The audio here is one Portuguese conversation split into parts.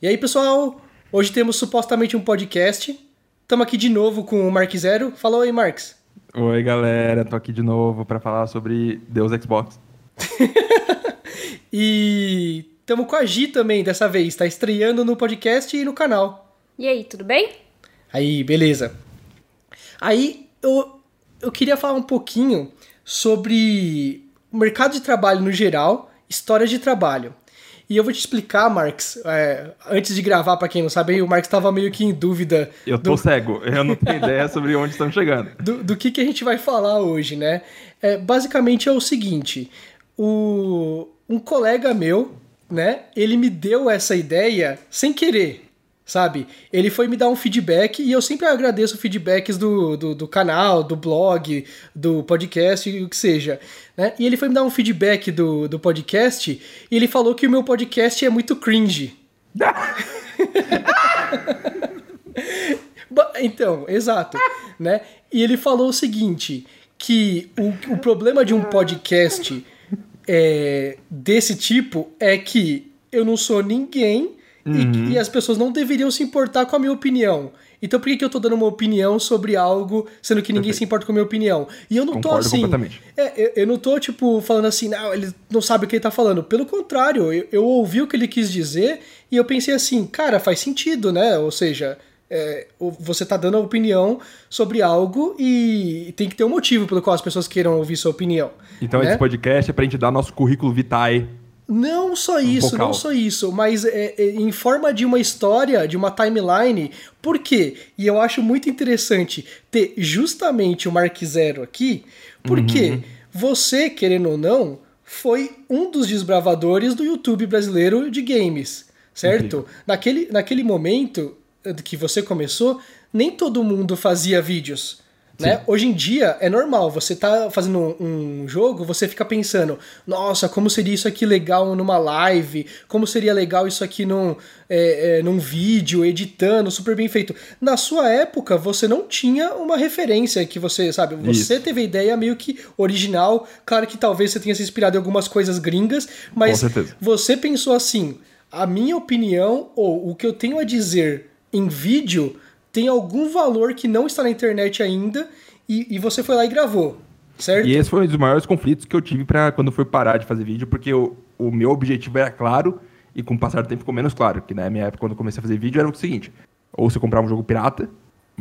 E aí, pessoal? Hoje temos supostamente um podcast. Estamos aqui de novo com o Mark Zero. Fala aí, Marx. Oi, galera. Tô aqui de novo para falar sobre Deus Xbox. e estamos com a Gi também dessa vez. Está estreando no podcast e no canal. E aí, tudo bem? Aí, beleza. Aí, eu, eu queria falar um pouquinho sobre o mercado de trabalho no geral, história de trabalho. E eu vou te explicar, Marx, é, antes de gravar, para quem não sabe, o Marx estava meio que em dúvida. Eu tô do... cego, eu não tenho ideia sobre onde estamos chegando. Do, do, que, que a gente vai falar hoje, né? É, basicamente é o seguinte: o, um colega meu, né, ele me deu essa ideia sem querer sabe? Ele foi me dar um feedback e eu sempre agradeço feedbacks do, do, do, canal, do blog, do podcast, o que seja. Né? E ele foi me dar um feedback do, do podcast e ele falou que o meu podcast é muito cringe. então, exato. Né? E ele falou o seguinte: que o, o problema de um podcast é, desse tipo é que eu não sou ninguém Uhum. E, e, as pessoas não deveriam se importar com a minha opinião. Então por que, que eu tô dando uma opinião sobre algo, sendo que ninguém Perfeito. se importa com a minha opinião? E eu não Concordo tô assim. Completamente. É, eu, eu, não tô, tipo, falando assim, não, ele não sabe o que ele tá falando. Pelo contrário, eu, eu ouvi o que ele quis dizer e eu pensei assim, cara, faz sentido, né? Ou seja, é, você tá dando a opinião sobre algo e tem que ter um motivo pelo qual as pessoas queiram ouvir sua opinião. Então né? esse podcast é pra gente dar nosso currículo vitae não só isso, Vocal. não só isso, mas é, é, em forma de uma história, de uma timeline. Por quê? E eu acho muito interessante ter justamente o Mark Zero aqui, porque uhum. você, querendo ou não, foi um dos desbravadores do YouTube brasileiro de games, certo? Uhum. Naquele, naquele momento que você começou, nem todo mundo fazia vídeos. Né? Hoje em dia é normal, você tá fazendo um, um, jogo, você fica pensando, nossa, como seria isso aqui legal numa live, como seria legal isso aqui num, é, é, num vídeo, editando, super bem feito. Na sua época, você não tinha uma referência que você, sabe, você isso. teve a ideia meio que original, claro que talvez você tenha se inspirado em algumas coisas gringas, mas você pensou assim, a minha opinião ou o que eu tenho a dizer em vídeo tem algum valor que não está na internet ainda e, e você foi lá e gravou, certo? E esse foi um dos maiores conflitos que eu tive para quando eu fui parar de fazer vídeo, porque o, o meu objetivo era claro e com o passar do tempo ficou menos claro, que na minha época quando eu comecei a fazer vídeo era o seguinte, ou você comprava um jogo pirata,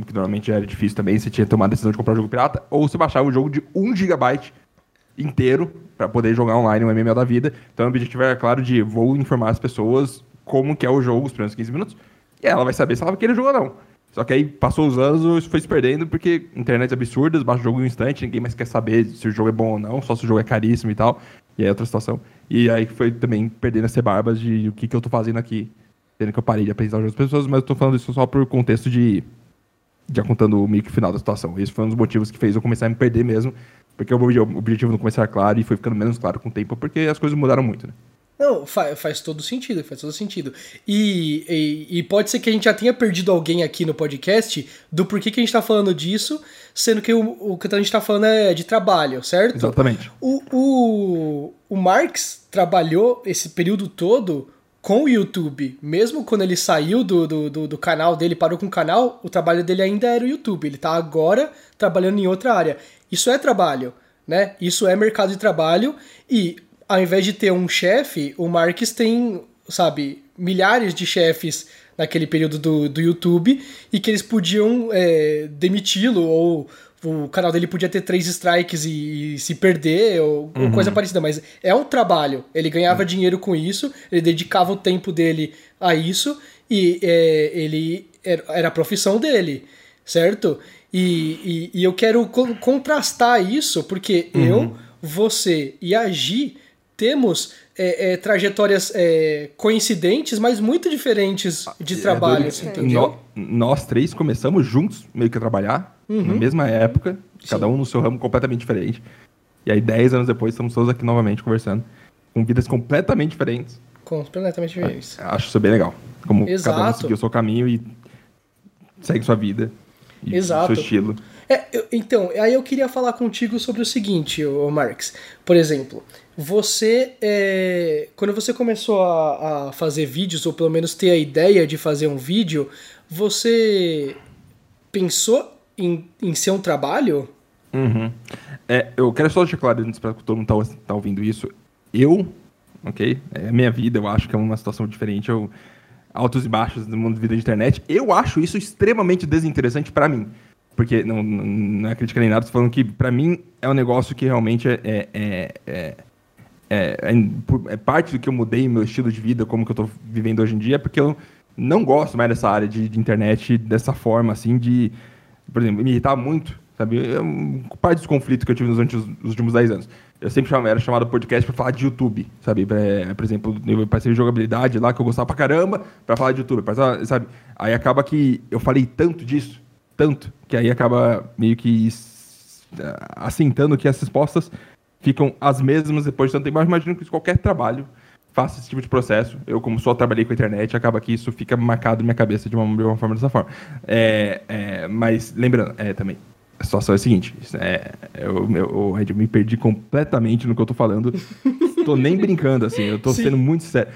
que normalmente era difícil também, você tinha que tomar a decisão de comprar um jogo pirata, ou você baixava um jogo de 1 GB inteiro para poder jogar online um MMO da vida. Então o objetivo era claro de vou informar as pessoas como que é o jogo os primeiros 15 minutos, e ela vai saber se ela vai querer jogar ou não. Só que aí passou os anos isso foi se perdendo porque internet absurdas, baixa o jogo em um instante, ninguém mais quer saber se o jogo é bom ou não, só se o jogo é caríssimo e tal. E aí é outra situação. E aí foi também perdendo as barbas de o que, que eu tô fazendo aqui. Tendo que eu parei de apresentar as pessoas, mas eu tô falando isso só por contexto de. Já contando o que final da situação. Esse foi um dos motivos que fez eu começar a me perder mesmo. Porque o objetivo não começar claro e foi ficando menos claro com o tempo, porque as coisas mudaram muito, né? Não, faz, faz todo sentido, faz todo sentido. E, e, e, pode ser que a gente já tenha perdido alguém aqui no podcast do porquê que a gente tá falando disso, sendo que o, o que a gente tá falando é de trabalho, certo? Exatamente. O, o, o Marx trabalhou esse período todo com o YouTube. Mesmo quando ele saiu do, do, do, do canal dele, parou com o canal, o trabalho dele ainda era o YouTube. Ele tá agora trabalhando em outra área. Isso é trabalho, né? Isso é mercado de trabalho e ao invés de ter um chefe, o Marques tem, sabe, milhares de chefes naquele período do, do YouTube e que eles podiam é, demiti-lo ou o canal dele podia ter três strikes e, e se perder ou, uhum. coisa parecida, mas é um trabalho. Ele ganhava uhum. dinheiro com isso, ele dedicava o tempo dele a isso e é, ele era, era, a profissão dele, certo? E, e, e eu quero contrastar isso porque uhum. eu, você e a Gi temos é, é, trajetórias é, coincidentes, mas muito diferentes de é, trabalho. Assim, no, nós três começamos juntos, meio que a trabalhar, uhum. na mesma época, Sim. cada um no seu ramo completamente diferente. E aí, dez anos depois, estamos todos aqui novamente conversando, com vidas completamente diferentes. Completamente diferentes. Acho isso bem legal. Como Exato. cada um seguiu o seu caminho e segue sua vida e Exato. seu estilo. É, eu, então, aí eu queria falar contigo sobre o seguinte, o Marx. Por exemplo, você, é, quando você começou a, a, fazer vídeos, ou pelo menos ter a ideia de fazer um vídeo, você pensou em, em ser um trabalho? Uhum. É, eu quero só deixar claro, para todo mundo tá, tá ouvindo isso, eu, ok? É a minha vida, eu acho que é uma situação diferente, eu, altos e baixos do mundo da vida de internet, eu acho isso extremamente desinteressante para mim. Porque não, não é crítica nem nada, tô falando que para mim é um negócio que realmente é, é, é, é, é, é parte do que eu mudei meu estilo de vida, como que eu tô vivendo hoje em dia, porque eu não gosto mais dessa área de, de internet dessa forma, assim, de, por exemplo, me irritar muito, sabe? É um, parte dos conflitos que eu tive nos últimos, nos últimos 10 anos. Eu sempre chamava, era chamado podcast para falar de YouTube, sabe? É, por exemplo, eu passei de jogabilidade lá, que eu gostava pra caramba, para falar de YouTube, pra, sabe? Aí acaba que eu falei tanto disso, tanto, que aí acaba meio que assentando que as respostas ficam as mesmas depois de tanto tempo. Mas imagino que qualquer trabalho faça esse tipo de processo. Eu, como só trabalhei com a internet, acaba que isso fica marcado na minha cabeça de uma, de uma forma dessa forma. É, é, mas, lembrando, é, também, a situação é a seguinte: é, eu, eu, eu, me perdi completamente no que eu tô falando. tô nem brincando, assim, eu tô Sim. sendo muito sério.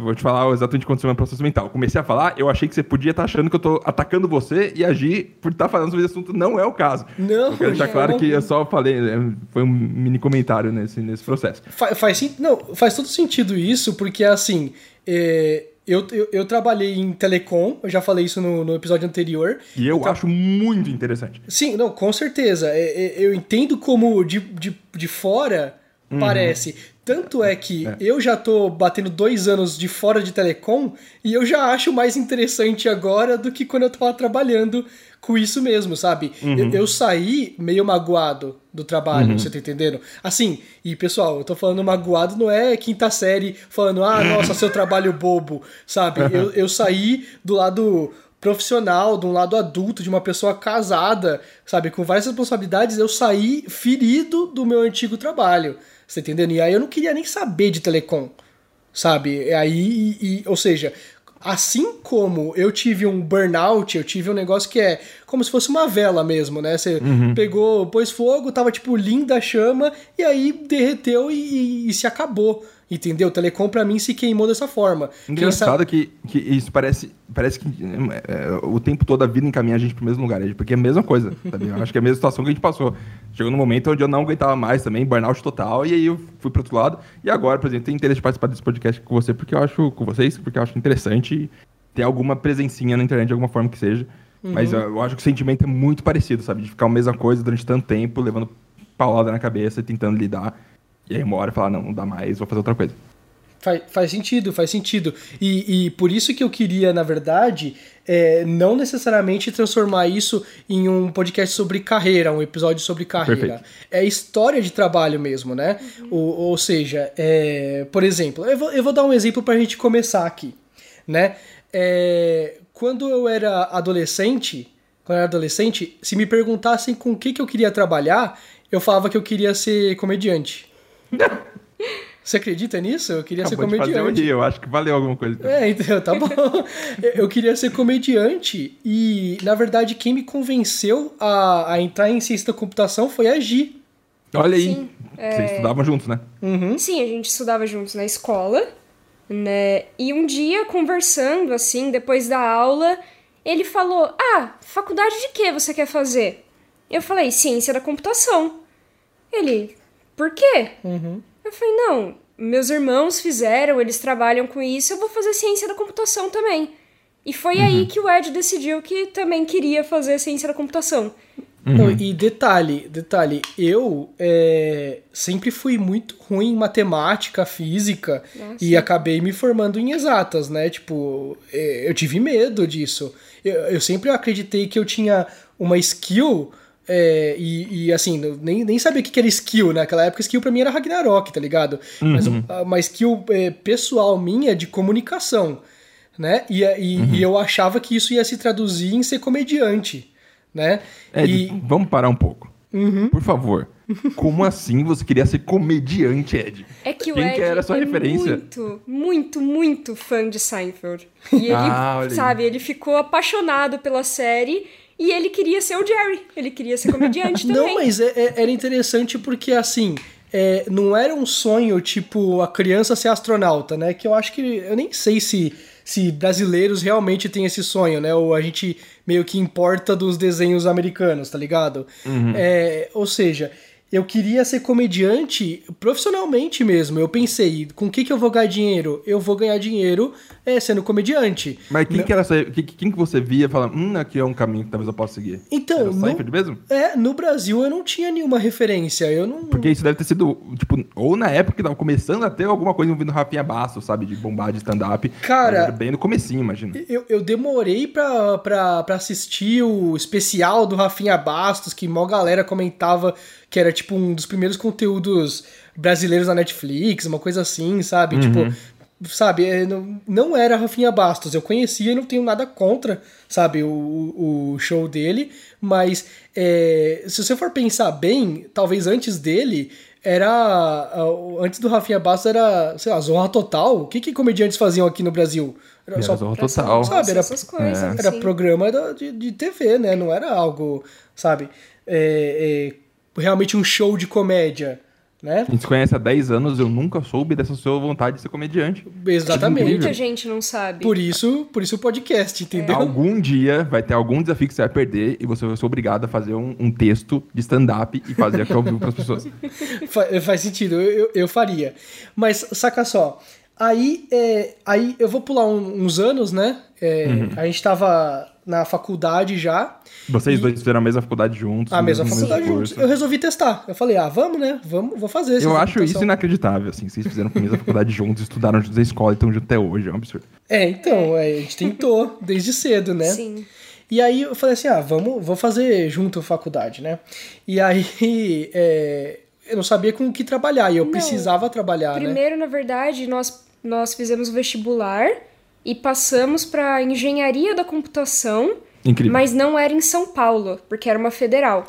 Vou te falar exatamente o que aconteceu no processo mental. Comecei a falar, eu achei que você podia estar tá achando que eu tô atacando você e agir por estar tá falando sobre esse assunto. Não é o caso. Não. Eu quero deixar claro que eu só falei, é, foi um mini comentário nesse, nesse processo. Faz, faz, não, faz todo sentido isso, porque assim. É eu, eu, eu, trabalhei em telecom, eu já falei isso no, no episódio anterior. E eu, acho muito interessante. Sim, não, com certeza. É, é, eu entendo como de, de, de fora uhum. parece. Tanto é que é. eu já tô batendo dois anos de fora de telecom e eu já acho mais interessante agora do que quando eu tava trabalhando com isso mesmo, sabe? Uhum. Eu, eu, saí meio magoado do trabalho, uhum. você tá entendendo? Assim, e pessoal, eu tô falando magoado, não é quinta série falando, ah, nossa, seu trabalho bobo, sabe? Eu, eu saí do lado profissional, de um lado adulto, de uma pessoa casada, sabe, com várias responsabilidades, eu saí ferido do meu antigo trabalho, você tá entendendo? E aí eu não queria nem saber de telecom, sabe? Aí, e, e, ou seja, Assim como eu tive um burnout, eu tive um negócio que é como se fosse uma vela mesmo, né? Você uhum. pegou, pôs fogo, tava tipo linda a chama, e aí derreteu e, e, e se acabou. Entendeu? O Telecom pra mim se queimou dessa forma. Engraçado que, que isso parece, parece que é, o tempo todo a vida encaminha a gente pro mesmo lugar, porque é a mesma coisa, sabe? Eu acho que é a mesma situação que a gente passou. Chegou num momento onde eu não aguentava mais também, burnout total, e aí eu fui pro outro lado. E agora, por exemplo, tenho interesse de participar desse podcast com você, porque eu acho, com vocês, porque eu acho interessante ter alguma presencinha na internet de alguma forma que seja. Uhum. Mas eu, eu acho que o sentimento é muito parecido, sabe? De ficar a mesma coisa durante tanto tempo, levando paulada na cabeça e tentando lidar. E aí uma hora falar, não, não dá mais, vou fazer outra coisa. Faz, faz sentido, faz sentido. E, e por isso que eu queria, na verdade, é, não necessariamente transformar isso em um podcast sobre carreira, um episódio sobre carreira. Perfeito. É história de trabalho mesmo, né? Uhum. Ou, ou seja, é, por exemplo, eu vou, eu vou dar um exemplo para a gente começar aqui, né? É, quando eu era adolescente, quando eu era adolescente, se me perguntassem com o que, que eu queria trabalhar, eu falava que eu queria ser comediante. Você acredita nisso? Eu queria Acabou ser comediante. De fazer um dia, eu acho que valeu alguma coisa. É, então, tá bom. eu queria ser comediante e, na verdade, quem me convenceu a, a entrar em ciência da computação foi a Gi. Olha aí. Sim, Vocês é... estudavam juntos, né? Uhum. Sim, a gente estudava juntos na escola, né? E um dia, conversando, assim, depois da aula, ele falou: Ah, faculdade de que você quer fazer? Eu falei: Ciência da computação. Ele, por quê? Uhum. Eu falei, não, meus irmãos fizeram, eles trabalham com isso, eu vou fazer ciência da computação também. E foi uhum. aí que o Ed decidiu que também queria fazer ciência da computação. Uhum. e detalhe, detalhe, eu é, sempre fui muito ruim em matemática, física Nossa. e acabei me formando em exatas, né? Tipo, é, eu tive medo disso. Eu, eu sempre acreditei que eu tinha uma skill é, e, e, assim, nem, nem sabia o que era skill né? naquela época. Skill pra mim era Ragnarok, tá ligado? Uhum. Mas uma skill é, pessoal minha de comunicação, né? E, e, uhum. e, eu achava que isso ia se traduzir em ser comediante, né? Ed, e... vamos parar um pouco. Uhum. Por favor. Como assim você queria ser comediante, Ed? É que Quem o Ed que era a sua é referência? muito, muito, muito fã de Seinfeld. E ele, ah, sabe, ele ficou apaixonado pela série E ele queria ser o Jerry, ele queria ser comediante também. Não, mas é, é, era interessante porque, assim, é, não era um sonho tipo a criança ser astronauta, né? Que eu acho que. Eu nem sei se, se brasileiros realmente têm esse sonho, né? Ou a gente meio que importa dos desenhos americanos, tá ligado? Uhum. É, ou seja, eu queria ser comediante profissionalmente mesmo. Eu pensei, com o que, que eu vou ganhar dinheiro? Eu vou ganhar dinheiro é, sendo comediante. Mas quem, que, era, quem que você via falava, hum, aqui é um caminho que talvez eu possa seguir? Então, era o no, mesmo? É, no Brasil eu não tinha nenhuma referência. Eu não... Porque isso deve ter sido, tipo, ou na época que tava começando a ter alguma coisa envolvendo Rafinha Basso, sabe? De bombar de stand-up. Cara... Bem no comecinho, imagina. Eu, eu demorei pra, pra, pra assistir o especial do Rafinha Bastos, que mó galera comentava que era tipo um dos primeiros conteúdos brasileiros na Netflix, uma coisa assim, sabe? Uhum. Tipo, sabe, é, não, não era Rafinha Bastos, eu conhecia e não tenho nada contra, sabe, o, o show dele, mas é, se você for pensar bem, talvez antes dele era. Antes do Rafinha Bastos era, sei lá, Zorra Total. O que, que comediantes faziam aqui no Brasil? Era, só, Zorra Total. Sabe, era, essas coisas, é. era programa de, de TV, né? Não era algo, sabe? É, é realmente um show de comédia. Né? A gente se conhece há 10 anos, eu nunca soube dessa sua vontade de ser comediante. Exatamente. Muita gente não sabe. Por isso, por isso o podcast, entendeu? É. Algum dia vai ter algum desafio que você vai perder e você vai ser obrigado a fazer um, um texto de stand-up e fazer aqui ao vivo para as pessoas. Fa faz sentido, eu, eu, eu, faria. Mas, saca só, aí, é, aí eu vou pular um, uns anos, né? É, uhum. A gente tava na faculdade já. Vocês e... dois fizeram a mesma faculdade juntos? A mesma faculdade juntos. Eu resolvi testar. Eu falei, ah, vamos, né? Vamos, vou fazer. Eu acho isso inacreditável, assim. Vocês fizeram a mesma faculdade juntos, estudaram juntos na escola e estão juntos até hoje. É um absurdo. É, então, é, a gente tentou desde cedo, né? Sim. E aí eu falei assim, ah, vamos, vou fazer junto a faculdade, né? E aí é, eu não sabia com o que trabalhar e eu não, precisava trabalhar, né? Primeiro, né? na verdade, nós, nós fizemos o vestibular e passamos para engenharia da computação, Incrível. mas não era em São Paulo, porque era uma federal.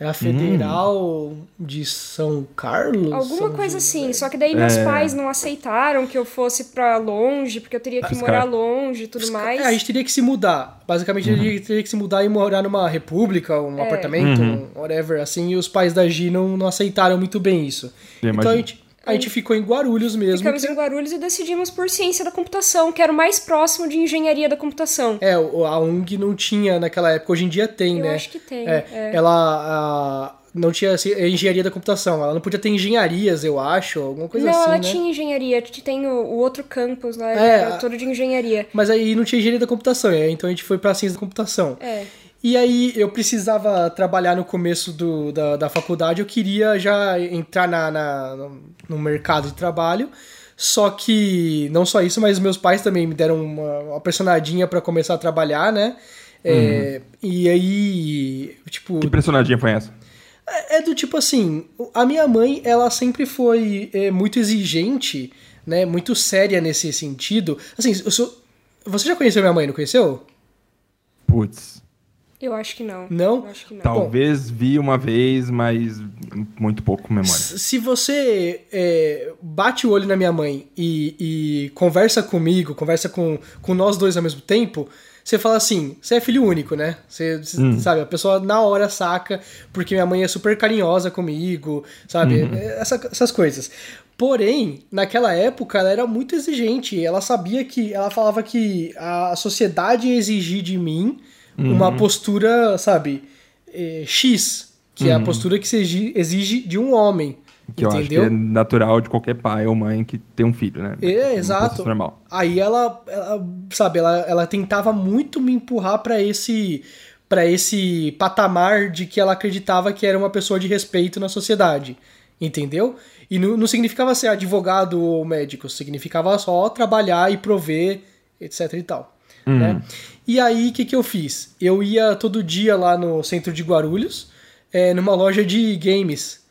É a Federal hum. de São Carlos? Alguma São coisa assim. Só que daí meus é. pais não aceitaram que eu fosse para longe, porque eu teria que Os morar cara... longe e tudo mais. É, a gente teria que se mudar. Basicamente, uhum. a gente teria que se mudar e morar numa república, um é. apartamento, uhum. um whatever, assim. E os pais da Gi não, não aceitaram muito bem isso. Eu então a gente a gente ficou em Guarulhos mesmo. Ficamos em Guarulhos e decidimos por ciência da computação, que era o mais próximo de engenharia da computação. É, a UNG não tinha naquela época, hoje em dia tem, Eu né? Eu acho que tem. É, é. Ela a, não tinha assim, engenharia da computação, ela não podia ter engenharias, eu acho, alguma coisa não, assim. Não, ela né? tinha engenharia, tem o, o outro campus lá, é, todo de engenharia. Mas aí não tinha engenharia da computação, então a gente foi pra ciência da computação. É. E aí eu precisava trabalhar no começo do, da, da faculdade, eu queria já entrar na, na, no mercado de trabalho. Só que não só isso, mas meus pais também me deram uma, uma pressionadinha para começar a trabalhar, né? É, uhum. E aí, tipo. Que pressionadinha foi essa? É, é, do tipo assim, a minha mãe, ela sempre foi é, muito exigente, né? Muito séria nesse sentido. Assim, eu sou, você já conheceu minha mãe, não conheceu? Putz. Eu acho que não. Não? Acho que não. Talvez Bom, vi uma vez, mas muito pouco memória. Se você é, bate o olho na minha mãe e, e, conversa comigo, conversa com, com nós dois ao mesmo tempo, você fala assim, você é filho único, né? Você, hum. sabe, a pessoa na hora saca, porque minha mãe é super carinhosa comigo, sabe? Uhum. Essa, essas coisas. Porém, naquela época ela era muito exigente. Ela sabia que. Ela falava que a sociedade ia exigir de mim uhum. uma postura, sabe, é, X, que uhum. é a uhum. postura que se exige de um homem. Que entendeu? eu acho que é natural de qualquer pai ou mãe que tem um filho, né? É, é exato. Normal. Aí ela, ela, sabe, ela, ela tentava muito me empurrar para esse para esse patamar de que ela acreditava que era uma pessoa de respeito na sociedade, entendeu? E não, não significava ser advogado ou médico, significava só trabalhar e prover, etc e tal. Uhum. Né? E aí, o que, que eu fiz? Eu ia todo dia lá no centro de Guarulhos, é, numa loja de games,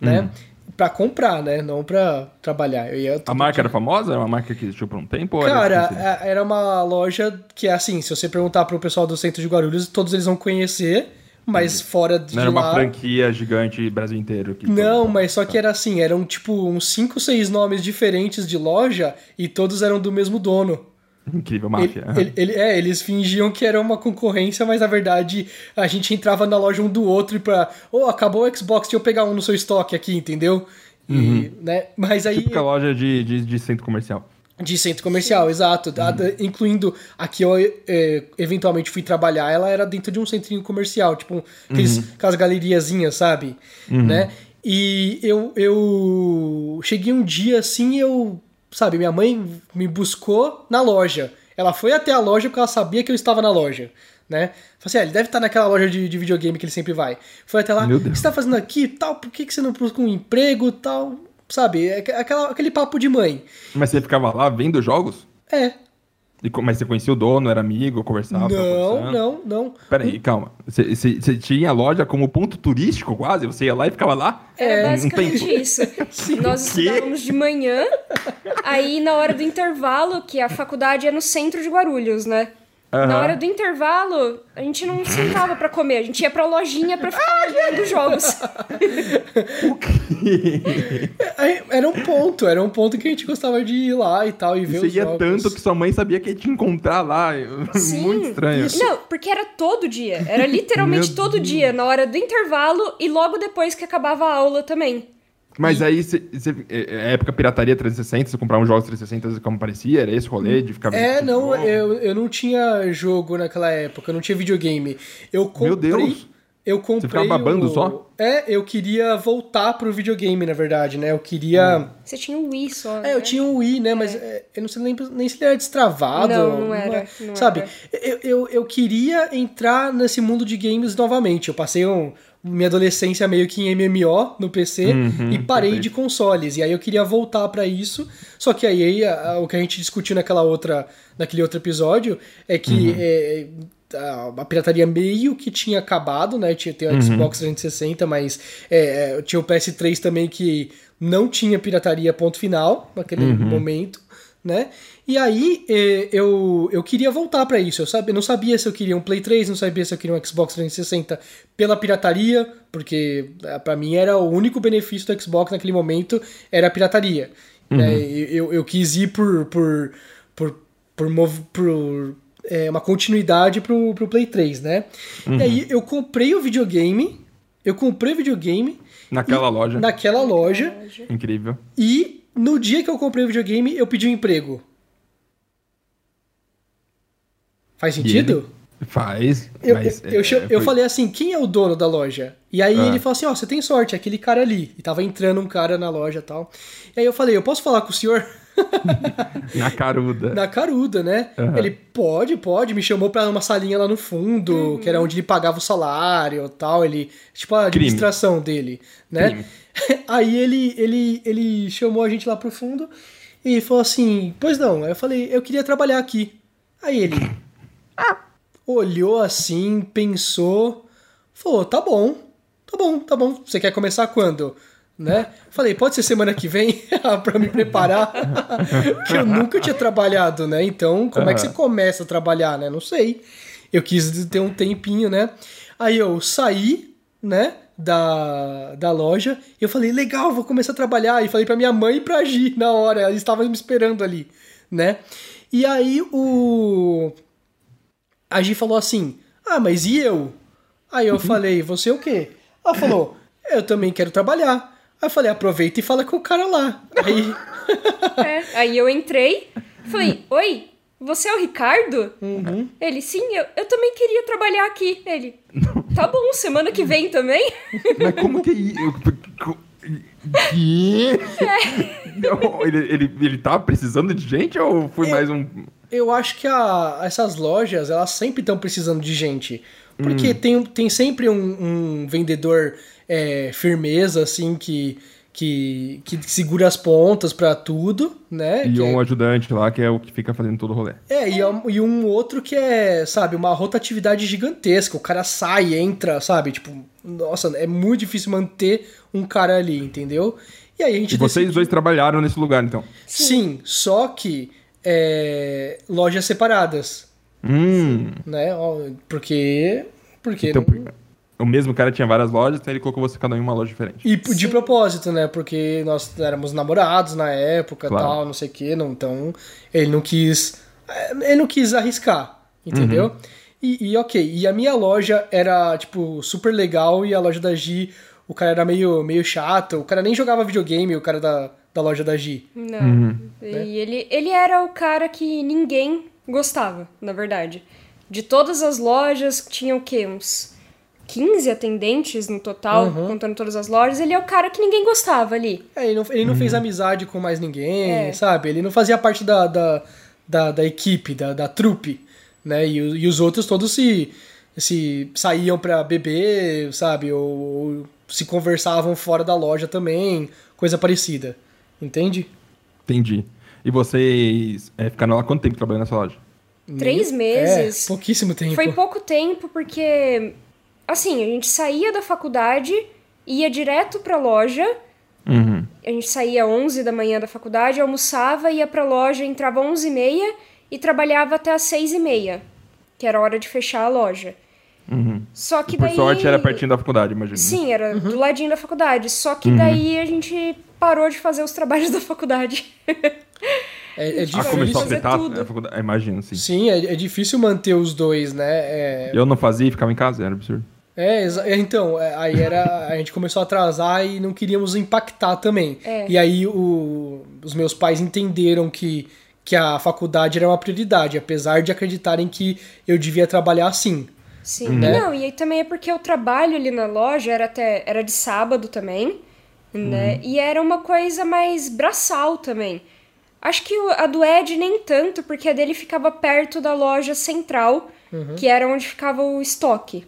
né? Uhum. Pra comprar, né? Não pra trabalhar. Eu ia a marca dia. era famosa? Era uma marca que existiu por um tempo? Cara, era, é, era uma loja que é assim, se você perguntar pro pessoal do centro de Guarulhos, todos eles vão conhecer mas fora de Não era lá... uma franquia gigante Brasil inteiro. Que não, todo... mas só que era assim, eram tipo uns 5, 6 nomes diferentes de loja e todos eram do mesmo dono. Incrível, máfia. Ele, ele, é, eles fingiam que era uma concorrência, mas na verdade a gente entrava na loja um do outro e pra. Oh, acabou o Xbox, deixa eu pegar um no seu estoque aqui, entendeu? E, uhum. né? Mas aí. Típica loja de, de, de centro comercial. De centro comercial, exato. Uhum. incluindo aqui eu é, eventualmente fui trabalhar, ela era dentro de um centrinho comercial, tipo aqueles, uhum. aquelas galeriazinhas, sabe? Uhum. Né? E eu, eu cheguei um dia assim eu sabe, minha mãe me buscou na loja. Ela foi até a loja porque ela sabia que eu estava na loja, né? Falei assim, ah, ele deve estar naquela loja de, de videogame que ele sempre vai. Foi até lá, o que você está fazendo aqui tal? Por que, que você não busca um emprego tal? Sabe, é aquela, aquele papo de mãe. Mas você ficava lá vendo jogos? É, mas você conhecia o dono, era amigo, conversava? Não, não, não. Peraí, calma. Você, tinha a loja como ponto turístico quase? Você ia lá e ficava lá? É, um basicamente tempo. isso. Nós estudávamos de manhã, aí na hora do intervalo, que a faculdade é no centro de Guarulhos, né? Uhum. Na hora do intervalo, a gente não sentava para comer, a gente ia pra lojinha pra ficar olhando jogos. o quê? É, era um ponto, era um ponto que a gente gostava de ir lá e tal e ver Você os ia tanto que sua mãe sabia que ia te encontrar lá. Sim. Muito estranho. Isso. Não, porque era todo dia. Era literalmente todo dia, na hora do intervalo e logo depois que acabava a aula também. Mas e... aí, cê, cê, é, é época pirataria 360, você comprar um jogo 360 como parecia? Era esse rolê de ficar... É, não, eu, eu não tinha jogo naquela época, eu não tinha videogame. Eu comprei... Meu Deus! Eu comprei. Você ficava babando o... só? É, eu queria voltar pro videogame, na verdade, né? Eu queria. Hum. Você tinha um Wii só. É, eu né? tinha um Wii, né? É. Mas é, eu não sei nem, nem se ele era destravado. Não, não era. Não sabe? Era. Eu, eu, eu queria entrar nesse mundo de games novamente. Eu passei um, minha adolescência meio que em MMO no PC uhum, e parei de consoles. E aí eu queria voltar para isso. Só que aí a, a, o que a gente discutiu naquela outra, naquele outro episódio é que uhum. é, a, pirataria meio que tinha acabado, né? Tinha, tem o uhum. Xbox 360, mas é, é, tinha o PS3 também que não tinha pirataria ponto final naquele uhum. momento, né? E aí é, eu, eu queria voltar para isso. Eu, sabia, não sabia se eu queria um Play 3, não sabia se eu queria um Xbox 360 pela pirataria, porque é, para mim era o único benefício do Xbox naquele momento era a pirataria. Uhum. Né? Eu, eu quis ir por por por, por, por, por é, uma continuidade pro, pro Play 3, né? Uhum. E aí eu comprei o videogame, eu comprei o videogame... Naquela e, loja. Naquela loja. Incrível. E no dia que eu comprei o videogame, eu pedi um emprego. Faz sentido? Faz. Eu, mas, eu, é, eu, eu falei assim: quem é o dono da loja? E aí ah. ele falou assim: ó, oh, você tem sorte, aquele cara ali. E tava entrando um cara na loja e tal. E aí eu falei: eu posso falar com o senhor? Na caruda. Na caruda, né? Uhum. Ele pode, pode, me chamou pra uma salinha lá no fundo, uhum. que era onde ele pagava o salário e tal. Ele, tipo, a administração Crime. dele, né? Aí ele, ele, ele chamou a gente lá pro fundo e falou assim: Pois não. Aí eu falei: Eu queria trabalhar aqui. Aí ele olhou assim, pensou, falou: Tá bom, tá bom, tá bom. Você quer começar quando? né? Falei, pode ser semana que vem para me preparar, que eu nunca tinha trabalhado, né? Então, como uhum. é que você começa a trabalhar, né? Não sei. Eu quis ter um tempinho, né? Aí eu saí, né? Da, da loja, e eu falei, legal, vou começar a trabalhar. E falei para minha mãe e pra Gi na hora, eles estavam me esperando ali, né? E aí o. A Gi falou assim: Ah, mas e eu? Aí eu falei, você o quê? Ela falou, eu também quero trabalhar. Aí eu falei, aproveita e fala com o cara lá. Aí, é, aí eu entrei, falei, oi, você é o Ricardo? Uhum. Ele, sim, eu, eu também queria trabalhar aqui. Ele, tá bom, semana que vem também? Mas como que... Que? É. Ele, ele, ele tá precisando de gente ou foi eu, mais um... Eu acho que a, essas lojas, elas sempre estão precisando de gente. Porque hum. tem, tem sempre um, um vendedor é, firmeza, assim, que, que, que segura as pontas para tudo, né? E um é... ajudante lá, que é o que fica fazendo todo o rolê. É, e, é e um outro que é, sabe, uma rotatividade gigantesca. O cara sai, entra, sabe? Tipo, nossa, é muito difícil manter um cara ali, entendeu? E aí a gente. E vocês decidiu... dois trabalharam nesse lugar, então? Sim, Sim só que é, lojas separadas. Hum. Né? Porque. Porque. Então, não o mesmo cara tinha várias lojas, então ele colocou você cada um em uma loja diferente. E de Sim. propósito, né? Porque nós éramos namorados na época claro. tal, não sei o quê, não, então ele não quis é, ele não quis arriscar, entendeu? Uhum. E, e, ok, e a minha loja era, tipo, super legal e a loja da Gi, o cara era meio, meio chato, o cara nem jogava videogame, o cara da, da loja da Gi. Não. Uhum. E né? ele, ele era o cara que ninguém gostava, na verdade. De todas as lojas, tinham o quê? Uns 15 atendentes no total, uhum. contando todas as lojas. Ele é o cara que ninguém gostava ali. É, ele não, ele não uhum. fez amizade com mais ninguém, é. sabe? Ele não fazia parte da, da, da, da equipe, da, da trupe, né? E, e, os outros todos se, se saíam pra beber, sabe? Ou, ou se conversavam fora da loja também, coisa parecida. Entende? Entendi. E vocês é, ficaram lá quanto tempo trabalhando nessa loja? Três meses. É, pouquíssimo tempo. Foi pouco tempo, porque, assim, a gente saía da faculdade, ia direto pra loja. Uhum. A gente saía 11 da manhã da faculdade, almoçava, ia pra loja, entrava 11 e meia e trabalhava até as 6 e meia, que era a hora de fechar a loja. Uhum. Só que e por daí... sorte era pertinho da faculdade, imagina. Sim, era uhum. do ladinho da faculdade. Só que uhum. daí a gente parou de fazer os trabalhos da faculdade. É, é difícil. Ah, começou a afetar a faculdade. Imagino, sim. Sim, é, é, difícil manter os dois, né? É... Eu não fazia e ficava em casa, era absurdo. É, é então, é, aí era. A gente começou a atrasar e não queríamos impactar também. É. E aí o, os meus pais entenderam que, que a faculdade era uma prioridade, apesar de acreditarem que eu devia trabalhar assim. Sim. Né? Não, e aí também é porque o trabalho ali na loja era até. era de sábado também né? Uhum. E era uma coisa mais braçal também. Acho que a do Ed nem tanto, porque a dele ficava perto da loja central, uhum. que era onde ficava o estoque.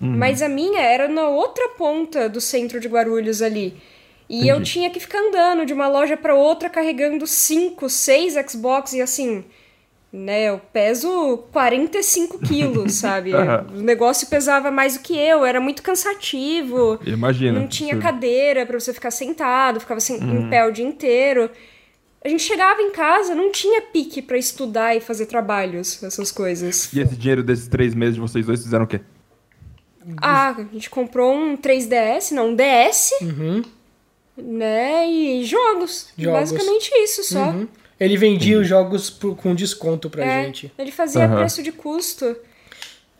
Uhum. Mas a minha era na outra ponta do centro de Guarulhos ali. E Entendi. eu tinha que ficar andando de uma loja para outra carregando cinco, seis Xbox e assim né? Eu peso 45 quilos, sabe? o negócio pesava mais do que eu, era muito cansativo. Imagina. Não tinha cadeira para você ficar sentado, ficava uhum. em pé o dia inteiro. A gente chegava em casa, não tinha pique para estudar e fazer trabalhos, essas coisas. E esse dinheiro desses três meses de vocês dois fizeram o quê? Ah, a gente comprou um 3DS, não, um DS. Uhum. Né? E jogos. jogos. Basicamente isso só. Uhum. Ele vendia os jogos por, com desconto pra é, gente. Ele fazia uhum. preço de custo.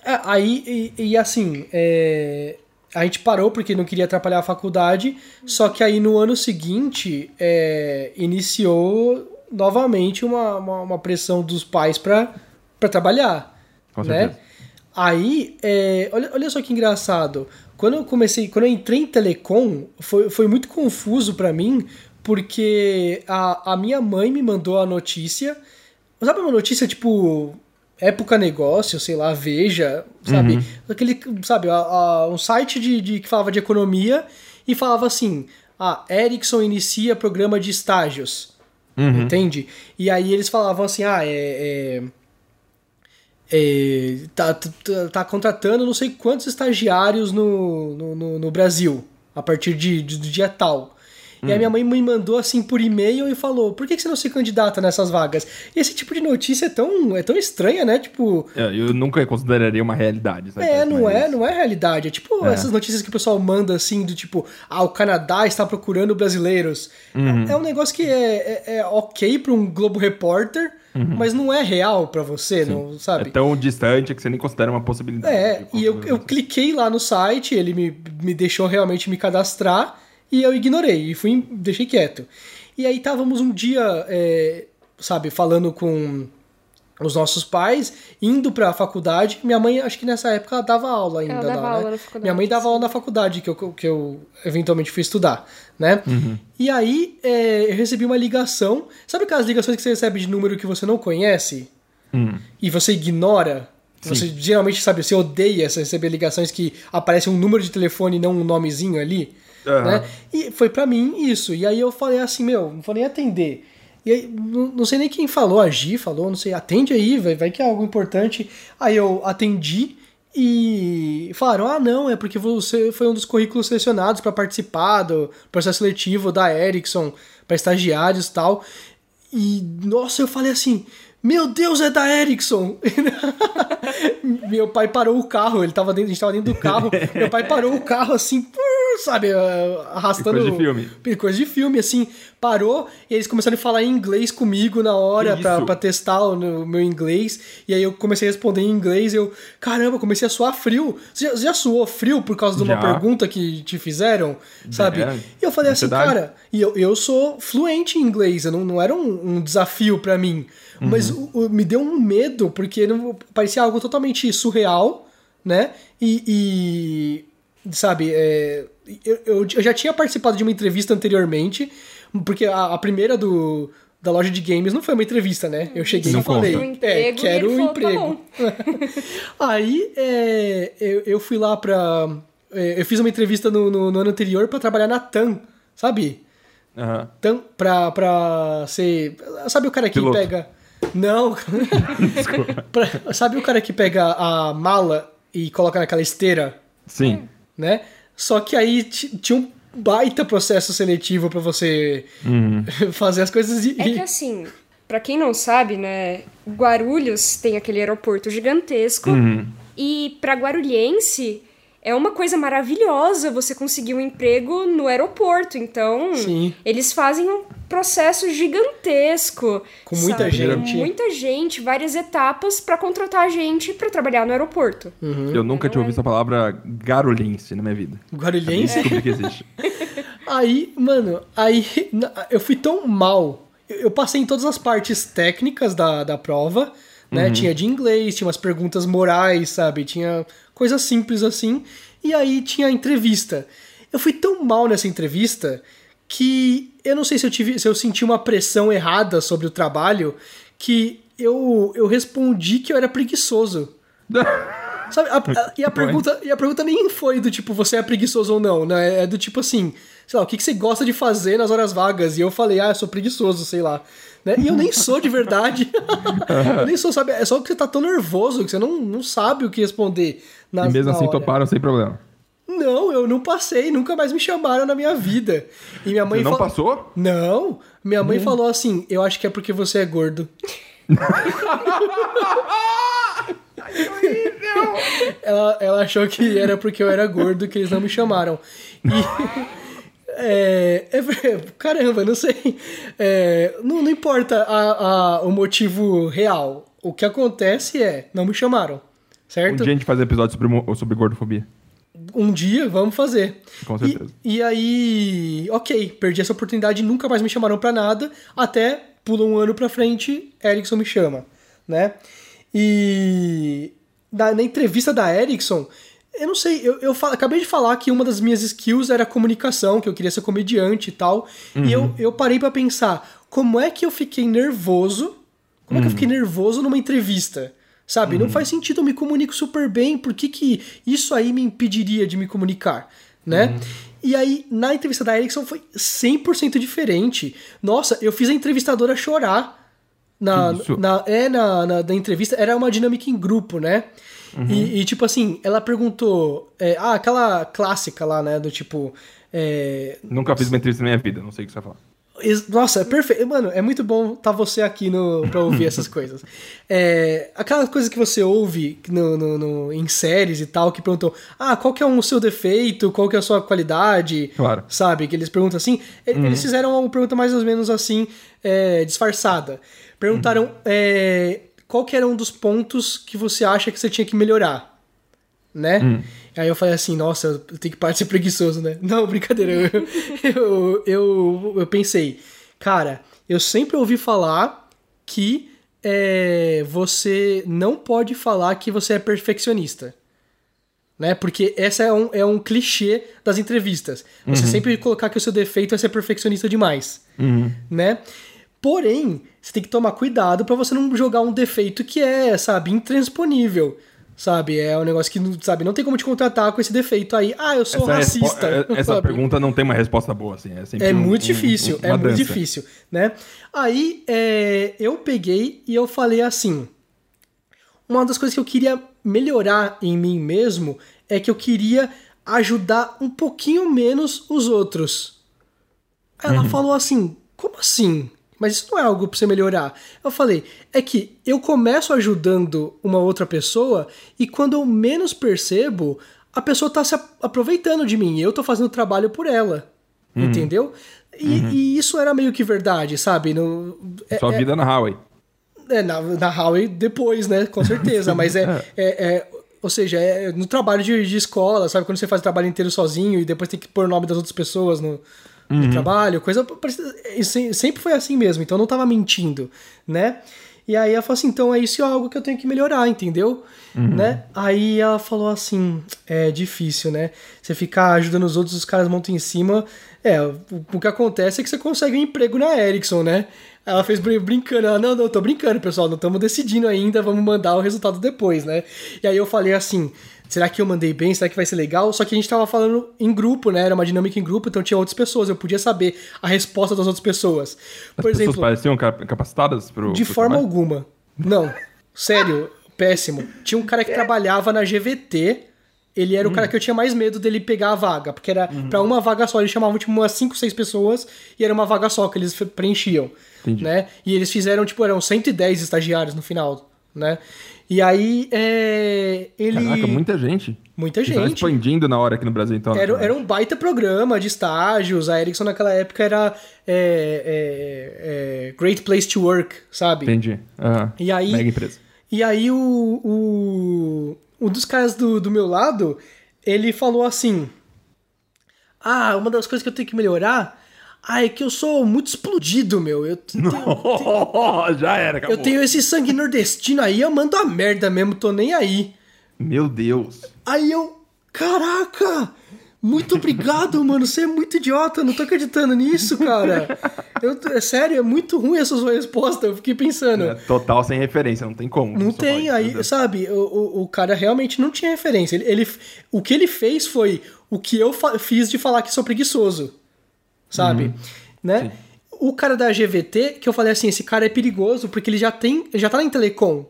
É, aí, e, e assim, é, a gente parou porque não queria atrapalhar a faculdade, só que aí no ano seguinte é, iniciou novamente uma, uma, uma, pressão dos pais pra, pra trabalhar. Com né? Aí, é, olha, olha só que engraçado. Quando eu comecei, quando eu entrei em telecom, foi, foi muito confuso para mim, porque a, a minha mãe me mandou a notícia. Sabe uma notícia tipo época negócio, sei lá, veja, sabe? Uhum. Aquele, sabe, a, a, um site de, de, que falava de economia e falava assim: ah, Ericsson inicia programa de estágios. Uhum. Entende? E aí eles falavam assim: ah, é. é, é tá, tá, tá, contratando não sei quantos estagiários no, no, no, no Brasil a partir de, de, do dia tal. Hum. E a minha mãe me mandou assim por e-mail e falou: por que, você não se candidata nessas vagas? E esse tipo de notícia é tão, é tão estranha, né? Tipo. É, eu nunca consideraria uma realidade. Sabe? É, não é, não é realidade. É tipo é. essas notícias que o pessoal manda assim, do tipo, ah, o Canadá está procurando brasileiros. Uhum. É, é, um negócio que é, é, é ok para um Globo Repórter. Uhum. Mas não é real para você, Sim. não sabe? É tão distante que você nem considera uma possibilidade. É, e eu, eu cliquei lá no site, ele me, me deixou realmente me cadastrar. E eu ignorei e fui, deixei quieto. E aí estávamos um dia, é, sabe, falando com os nossos pais, indo para a faculdade. Minha mãe, acho que nessa época ela dava aula ainda. Ela dava lá, aula né? na faculdade. Minha mãe dava aula na faculdade, que eu, que eu eventualmente fui estudar, né? Uhum. E aí é, eu recebi uma ligação. Sabe aquelas ligações que você recebe de número que você não conhece? Uhum. E você ignora? Sim. Você geralmente, sabe, você odeia receber ligações que aparece um número de telefone e não um nomezinho ali. Uhum. Né? E foi para mim isso. E aí eu falei assim, meu, não vou nem atender. E aí, não, sei nem quem falou, a Gi falou, não sei, atende aí, vai, vai que é algo importante. Aí eu atendi e falaram: ah, não, é porque você foi um dos currículos selecionados para participar do processo seletivo da Ericsson para estagiários e tal. E nossa, eu falei assim: meu Deus, é da Ericsson! meu pai parou o carro, ele tava dentro, a gente tava dentro do carro. meu pai parou o carro assim, sabe, arrastando. Coisa de filme. Coisa de filme, assim. Parou e eles começaram a falar em inglês comigo na hora pra, pra, testar o meu inglês. E aí eu comecei a responder em inglês e eu, caramba, comecei a suar frio. Você já, já suou frio por causa de uma já. pergunta que te fizeram, sabe? É, e eu falei assim, cara, e eu, eu sou fluente em inglês, não, não era um, um desafio para mim. Uhum. Mas o, o, me deu um medo, porque não, parecia algo totalmente surreal, né? E, e sabe, é, eu, eu, eu, já tinha participado de uma entrevista anteriormente, porque a, a, primeira do, da loja de games não foi uma entrevista, né? Eu cheguei não e falei, um é, quero um tá emprego. Aí é, eu, eu fui lá pra. É, eu fiz uma entrevista no, no, no ano anterior para trabalhar na TAM, sabe? Uhum. TAM, pra, pra ser. Sabe o cara que Piloto. pega. Não. pra, sabe o cara que pega a mala e coloca naquela esteira? Sim. Né? Só que aí tinha um baita processo seletivo para você uhum. fazer as coisas. E... É que assim, para quem não sabe, né, Guarulhos tem aquele aeroporto gigantesco uhum. e para guarulhense é uma coisa maravilhosa você conseguir um emprego no aeroporto. Então, Sim. eles fazem um processo gigantesco. Com muita sabe? gente. Muita gente, várias etapas para contratar a gente para trabalhar no aeroporto. Uhum. Eu nunca tinha ouvido essa palavra garulhense na minha vida. Garulhense? É. que existe. aí, mano, aí eu fui tão mal. Eu passei em todas as partes técnicas da, da prova, né? Uhum. Tinha de inglês, tinha umas perguntas morais, sabe? Tinha coisa simples assim. E aí tinha a entrevista. Eu fui tão mal nessa entrevista que eu não sei se eu tive, se eu senti uma pressão errada sobre o trabalho que eu, eu respondi que eu era preguiçoso. Sabe? A, a, e, a pergunta, e a pergunta nem foi do tipo, você é preguiçoso ou não, né? É do tipo assim, sei lá, o que, que você gosta de fazer nas horas vagas? E eu falei, ah, eu sou preguiçoso, sei lá. Né? E eu nem sou de verdade. eu nem sou, sabe? É só que você tá tão nervoso que você não, não sabe o que responder. Nas, e mesmo assim hora. toparam sem problema. Não, eu não passei, nunca mais me chamaram na minha vida. E minha mãe você não passou? Não. Minha mãe hum. falou assim: "Eu acho que é porque você é gordo". ela, ela achou que era porque eu era gordo que eles não me chamaram. E É, é, caramba, não sei. É, não, não importa a, a, o motivo real. O que acontece é, não me chamaram. Certo? Um dia a gente fazer episódio sobre, sobre gordofobia. Um dia, vamos fazer. Com certeza. E, e aí, ok, perdi essa oportunidade, nunca mais me chamaram para nada, até pula um ano pra frente, Erickson me chama, né? E na, na entrevista da Erickson, eu não sei, eu, eu fal, acabei de falar que uma das minhas skills era comunicação, que eu queria ser comediante e tal. Uhum. E eu, uhum. eu parei para pensar, como é que eu fiquei nervoso? Como uhum. é que eu fiquei uhum. nervoso numa entrevista? Sabe? Uhum. Não faz sentido, eu me comunico super bem, por que, que isso aí me impediria de me comunicar? Né? Uhum. E aí, na entrevista da Erickson foi 100% diferente. Nossa, eu fiz a entrevistadora chorar. Na, na, é, na, na, na entrevista, era uma dinâmica em grupo, né? Uhum. E, e, tipo assim, ela perguntou. É, ah, aquela clássica lá, né? Do tipo. É, Nunca fiz uma entrevista na minha vida, não sei o que você vai falar. Nossa, é perfeito. Mano, é muito bom estar tá você aqui no, pra ouvir essas coisas. É, aquela coisa que você ouve no, no, no, em séries e tal, que perguntam: ah, qual que é o seu defeito, qual que é a sua qualidade? Claro. Sabe? Que eles perguntam assim. Uhum. Eles fizeram uma pergunta mais ou menos assim, é, disfarçada. Perguntaram. Uhum. É, qual que era um dos pontos que você acha que você tinha que melhorar, né? Hum. Aí eu falei assim, nossa, eu tenho que parar de ser preguiçoso, né? Não, brincadeira. Eu, eu, eu, eu pensei, cara, eu sempre ouvi falar que é, você não pode falar que você é perfeccionista. Né? Porque essa é um, é um clichê das entrevistas. Você uhum. sempre colocar que o seu defeito é ser perfeccionista demais. Uhum. Né? Porém, você tem que tomar cuidado para você não jogar um defeito que é, sabe, intransponível. Sabe, é um negócio que, sabe, não tem como te contratar com esse defeito aí. Ah, eu sou essa racista. É, essa sabe? pergunta não tem uma resposta boa, assim. É, é um, muito difícil, um, é muito difícil, né? Aí, é, eu peguei e eu falei assim, uma das coisas que eu queria melhorar em mim mesmo é que eu queria ajudar um pouquinho menos os outros. Ela uhum. falou assim, como assim? Mas isso não é algo para você melhorar. Eu falei, é que eu começo ajudando uma outra pessoa e quando eu menos percebo, a pessoa tá se aproveitando de mim, eu tô fazendo o trabalho por ela. Uhum. Entendeu? E, uhum. e, isso era meio que verdade, sabe? No, é, Sua é, vida na Huawei. É, na, na Huawei depois, né? Com certeza. mas é, é, é, Ou seja, é no trabalho de, de escola, sabe? Quando você faz o trabalho inteiro sozinho e depois tem que pôr o nome das outras pessoas no, uhum. no trabalho, coisa. Sempre foi assim mesmo, então eu não tava mentindo, né? E aí ela falou assim: então é isso é algo que eu tenho que melhorar, entendeu? Uhum. Né? Aí ela falou assim: é difícil, né? Você ficar ajudando os outros, os caras montam em cima. É, o, o que acontece é que você consegue um emprego na Ericsson, né? Ela fez brincando, ela, não, não, tô brincando, pessoal, não estamos decidindo ainda, vamos mandar o resultado depois, né? E aí eu falei assim, será que eu mandei bem? Será que vai ser legal? Só que a gente tava falando em grupo, né? Era uma dinâmica em grupo, então tinha outras pessoas, eu podia saber a resposta das outras pessoas. Por As exemplo, pessoas pareciam capacitadas pro De pro forma trabalho? alguma. Não. Sério, péssimo. Tinha um cara que trabalhava na GVT, ele era hum. o cara que eu tinha mais medo dele pegar a vaga, porque era uhum. para uma vaga só, eles chamavam tipo umas 5, 6 pessoas e era uma vaga só que eles preenchiam, Entendi. né? E eles fizeram tipo eram 110 estagiários no final, né? E aí é, ele Caraca, muita gente. Muita gente. expandindo na hora aqui no Brasil então. Era, era um baita programa de estágios. A Ericsson naquela época era é, é, é Great Place to Work, sabe? Entendi. Uhum. E aí Mega empresa. E aí o, o um dos caras do, do meu lado, ele falou assim: Ah, uma das coisas que eu tenho que melhorar. Ah, é que eu sou muito explodido, meu. Eu tenho, tenho, já era, acabou. Eu tenho esse sangue nordestino aí, eu mando a merda mesmo, tô nem aí. Meu Deus. Aí eu. Caraca! Muito obrigado, mano. Você é muito idiota. Não tô acreditando nisso, cara. Eu, é sério, é muito ruim essa sua resposta. Eu fiquei pensando. É, total sem referência, não tem como. Não tem. Aí, sabe, o, o, o, cara realmente não tinha referência. Ele, ele, o que ele fez foi o que eu fiz de falar que sou preguiçoso. Sabe? Uhum. Né? Sim. O cara da GVT, que eu falei assim, esse cara é perigoso porque ele já tem. já tá na Telecom,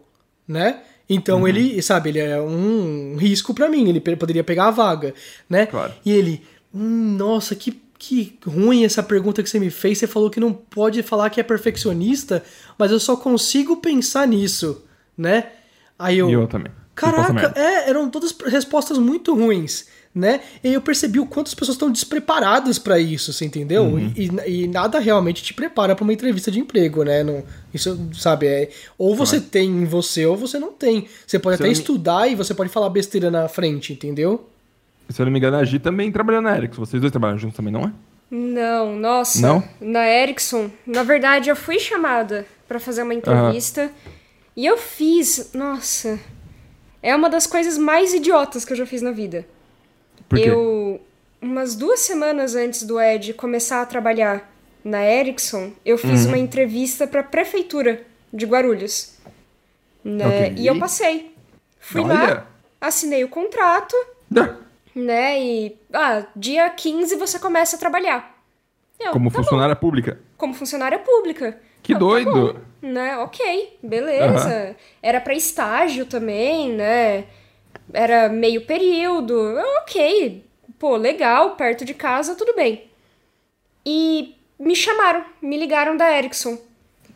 né? Então uhum. ele, sabe, ele é um risco para mim, ele poderia pegar a vaga, né? Claro. E ele, hum, nossa, que, que ruim essa pergunta que você me fez. Você falou que não pode falar que é perfeccionista, mas eu só consigo pensar nisso, né? Aí eu. Eu também. Caraca, é, eram todas respostas muito ruins né? E aí eu percebi o quanto as pessoas estão despreparadas para isso, você entendeu? Uhum. E, e, nada realmente te prepara para uma entrevista de emprego, né? Não, isso, sabe, é, ou você claro. tem em você ou você não tem. Você pode Se até estudar e você pode falar besteira na frente, entendeu? Se eu não me engano, a Gi também trabalha na Ericsson. Vocês dois trabalham juntos também, não é? Não, nossa. Não? Na Ericsson, na verdade, eu fui chamada para fazer uma entrevista uhum. e eu fiz, nossa, é uma das coisas mais idiotas que eu já fiz na vida. Por quê? Eu, umas duas semanas antes do Ed começar a trabalhar na Ericsson, eu fiz uhum. uma entrevista para a prefeitura de Guarulhos. Né? Okay. E eu passei. Fui Olha. lá, assinei o contrato, né? E ah, dia 15 você começa a trabalhar. Eu, Como tá funcionária bom. pública. Como funcionária pública. Que eu, tá doido. Tá bom, né? Ok, beleza. Uhum. Era para estágio também, né? Era meio período, ok, pô, legal, perto de casa, tudo bem. E me chamaram, me ligaram da Ericsson.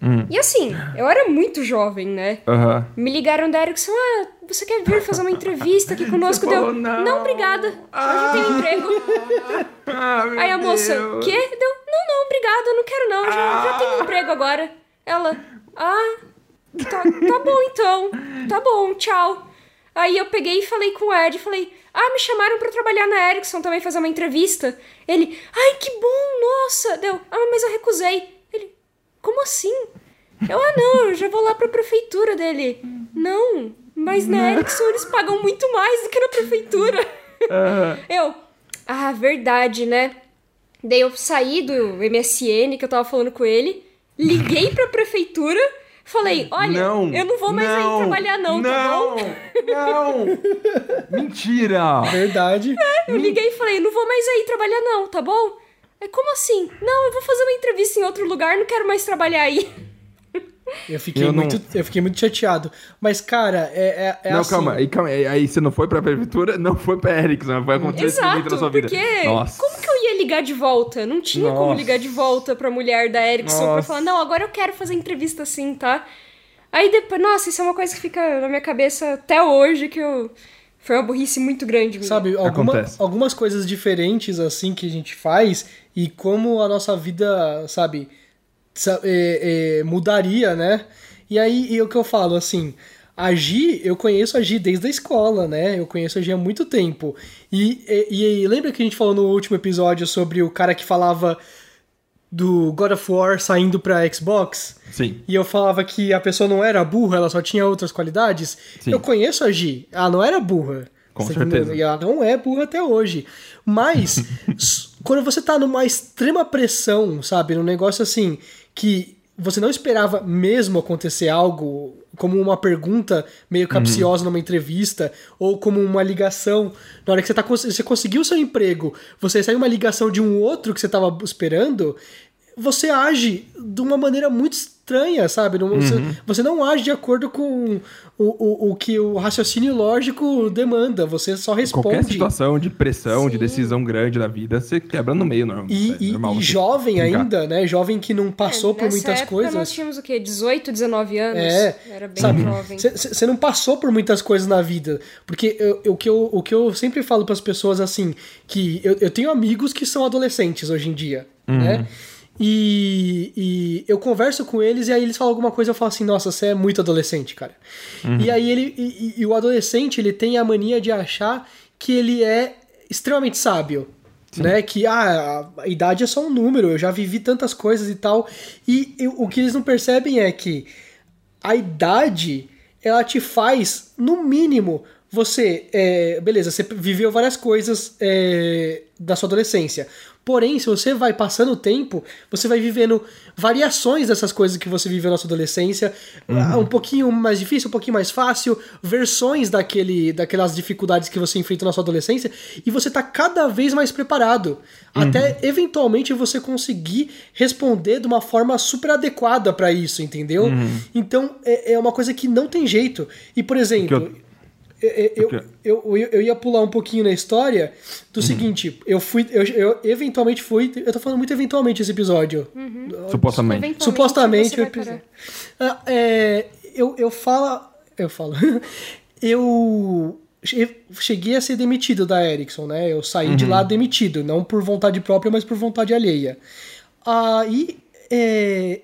Hum. E assim, eu era muito jovem, né? Uhum. Me ligaram da Ericsson, ah, você quer vir fazer uma entrevista aqui conosco? Deu, falou, não. não, obrigada, ah. eu já tenho emprego. Ah, Aí a moça, Deus. quê? Deu, não, não, obrigada, não quero não, já, já tenho emprego agora. Ela, ah, tá, tá bom então, tá bom, tchau. Aí eu peguei e falei com o Ed, falei, ah, me chamaram para trabalhar na Ericsson também fazer uma entrevista. Ele, ai, que bom, nossa. Deu, ah, mas eu recusei. Ele, como assim? Eu, ah, não, eu já vou lá pra prefeitura dele. Não, mas na Ericsson eles pagam muito mais do que na prefeitura. Uhum. Eu, ah, verdade, né? Daí eu saí do MSN que eu tava falando com ele, liguei pra prefeitura Falei, olha, não, eu não vou mais não, aí trabalhar não, não, tá bom? Não, Mentira! Verdade. É, eu liguei e falei, não vou mais aí trabalhar não, tá bom? É como assim? Não, eu vou fazer uma entrevista em outro lugar, não quero mais trabalhar aí. Eu fiquei, eu muito, não... eu fiquei muito chateado. Mas, cara, é, é, é não, assim... calma, aí, calma. Aí você não foi pra prefeitura, não foi pra Ericsson, foi acontecer Exato, na sua vida. porque Nossa. como que eu ia ligar de volta? Não tinha Nossa. como ligar de volta pra mulher da Ericsson Nossa. pra falar, não, agora eu quero fazer entrevista assim, tá? Aí depois, nossa, isso é uma coisa que fica na minha cabeça até hoje, que eu Foi uma burrice muito grande. Minha. Sabe, alguma, algumas coisas diferentes assim que a gente faz e como a nossa vida, sabe, é, é, mudaria, né? E aí, e o que eu falo, assim, a Gi, eu conheço a Gi desde a escola, né? Eu conheço a Gi há muito tempo. E, e, e lembra que a gente falou no último episódio sobre o cara que falava do God of War saindo pra Xbox. Sim. E eu falava que a pessoa não era burra, ela só tinha outras qualidades. Sim. Eu conheço a Gi, ela não era burra. Com certeza. E ela não é burra até hoje. Mas, quando você tá numa extrema pressão, sabe? Num negócio assim, que você não esperava mesmo acontecer algo, como uma pergunta meio capciosa uhum. numa entrevista, ou como uma ligação. Na hora que você, tá, você conseguiu seu emprego, você recebe uma ligação de um outro que você estava esperando, você age de uma maneira muito estranha, sabe? Não, uhum. você, você, não age de acordo com o, o, o que o raciocínio lógico demanda. Você só responde. Qualquer situação de pressão, Sim. de decisão grande na vida, você quebra no meio, normal. E, é normal e jovem brincar. ainda, né? Jovem que não passou é, por muitas época coisas. Nós tínhamos o quê? 18, 19 anos? É. Era bem sabe, jovem. Você não passou por muitas coisas na vida. Porque eu, eu, o, que eu, o que eu sempre falo para as pessoas assim, que eu, eu tenho amigos que são adolescentes hoje em dia, uhum. né? E, e, eu converso com eles e aí eles falam alguma coisa eu falo assim, nossa, você é muito adolescente, cara. Uhum. E aí ele. E, e, o adolescente ele tem a mania de achar que ele é extremamente sábio. Sim. Né? Que ah, a idade é só um número, eu já vivi tantas coisas e tal. E eu, o que eles não percebem é que a idade ela te faz, no mínimo, você. É, beleza, você viveu várias coisas é, da sua adolescência. Porém, se você vai passando o tempo, você vai vivendo variações dessas coisas que você viveu na sua adolescência, uhum. um pouquinho mais difícil, um pouquinho mais fácil, versões daquele, daquelas dificuldades que você enfrenta na sua adolescência, e você tá cada vez mais preparado. Uhum. Até eventualmente você conseguir responder de uma forma super adequada para isso, entendeu? Uhum. Então é, é, uma coisa que não tem jeito. E, por exemplo. Eu, eu, eu, eu, ia pular um pouquinho na história do uhum. seguinte, eu fui, eu, eu eventualmente fui, eu tô falando muito eventualmente esse episódio. Uhum. Supostamente. Supostamente. Eu, ah, é, eu, eu falo, eu falo, eu cheguei a ser demitido da Ericsson, né? Eu saí uhum. de lá demitido, não por vontade própria, mas por vontade alheia. Aí, é,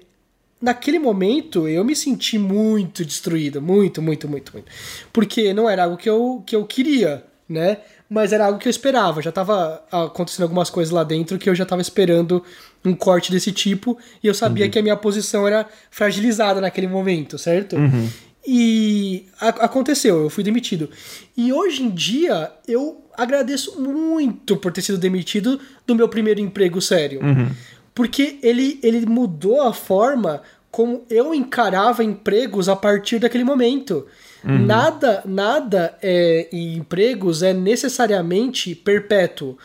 naquele momento eu me senti muito destruído, muito, muito, muito, muito. Porque não era algo que eu, que eu queria, né? Mas era algo que eu esperava. Já estava acontecendo algumas coisas lá dentro que eu já estava esperando um corte desse tipo e eu sabia uhum. que a minha posição era fragilizada naquele momento, certo? Uhum. E aconteceu, eu fui demitido. E hoje em dia eu agradeço muito por ter sido demitido do meu primeiro emprego sério. Uhum porque ele, ele mudou a forma como eu encarava empregos a partir daquele momento. Uhum. Nada, nada é, em empregos é necessariamente perpétuo.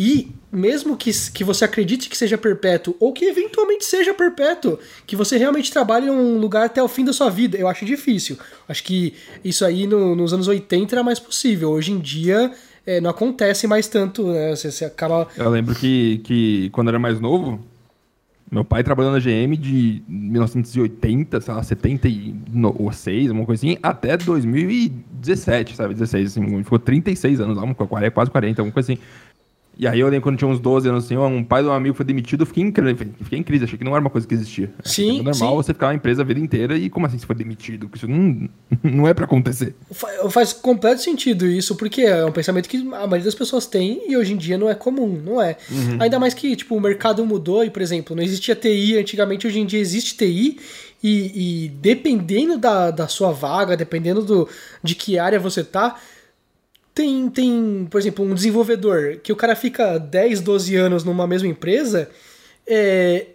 E mesmo que, que você acredite que seja perpétuo, ou que eventualmente seja perpétuo, que você realmente trabalhe em um lugar até o fim da sua vida, eu acho difícil. Acho que isso aí no, nos anos 80 era mais possível. Hoje em dia é, não acontece mais tanto, né? Você, você acaba. Eu lembro que, que quando eu era mais novo, meu pai trabalhou na GM de 1980, sei lá, 76, uma coisa assim, até 2017, sabe? 16, assim, ficou 36 anos lá, quase 40, alguma coisa assim. E aí eu lembro quando tinha uns 12 anos assim, um pai de um amigo foi demitido, eu fiquei em, fiquei em crise, achei que não era uma coisa que existia. Sim. É normal sim. você ficar na empresa a vida inteira e como assim você foi demitido? Isso não, não é para acontecer. Faz completo sentido isso, porque é um pensamento que a maioria das pessoas tem e hoje em dia não é comum, não é? Uhum. Ainda mais que, tipo, o mercado mudou e, por exemplo, não existia TI antigamente, hoje em dia existe TI e, e dependendo da, da sua vaga, dependendo do, de que área você tá tem, tem, por exemplo, um desenvolvedor que o cara fica 10, 12 anos numa mesma empresa, é,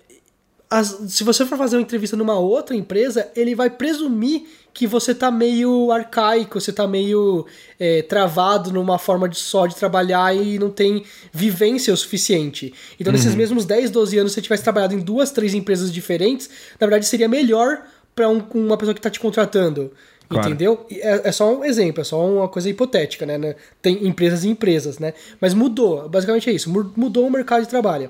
as, se você for fazer uma entrevista numa outra empresa, ele vai presumir que você tá meio arcaico, você tá meio é, travado numa forma de só de trabalhar e não tem vivência o suficiente. Então, uhum. nesses mesmos 10, 12 anos, se você tivesse trabalhado em duas, três empresas diferentes, na verdade seria melhor para um, uma pessoa que está te contratando. Claro. Entendeu? É, é, só um exemplo, é só uma coisa hipotética, né? Tem empresas e empresas, né? Mas mudou, basicamente é isso, mudou o mercado de trabalho.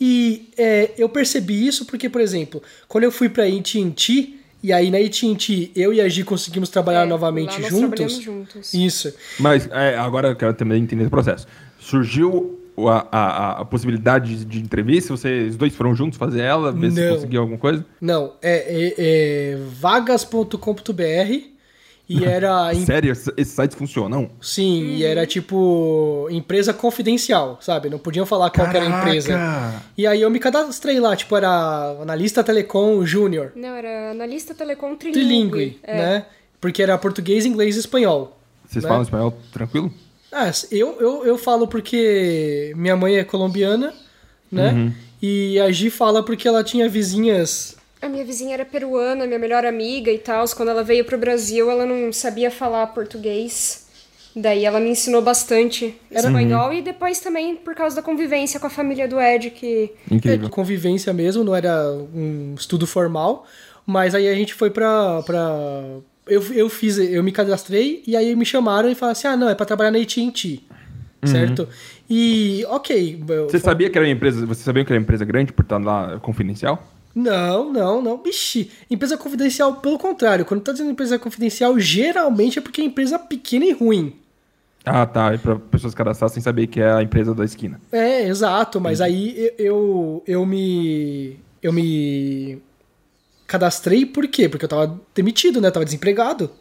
E é, eu percebi isso porque, por exemplo, quando eu fui pra AT&T, E aí na AT&T, eu e a Gi conseguimos trabalhar é, novamente juntos. juntos. Isso. Mas é, agora eu quero também entender o processo. Surgiu a, a, a, possibilidade de entrevista? Vocês dois foram juntos fazer ela, ver Não. se conseguiu alguma coisa? Não, é, é, é vagas.com.br e era. Sério? Esses sites funcionam? Sim, e era tipo empresa confidencial, sabe? Não podiam falar qual era a empresa. E aí eu me cadastrei lá, tipo, era analista telecom júnior. Não, era analista telecom trilingue. Trilingue, é. né? Porque era português, inglês e espanhol. Vocês né? falam espanhol tranquilo? Ah, eu, eu, eu falo porque minha mãe é colombiana, né? Uhum. E a Gi fala porque ela tinha vizinhas a minha vizinha era peruana, minha melhor amiga e tal. Quando ela veio pro Brasil, ela não sabia falar português. Daí ela me ensinou bastante espanhol uhum. e depois também por causa da convivência com a família do Ed, que. Incrível. É, convivência mesmo, não era um estudo formal. Mas aí a gente foi pra. pra... Eu, eu fiz, eu me cadastrei e aí me chamaram e falaram assim: ah, não, é pra trabalhar na AT&T. Uhum. Certo? E, ok. Você sabia que era uma empresa. Você sabia que era uma empresa grande por estar lá confidencial? Não, não, não. Bixi, empresa confidencial, pelo contrário. Quando tá dizendo empresa confidencial, geralmente é porque é empresa pequena e ruim. Ah, tá. E pra pessoas cadastrar sem saber que é a empresa da esquina. É, exato. Mas aí eu, eu me. Eu me cadastrei por quê? Porque eu tava demitido, né? tava desempregado.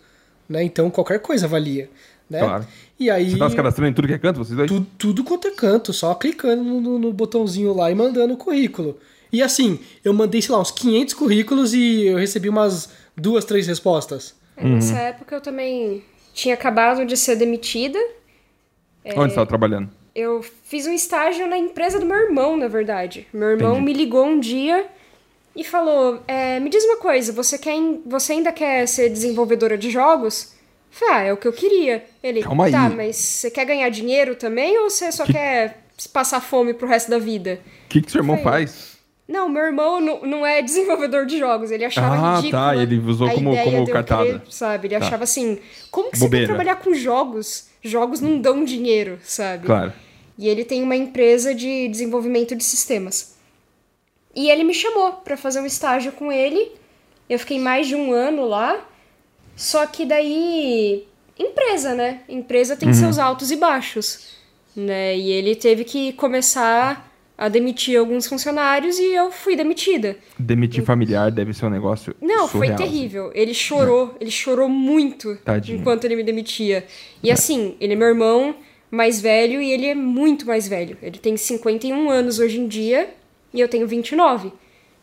Né? Então qualquer coisa valia. Né? Claro. E aí, Você tava se cadastrando em tudo que é canto, vocês dois? Tudo, tudo quanto é canto, só clicando no, no botãozinho lá e mandando o currículo. E assim, eu mandei, sei lá, uns 500 currículos e eu recebi umas duas, três respostas. Uhum. Nessa época eu também tinha acabado de ser demitida. Onde é, você estava trabalhando? Eu fiz um estágio na empresa do meu irmão, na verdade. Meu irmão Entendi. me ligou um dia e falou: é, Me diz uma coisa, você, quer, você ainda quer ser desenvolvedora de jogos? falei, ah, é o que eu queria. Ele, Calma aí. tá, mas você quer ganhar dinheiro também ou você só que... quer passar fome pro resto da vida? O que, que seu irmão falei, faz? Não, meu irmão não, não é desenvolvedor de jogos. Ele achava ah, ridículo. Ah, tá. Ele usou como, como cartada. Querer, sabe? Ele tá. achava assim: como que Bobeira. você quer trabalhar com jogos? Jogos não dão dinheiro, sabe? Claro. E ele tem uma empresa de desenvolvimento de sistemas. E ele me chamou para fazer um estágio com ele. Eu fiquei mais de um ano lá. Só que daí. Empresa, né? Empresa tem uhum. seus altos e baixos. Né? E ele teve que começar a demitir alguns funcionários e eu fui demitida. Demitir familiar deve ser um negócio. Não, surreal, foi assim. terrível. Ele chorou, é. ele chorou muito Tadinho. enquanto ele me demitia. E é. assim, ele é meu irmão mais velho e ele é muito mais velho. Ele tem 51 anos hoje em dia e eu tenho 29.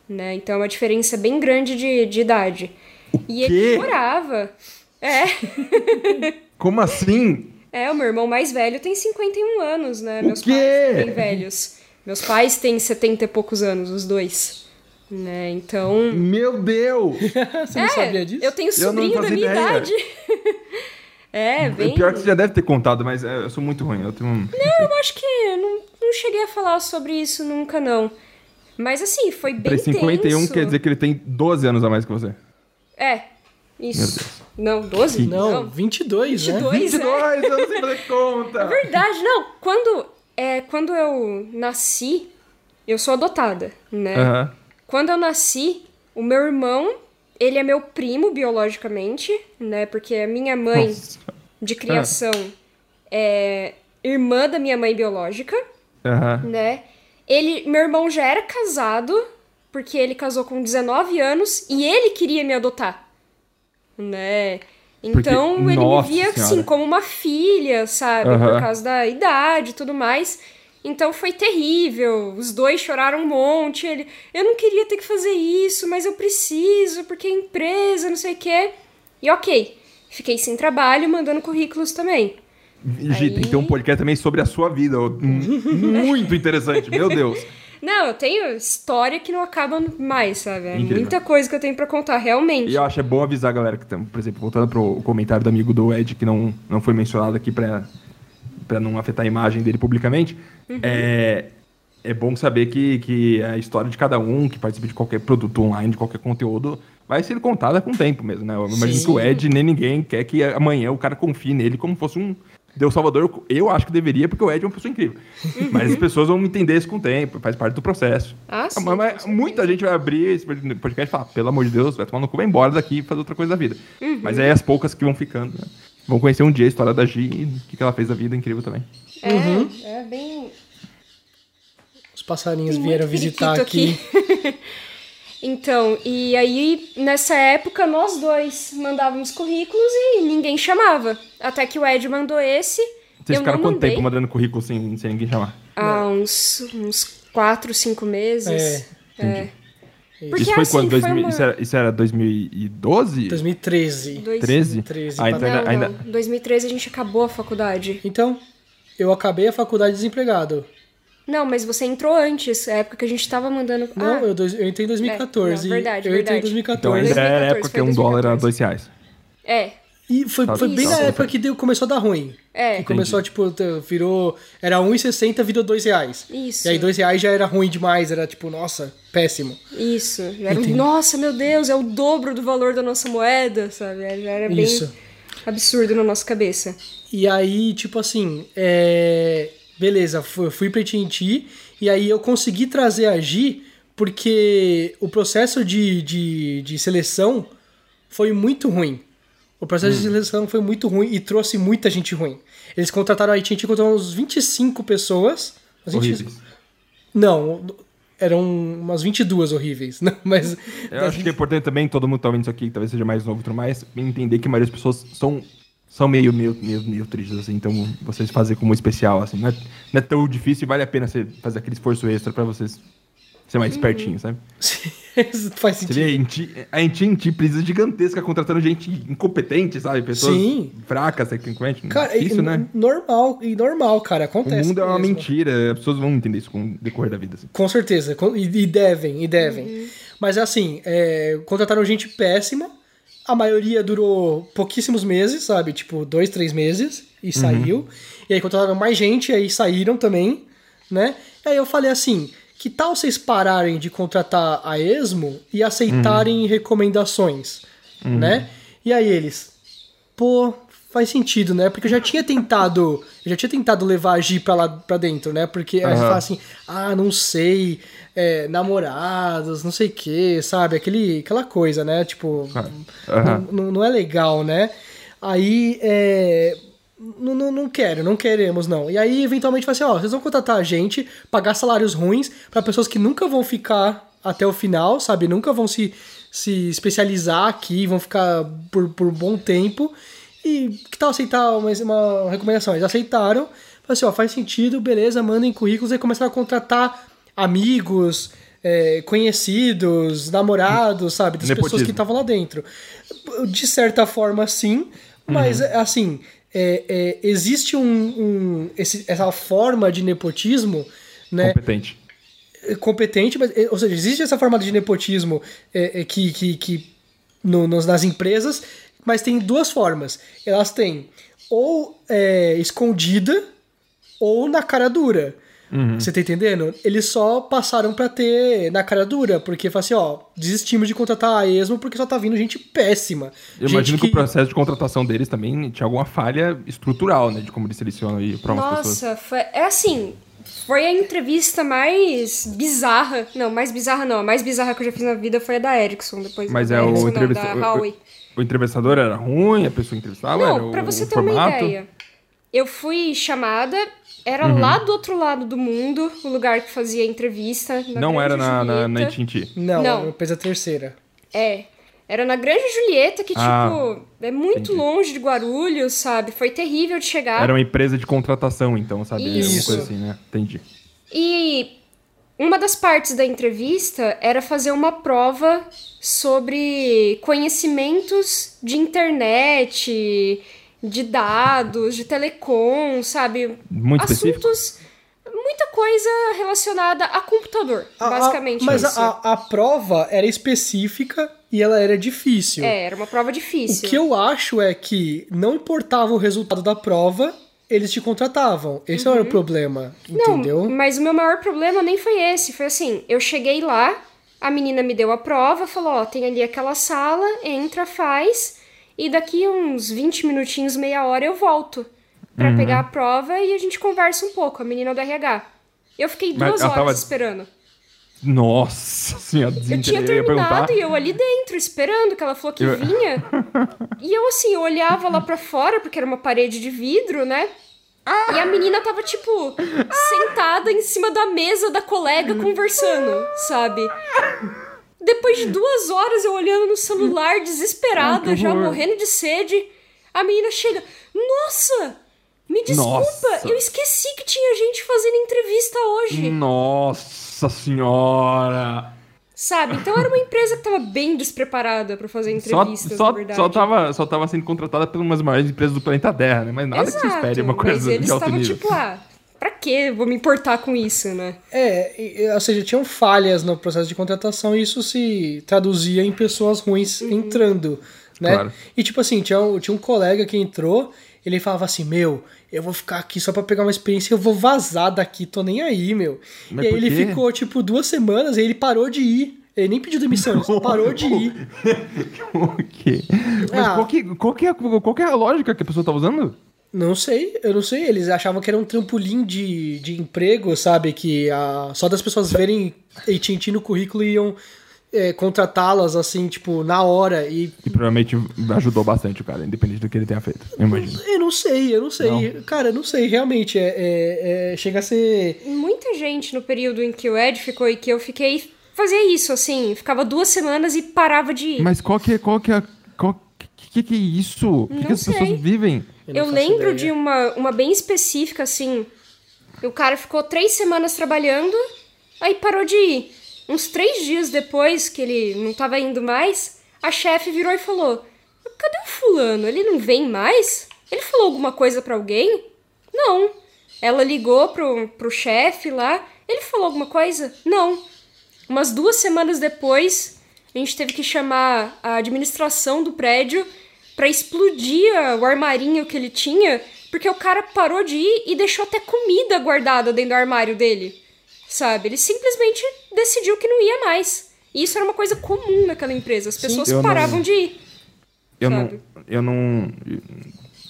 Né? Então é uma diferença bem grande de, de idade. O e quê? ele chorava. É. Como assim? É, o meu irmão mais velho tem 51 anos, né? O Meus quê? pais têm velhos. Meus pais têm 70 e poucos anos, os dois. Né? Então. Meu Deus! você não é, sabia disso? Eu tenho sobrinho eu da minha ideia. idade. é, bem. Pior que você já deve ter contado, mas é, eu sou muito ruim. Eu tenho. Não, eu acho que não, não cheguei a falar sobre isso nunca, não. Mas assim, foi bem. 51 tenso. quer dizer que ele tem 12 anos a mais que você. É, isso. Não, 12? Não, não 22, 22, né? 22, é. eu não sei fazer conta. É verdade, não. Quando é, quando eu nasci, eu sou adotada, né? Uhum. Quando eu nasci, o meu irmão, ele é meu primo biologicamente, né? Porque a minha mãe Nossa. de criação uhum. é irmã da minha mãe biológica, uhum. né? Ele, meu irmão já era casado, porque ele casou com 19 anos e ele queria me adotar, né? Então Porque, ele me via assim, senhora. assim como uma filha, sabe? Uhum. Por causa da idade e tudo mais. Então foi terrível. Os dois choraram um monte. Ele, eu não queria ter que fazer isso, mas eu preciso, porque é empresa, não sei o quê. E ok, fiquei sem trabalho, mandando currículos também. Aí... Tem um podcast também sobre a sua vida. Muito interessante, meu Deus. Não, eu tenho história que não acaba mais, sabe? É Incrível. muita coisa que eu tenho para contar, realmente. E eu acho é bom avisar a galera que, por exemplo, voltando pro comentário do amigo do Ed, que não, não foi mencionado aqui pra, pra não afetar a imagem dele publicamente, uhum. é, é bom saber que, que a história de cada um que participa de qualquer produto online, de qualquer conteúdo, vai ser contada com o tempo mesmo, né? Eu imagino Sim. que o Ed nem ninguém quer que amanhã o cara confie nele como fosse um Deu Salvador, eu acho que deveria, porque o Ed é uma pessoa incrível. Mas as pessoas vão entender isso com o tempo, faz parte do processo. Ah, sim, mas, muita gente vai abrir esse podcast e falar, pelo amor de Deus, vai tomar no cu, vai embora daqui e fazer outra coisa da vida. Uhum. Mas aí as poucas que vão ficando, né? Vão conhecer um dia a história da Gi e o que ela fez da vida incrível também. É, Uhum. é bem. Os passarinhos Tem vieram visitar periquito aqui. Então, e aí, nessa época, nós dois mandávamos currículos e ninguém chamava. Até que o Ed mandou esse. Vocês eu ficaram não quanto mandei. tempo mandando currículo sem, sem ninguém chamar? Há uns, uns quatro, cinco meses. Entendi. Porque isso foi assim, quando? foi 2000 uma- isso, era, isso era 2012? 2013. Dois- 13? 13, Ah, então ainda, ainda- não. 2013 a gente acabou a faculdade. Então, eu acabei a faculdade desempregado. Não, mas você entrou antes, a época que a gente tava mandando. Não, ah, eu, dois- eu entrei em 2014. É, não, verdade, eu entrei em verdade. Então 2014. ainda era a 2014, época que um dólar era 2014. dois reais. É, E foi, foi bem na época que deu, começou a dar ruim. é. Que começou, tipo, virou. Era 1,60, virou 2 reais. Isso. E aí 2 reais já era ruim demais, era tipo, nossa, péssimo. Isso. Era, Entendi. nossa, meu Deus, é o dobro do valor da nossa moeda, sabe? Já era bem Isso. absurdo na nossa cabeça. E aí, tipo assim, é... beleza, fu- fui pra AT&T e aí eu consegui trazer a Gi porque o processo de, de, de seleção foi muito ruim. O processo Hum. de seleção foi muito ruim e trouxe muita gente ruim. Eles contrataram a AT&T, contrataram uns 25 pessoas. Umas 20 Horríveis. Não, eram umas 22 horríveis. Não, mas Eu acho que é importante também, todo mundo tá ouvindo isso aqui, que talvez seja mais novo e tudo mais, entender que a maioria das pessoas são, são meio, meio, meio, meio tristes, assim, então vocês fazem como especial, assim, não é, não é tão difícil e vale a pena você fazer aquele esforço extra pra vocês ser mais espertinhos, sabe? faz Você sentido. vê, a Inti- a AT&T precisa gigantesca contratando gente incompetente, sabe? Pessoas Sim. fracas tecnicamente. Cara, Isso, e- né? normal, e normal, cara, O acontece. mundo é uma mesmo. mentira, as pessoas vão entender isso com o decorrer da vida. Assim. Com certeza, e, e devem, e devem. Mas assim, é, contrataram gente péssima, a maioria durou pouquíssimos meses, sabe? Tipo, dois, três meses, e saiu. E aí contrataram mais gente, e aí saíram também, né? E aí eu falei assim, que tal vocês pararem de contratar a Esmo e aceitarem recomendações, né? E aí eles, pô, faz sentido, né? Porque eu já tinha tentado, eu já tinha tentado levar a Gi pra lá pra dentro, né? Porque aí você fala assim, ah, não sei, é, namorados, não sei o que, sabe? Aquele, aquela coisa, né? Tipo, Aham. não, não é legal, né? Aí, é. Não, não, não quero, não queremos, não. E aí, eventualmente, fala assim: ó, vocês vão contratar a gente, pagar salários ruins pra pessoas que nunca vão ficar até o final, sabe? Nunca vão se, se especializar aqui, vão ficar por, por um bom tempo. E que tal aceitar uma, uma recomendação? Eles aceitaram. Falaram assim: ó, faz sentido, beleza, mandem currículos e começaram a contratar amigos, é, conhecidos, namorados, sabe? Das pessoas Nepotismo. que estavam lá dentro. De certa forma, sim, mas assim, é, é, existe um, um- esse- essa forma de nepotismo, né? Competente. competente, mas, ou seja, existe essa forma de nepotismo eh, eh, que, que, que no- nos- nas empresas, mas tem duas formas. Elas têm ou eh, escondida ou na cara dura. Você tá entendendo? Eles só passaram pra ter na cara dura, porque fala assim, ó, desistimos de contratar a ESMO porque só tá vindo gente péssima. Eu gente imagino que... o processo de contratação deles também tinha alguma falha estrutural, né? De como eles selecionam e para umas pessoas. Nossa, foi, é assim, foi a entrevista mais bizarra. Não, mais bizarra não. A mais bizarra que eu já fiz na vida foi a da Ericsson. Depois Mas da é Ericsson, o não, entrevistador. da Huawei. O, o entrevistador era ruim, a pessoa que entrevistava era Não, o, pra você o ter uma formato. ideia. Eu fui chamada, era Uhum. lá do outro lado do mundo, o lugar que fazia a entrevista. na Não Grande era na, na, na. AT&T. Não, Não. fez a terceira. É. Era na Grande Julieta, que, Ah, tipo, é muito entendi. longe de Guarulhos, sabe? Foi terrível de chegar. Era uma empresa de contratação, então, sabe? Alguma Isso. coisa assim, né? Entendi. E uma das partes da entrevista era fazer uma prova sobre conhecimentos de internet, de dados, de telecom, sabe? Muito específico? Assuntos, muita coisa relacionada a computador, A- a- basicamente mas isso. a, a, a prova era específica e ela era difícil. É, era uma prova O difícil. que eu acho é que não importava o resultado da prova, eles te contratavam. Esse era o problema, entendeu? Uhum. Não, mas o meu maior problema nem foi esse. Foi assim, eu cheguei lá, a menina me deu a prova, falou, ó, tem ali aquela sala, entra, faz, e daqui uns 20 minutinhos, meia hora eu volto. para uhum. pegar a prova e a gente conversa um pouco, a menina do RH. Eu fiquei duas horas tava... esperando. Nossa senhora, Eu tinha terminado e eu ali dentro, esperando, que ela falou que eu... vinha. e eu, assim, eu olhava lá pra fora, porque era uma parede de vidro, né? E a menina tava, tipo, sentada em cima da mesa da colega conversando, sabe? Depois de duas horas eu olhando no celular, desesperada, já morrendo de sede, a menina chega. Nossa! Me desculpa, Nossa. eu esqueci que tinha gente fazendo entrevista hoje. Nossa senhora! Sabe? Então era uma empresa que tava bem despreparada para fazer entrevistas, só, só, verdade. Só tava, só tava sendo contratada por umas maiores empresas do planeta Terra, né? Mas nada Exato, que se espere uma coisa mas eles de alto nível. tipo, ah, pra que vou me importar com isso, né? É, ou seja, tinham falhas no processo de contratação e isso se traduzia em pessoas ruins uhum. entrando, né? Claro. E tipo assim, tinha, tinha um colega que entrou ele falava assim: Meu, eu vou ficar aqui só pra pegar uma experiência, eu vou vazar daqui, tô nem aí, meu. Mas e aí ele ficou, tipo, duas semanas e ele parou de ir. Ele nem pediu demissão, ele só parou de ir. ok. Mas ah, qual, que, qual, que é, qual que é a lógica que a pessoa tá usando? Não sei, eu não sei. Eles achavam que era um trampolim de, de emprego, sabe? Que a, só das pessoas verem AT&T no currículo iam é, contratá-las, assim, tipo, na hora. E... e provavelmente ajudou bastante o cara, independente do que ele tenha feito, eu imagino. Eu não sei, eu não sei. Não. Cara, eu não sei, realmente. É, é, é, chega a ser. Muita gente no período em que o Ed ficou e que eu fiquei fazia isso, assim. Ficava duas semanas e parava de ir. Mas qual que é. Qual que é qual, que, que é isso? O que, que, as pessoas vivem? Eu, eu lembro ideia. de uma, uma bem específica, assim. O cara ficou três semanas trabalhando, aí parou de ir. Uns três dias depois que ele não tava indo mais, a chefe virou e falou: Cadê o fulano? Ele não vem mais? Ele falou alguma coisa para alguém? Não. Ela ligou pro, pro chefe lá. Ele falou alguma coisa? Não. Umas duas semanas depois, a gente teve que chamar a administração do prédio para explodir o armarinho que ele tinha, porque o cara parou de ir e deixou até comida guardada dentro do armário dele sabe? Ele simplesmente decidiu que não ia mais. E isso era uma coisa comum naquela empresa. As pessoas Sim, paravam não... de ir. Eu sabe? não. Eu não.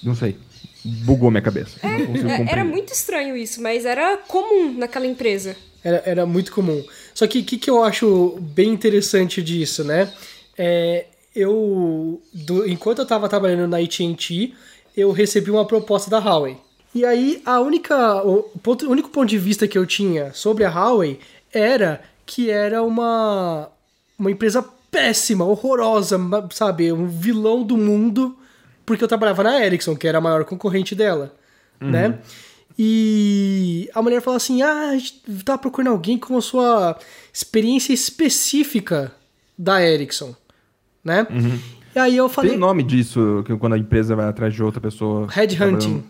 Não sei. Bugou minha cabeça. É, é era muito estranho isso, mas era comum naquela empresa. Era, era muito comum. Só que o que, que eu acho bem interessante disso, né? É, eu, do, enquanto eu estava trabalhando na AT&T, eu recebi uma proposta da Huawei. E aí, a única, o, ponto, o único ponto de vista que eu tinha sobre a Huawei era que era uma, uma empresa péssima, horrorosa, sabe? Um vilão do mundo, porque eu trabalhava na Ericsson, que era a maior concorrente dela, uhum. né? E a mulher falou assim: ah, a gente tá procurando alguém com a sua experiência específica da Ericsson, né? Uhum. E aí eu falei. Tem nome disso, que quando a empresa vai atrás de outra pessoa. Headhunting.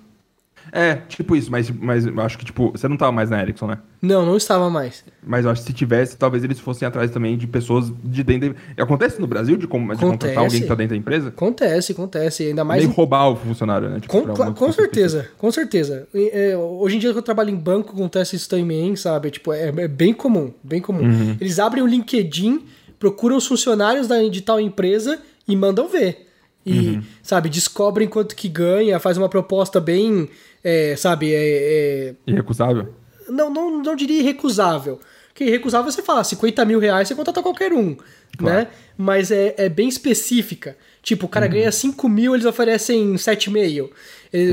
É, tipo isso, mas, mas eu acho que, tipo, você não tava mais na Ericsson, né? Não, não estava mais. Mas eu acho que se tivesse, talvez eles fossem atrás também de pessoas de dentro da... Acontece no Brasil de, de contratar alguém que tá dentro da empresa? Acontece, acontece. Ainda mais. Nem roubar o funcionário, né? Tipo, com, com certeza, com certeza. É, hoje em dia que eu trabalho em banco, acontece isso também, sabe? Tipo, é, é bem comum, bem comum. Uhum. Eles abrem o LinkedIn, procuram os funcionários da, de tal empresa e mandam ver. E, uhum. sabe, descobrem quanto que ganha, faz uma proposta bem é, sabe, é, é... Irrecusável? Não, não, não diria irrecusável. Porque irrecusável você fala 50 mil reais, você contrata qualquer um, claro. né? Mas é, é bem específica. Tipo, o cara uhum. ganha 5 mil, eles oferecem 7,5.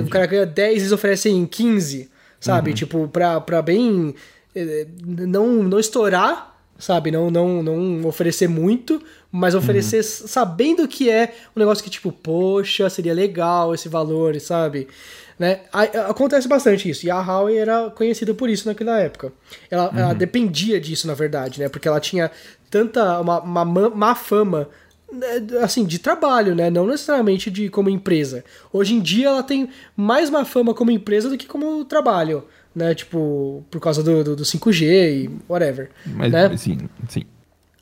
O cara ganha 10, eles oferecem 15, sabe? Uhum. Tipo, pra, pra bem... É, não, não estourar, sabe? Não, não, não oferecer muito, mas oferecer uhum. sabendo que é um negócio que, tipo, poxa, seria legal esse valor, sabe? Né? Acontece bastante isso. E a Huawei era conhecida por isso naquela época. Ela, uhum. ela dependia disso, na verdade, né? Porque ela tinha tanta uma, uma má fama né, assim, de trabalho, né? Não necessariamente de como empresa. Hoje em dia ela tem mais má fama como empresa do que como trabalho, né? Tipo, por causa do, do, do 5G e whatever. Mas, né? sim, sim.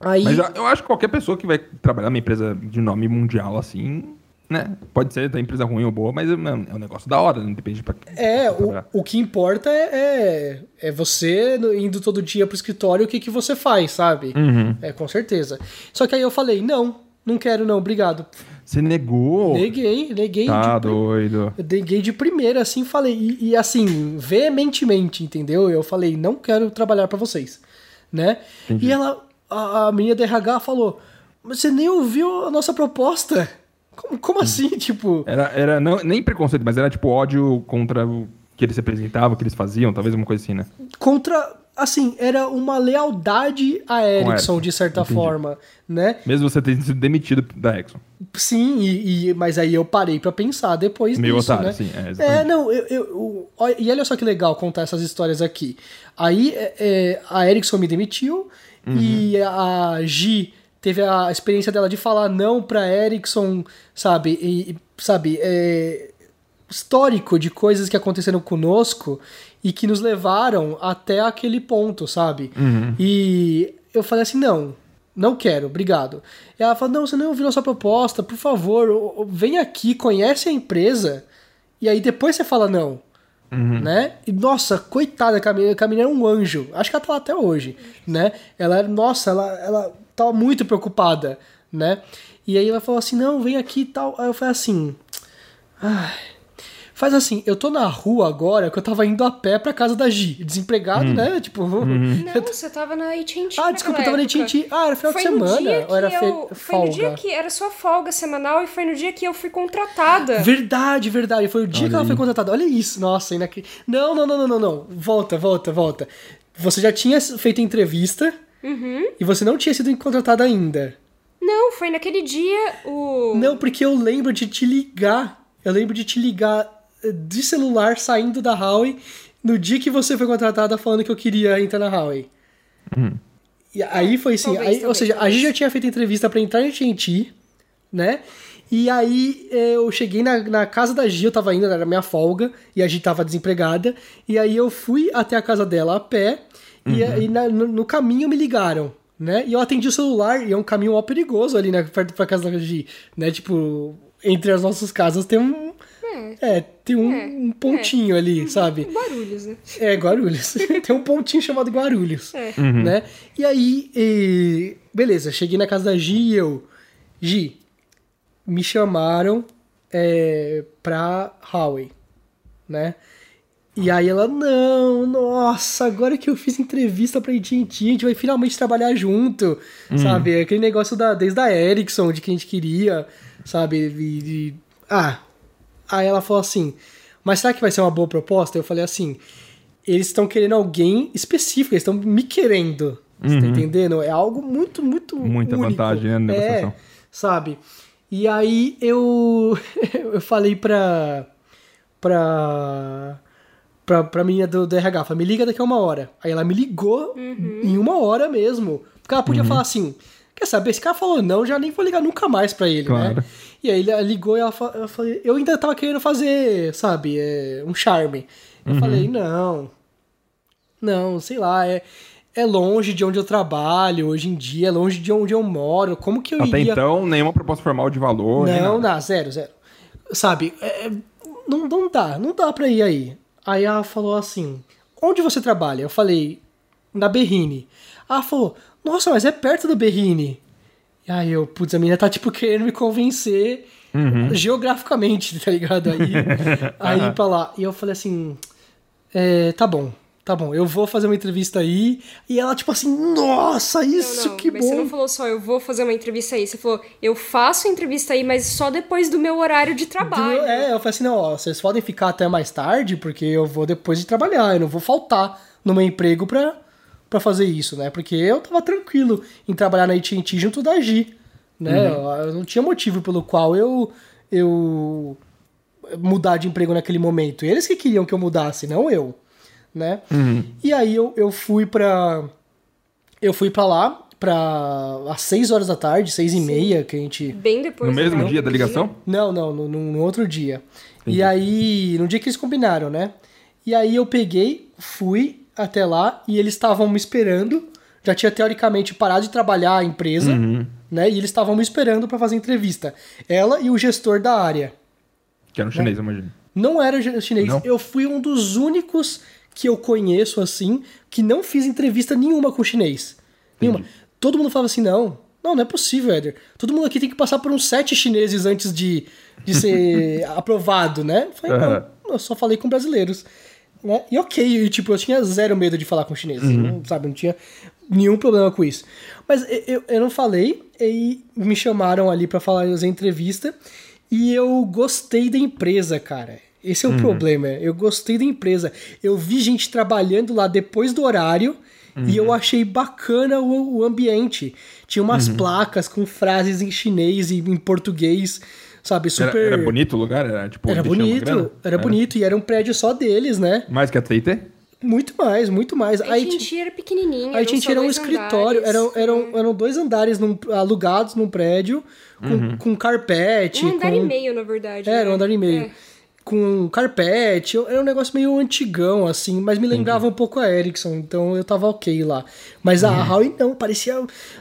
Aí... Mas eu acho que qualquer pessoa que vai trabalhar numa empresa de nome mundial assim, né? Pode ser da empresa ruim ou boa, mas é um negócio da hora, não depende pra É, pra o, o que importa é, é, é, você indo todo dia pro escritório, o que, que você faz, sabe? Uhum. É, com certeza. Só que aí eu falei, não, não quero não, obrigado. Você negou? Neguei, neguei. Tá de, doido. Eu neguei de primeira, assim, falei. E, e, assim, veementemente, entendeu? Eu falei, não quero trabalhar para vocês, né? Entendi. E ela, a, a menina da RH falou, mas você nem ouviu a nossa proposta? Como, como assim, tipo... Era, era não, nem preconceito, mas era tipo ódio contra o que eles representavam, o que eles faziam, talvez uma coisa assim, né? Contra assim, era uma lealdade a Ericsson, de certa Entendi. forma, né? Mesmo você tendo sido demitido da Ericsson. Sim, e, e mas aí eu parei para pensar depois Meio disso, otário, né? sim, é, é, não, eu, eu, eu, e olha só que legal contar essas histórias aqui. Aí é, é a Ericsson me demitiu uhum. e a Gi teve a experiência dela de falar não pra Ericsson, sabe? E, sabe, é, histórico de coisas que aconteceram conosco e que nos levaram até aquele ponto, sabe? Uhum. E eu falei assim: não, não quero, obrigado. E ela falou: não, você não ouviu a sua proposta, por favor, vem aqui, conhece a empresa, e aí depois você fala não. Uhum. Né? E nossa, coitada, a Camila, a Camila era um anjo. Acho que ela tá lá até hoje, né? Ela, nossa, ela, ela tava muito preocupada, né? E aí ela falou assim: "Não, vem aqui e tal". Aí eu falei assim: "Ai, Faz assim, eu tô na rua agora que eu tava indo a pé pra casa da Gi. Desempregado, hum. né? Tipo. Uhum. Não, você tava na AT&T. Ah, desculpa, eu tava na AT&T. Ah, era final foi de semana? Ou era eu, Foi no dia que era sua folga semanal e foi no dia que eu fui contratada. Verdade, verdade. Foi o dia Olha que ela foi contratada. Olha isso. Nossa, ainda que. Não, não, não, não, não, não. Volta, volta, volta. Você já tinha feito entrevista uhum. e você não tinha sido contratada ainda. Não, foi naquele dia o. Não, porque eu lembro de te ligar. Eu lembro de te ligar de celular saindo da Huawei no dia que você foi contratada falando que eu queria entrar na Huawei. Hum. E aí foi assim, talvez, aí, talvez, ou seja, talvez. a gente já tinha feito entrevista para entrar em TNT, né? E aí eu cheguei na, na casa da Gia, eu tava indo, era minha folga, e a Gia tava desempregada, e aí eu fui até a casa dela a pé, uhum. e, e na, no, no, caminho me ligaram, né? E eu atendi o celular, e é um caminho ó perigoso ali, né, perto da casa da Gia, né? Tipo, entre as nossas casas tem um, é. é, tem um, é, um pontinho é. ali, sabe? Guarulhos, né? É, Guarulhos. tem um pontinho chamado Guarulhos. É. Uhum. Né? E aí, e... beleza, cheguei na casa da Gi e eu. Gi, me chamaram é, pra Huawei, né? E aí ela, não, nossa, agora que eu fiz entrevista pra AT&T, a gente vai finalmente trabalhar junto, uhum. sabe? Aquele negócio da, desde a Ericsson, de que a gente queria, sabe? E, e, ah, Aí ela falou assim: Mas será que vai ser uma boa proposta? Eu falei assim: Eles estão querendo alguém específico, eles estão me querendo. Você tá uhum. tá entendendo? É algo muito, muito. Muita único. vantagem, né? Na é, sabe? E aí eu, eu falei pra. pra. pra, pra menina do, do RH, falei, me liga daqui a uma hora. Aí ela me ligou uhum. em uma hora mesmo. Porque ela podia uhum. falar assim: quer saber? Esse cara falou não, já nem vou ligar nunca mais pra ele, né? claro. né? E aí ele ligou e ela falou, eu ainda tava querendo fazer, sabe, é, um charme. Eu uhum. falei, não, não, sei lá, é, é longe de onde eu trabalho hoje em dia, é longe de onde eu moro, como que eu Até iria... então, nenhuma proposta formal de valor, Não, não, zero, zero. Sabe, é, não, não dá, não dá pra ir aí. Aí ela falou assim, onde você trabalha? Eu falei, na Berrine. Ela falou, nossa, mas é perto da Berrine. E aí eu, putz, a menina tá tipo querendo me convencer uhum. geograficamente, tá ligado? Aí, aí pra lá. E eu falei assim, é, tá bom, tá bom, eu vou fazer uma entrevista aí. E ela, tipo assim, nossa, isso não, não, que mas bom. Você não falou só, eu vou fazer uma entrevista aí. Você falou, eu faço a entrevista aí, mas só depois do meu horário de trabalho. Do, é, eu falei assim, não, ó, vocês podem ficar até mais tarde, porque eu vou depois de trabalhar, eu não vou faltar no meu emprego pra para fazer isso, né? Porque eu tava tranquilo em trabalhar na AT&T junto da Gi, né? Uhum. Eu não tinha motivo pelo qual eu eu mudar de emprego naquele momento. Eles que queriam que eu mudasse, não eu, né? Uhum. E aí eu, eu fui para eu fui para lá para às 6 horas da tarde, seis e meia, que a gente bem depois no mesmo dia da ligação? Não, não, no, no, no outro dia. Entendi. E aí, no dia que eles combinaram, né? E aí eu peguei, fui até lá e eles estavam me esperando. Já tinha teoricamente parado de trabalhar a empresa, uhum. né? E eles estavam me esperando para fazer entrevista. Ela e o gestor da área. Que era um chinês, né? imagino. Não era chinês. Não? Eu fui um dos únicos que eu conheço assim que não fiz entrevista nenhuma com chinês. Nenhuma. Todo mundo falava assim: não, Não, não é possível, Éder. Todo mundo aqui tem que passar por uns sete chineses antes de, de ser aprovado, né? Eu falei, uhum. não, eu só falei com brasileiros. Né? E ok, e, tipo, eu tinha zero medo de falar com chineses, uhum. não, sabe? Não tinha nenhum problema com isso. Mas eu, eu não falei, e me chamaram ali para fazer entrevista, e eu gostei da empresa, cara. Esse é o uhum. problema. Eu gostei da empresa. Eu vi gente trabalhando lá depois do horário uhum. e eu uhum. achei bacana o, o ambiente. Tinha umas uhum. placas com frases em chinês e em português, sabe? Super. Era, era bonito o lugar? Era, tipo, era bonito, era, era bonito. E era um prédio só deles, né? Mais que a TIT? Muito mais, muito mais. A AT&T era pequenininha. A AT&T era um escritório, eram, eram, eram dois andares num, alugados num prédio com, uhum. com carpete. Um andar com... e meio, na verdade. É, era um né? andar e meio. É com carpete. Era um negócio meio antigão, assim, mas me lembrava uhum. um pouco a Ericsson, então eu tava ok lá. Mas a uhum. Huawei não, parecia,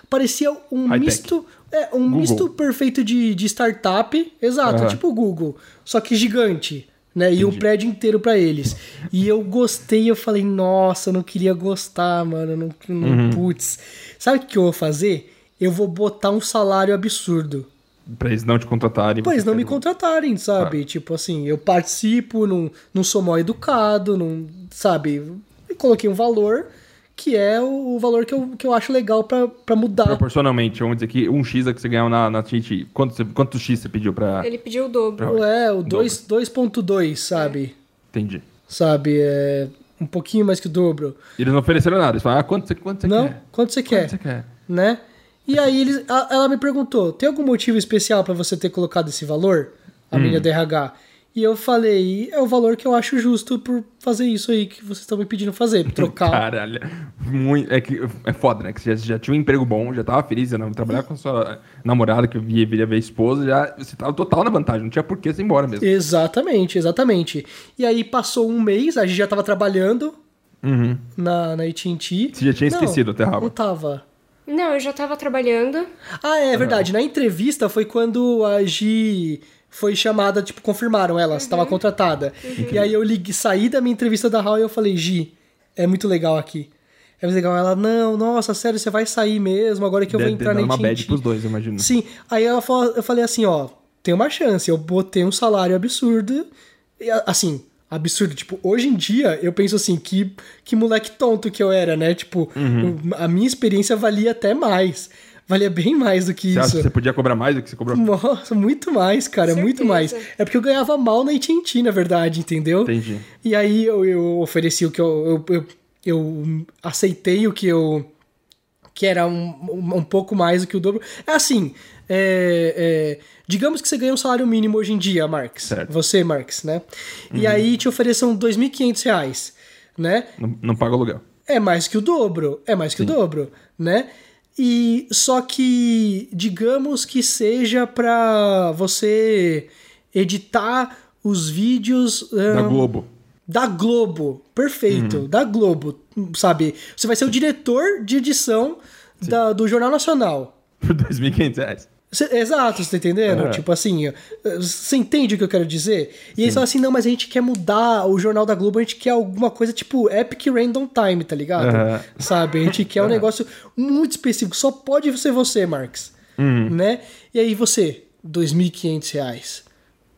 parecia um misto. É, um Google. misto perfeito de, de startup, exato, uhum. tipo o Google, só que gigante. Né, e um prédio inteiro para eles. E eu gostei, eu falei, nossa, eu não queria gostar, mano. Não, não, uhum. Putz. Sabe o que eu vou fazer? Eu vou botar um salário absurdo. Pra eles não te contratarem. Pra eles não me contratarem, sabe? Ah. Tipo assim, eu participo, não, não sou mal educado, não, sabe? Eu coloquei um valor que é o, valor que eu, que eu acho legal para mudar. Proporcionalmente, vamos dizer que um X é que você ganhou na, na TNT. Quanto, quanto X você pediu para Ele pediu o dobro. Pra... É, o 2.2, sabe? É. Entendi. Sabe, é um pouquinho mais que o dobro. E eles não ofereceram nada, eles falaram, ah, quanto você, quanto você não, quer? quanto você quer? Quanto você quer? Né? E aí eles, ela me perguntou: tem algum motivo especial para você ter colocado esse valor? A hum. minha DRH. E eu falei, é o valor que eu acho justo por fazer isso aí que vocês estão me pedindo fazer, trocar. Caralho, muito, é, que, é foda, né? Que você já, já tinha um emprego bom, já tava feliz, não trabalhar com a sua namorada, que via, via ver a esposa, já você tava total na vantagem, não tinha por que você ir embora mesmo. Exatamente, exatamente. E aí passou um mês, a gente já tava trabalhando uhum. na, na AT&T. Você já tinha esquecido até, Rafa? Não tava. Não, eu já tava trabalhando. Ah, é verdade. Na entrevista foi quando a Gi foi chamada, tipo, confirmaram ela, estava uhum. contratada. Uhum. E aí eu liguei, saí da minha entrevista da Hall e eu falei, Gi, é muito legal aqui. É muito legal. Ela, não, nossa, sério, você vai sair mesmo, agora que eu vou entrar na uma bad pros dois, imagino. Sim. Aí ela falou, eu falei assim, ó, tem uma chance, eu botei um salário absurdo. Assim, absurdo. Tipo, hoje em dia, eu penso assim, que, que moleque tonto que eu era, né? Tipo, uhum. a minha experiência valia até mais. Valia bem mais do que você isso. Acha que você podia cobrar mais do que você cobrou? Nossa, muito mais, cara, muito mais. É porque eu ganhava mal na AT&T, na verdade, entendeu? Entendi. E aí eu, eu ofereci o que eu, eu, eu, eu aceitei o que eu que era um, um, um, pouco mais do que o dobro. É assim, é, é, digamos que você ganha um salário mínimo hoje em dia, Marx. Certo. Você, Marx, né? Uhum. E aí te ofereçam R$ 2.500, né? Não, não paga aluguel. É mais que o dobro, é mais que Sim. o dobro, né? E só que digamos que seja para você editar os vídeos da Globo. Da Globo, perfeito, uhum. da Globo, sabe? Você vai ser o diretor de edição da, do Jornal Nacional. Por 2.500 reais. Cê, exato, você tá entendendo? Uhum. Tipo assim, você entende o que eu quero dizer? E Sim. eles falam assim: não, mas a gente quer mudar o Jornal da Globo, a gente quer alguma coisa tipo Epic Random Time, tá ligado? Uhum. Sabe? A gente quer um negócio muito específico, só pode ser você, Marx. Uhum. Né? E aí você, R$ 2.500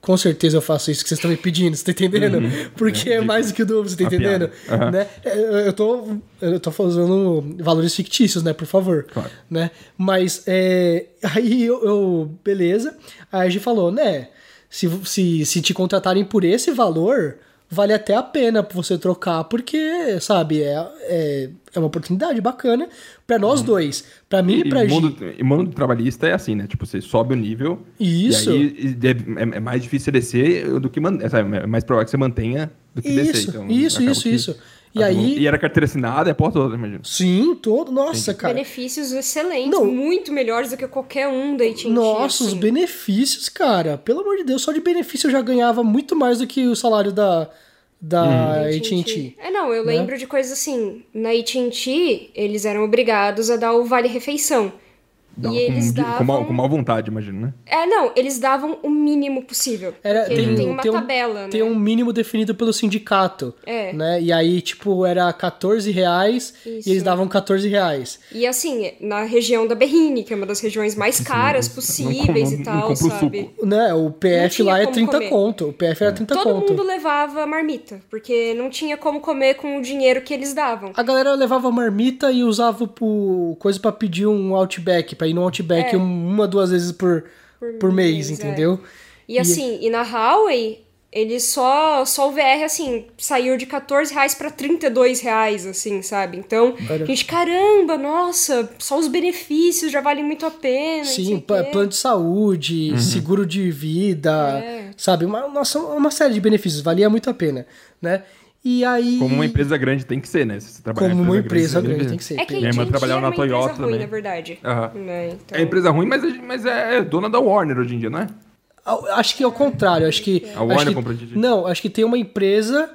com certeza eu faço isso que vocês estão me pedindo, você tá entendendo? Uhum. Porque é, é mais do que o dobro, você tá entendendo? Uhum. Né? É, eu, tô, eu tô fazendo valores fictícios, né? Por favor. Claro. Né? Mas é, aí eu, eu, Beleza. Aí a gente falou, né? Se, se, se te contratarem por esse valor, vale até a pena você trocar, porque, sabe, é, é, é uma oportunidade bacana para nós uhum. dois. para mim e, e pra mundo, E mundo trabalhista é assim, né? Tipo, você sobe o nível. Isso. E aí é, é mais difícil descer do que. É mais provável que você mantenha do que isso, descer. Então, isso, isso, isso. E aí... E era carteira assinada a porta toda, imagina. Sim, todo. Nossa, cara. Benefícios excelentes, Não. muito melhores do que qualquer um da AT&T. Nossa, assim. os benefícios, cara. Pelo amor de Deus, só de benefício eu já ganhava muito mais do que o salário da da uhum. AT&T. É, não, eu né? lembro de coisas assim, na AT&T, eles eram obrigados a dar o vale refeição. Dava e eles com, davam... com, mal, com mal vontade, imagino, né? É, não, eles davam o mínimo possível. Era, tem, tem uma tem um, tabela, né? Tem um mínimo definido pelo sindicato. É. Né? E aí, tipo, era 14 reais Isso. e eles davam 14 reais. E assim, na região da Berrine, que é uma das regiões mais caras não- possíveis não- e não tal, compra o sabe? suco. Né? O Não PF lá é como 30 comer. conto. O PF era 30 Todo conto. mundo levava marmita, porque não tinha como comer com o dinheiro que eles davam. A galera levava marmita e usava por coisa pra pedir um Outback, pra ir no Outback É. um- uma, duas vezes por, por, mês, mês, é. entendeu? E assim, e na Huawei, eles só, só o VR, assim, saiu de 14 reais pra 32 reais, assim, sabe? Então, Olha. gente, caramba, nossa, só os benefícios já valem muito a pena. Sim, plano de saúde, seguro de vida, É. sabe? Uma, nossa, uma série de benefícios, valia muito a pena, né? E aí... Como uma empresa grande tem que ser, né? Se você trabalhar Como uma empresa você grande tem que ser. É que Minha irmã a gente trabalhava na uma empresa Toyota ruim, também. na verdade. Aham. Né? Então, É empresa ruim, mas, é- mas é dona da Warner hoje em dia, não é? Acho que é o contrário, acho que... A Warner acho que- comprou a Didi. Não, acho que tem uma empresa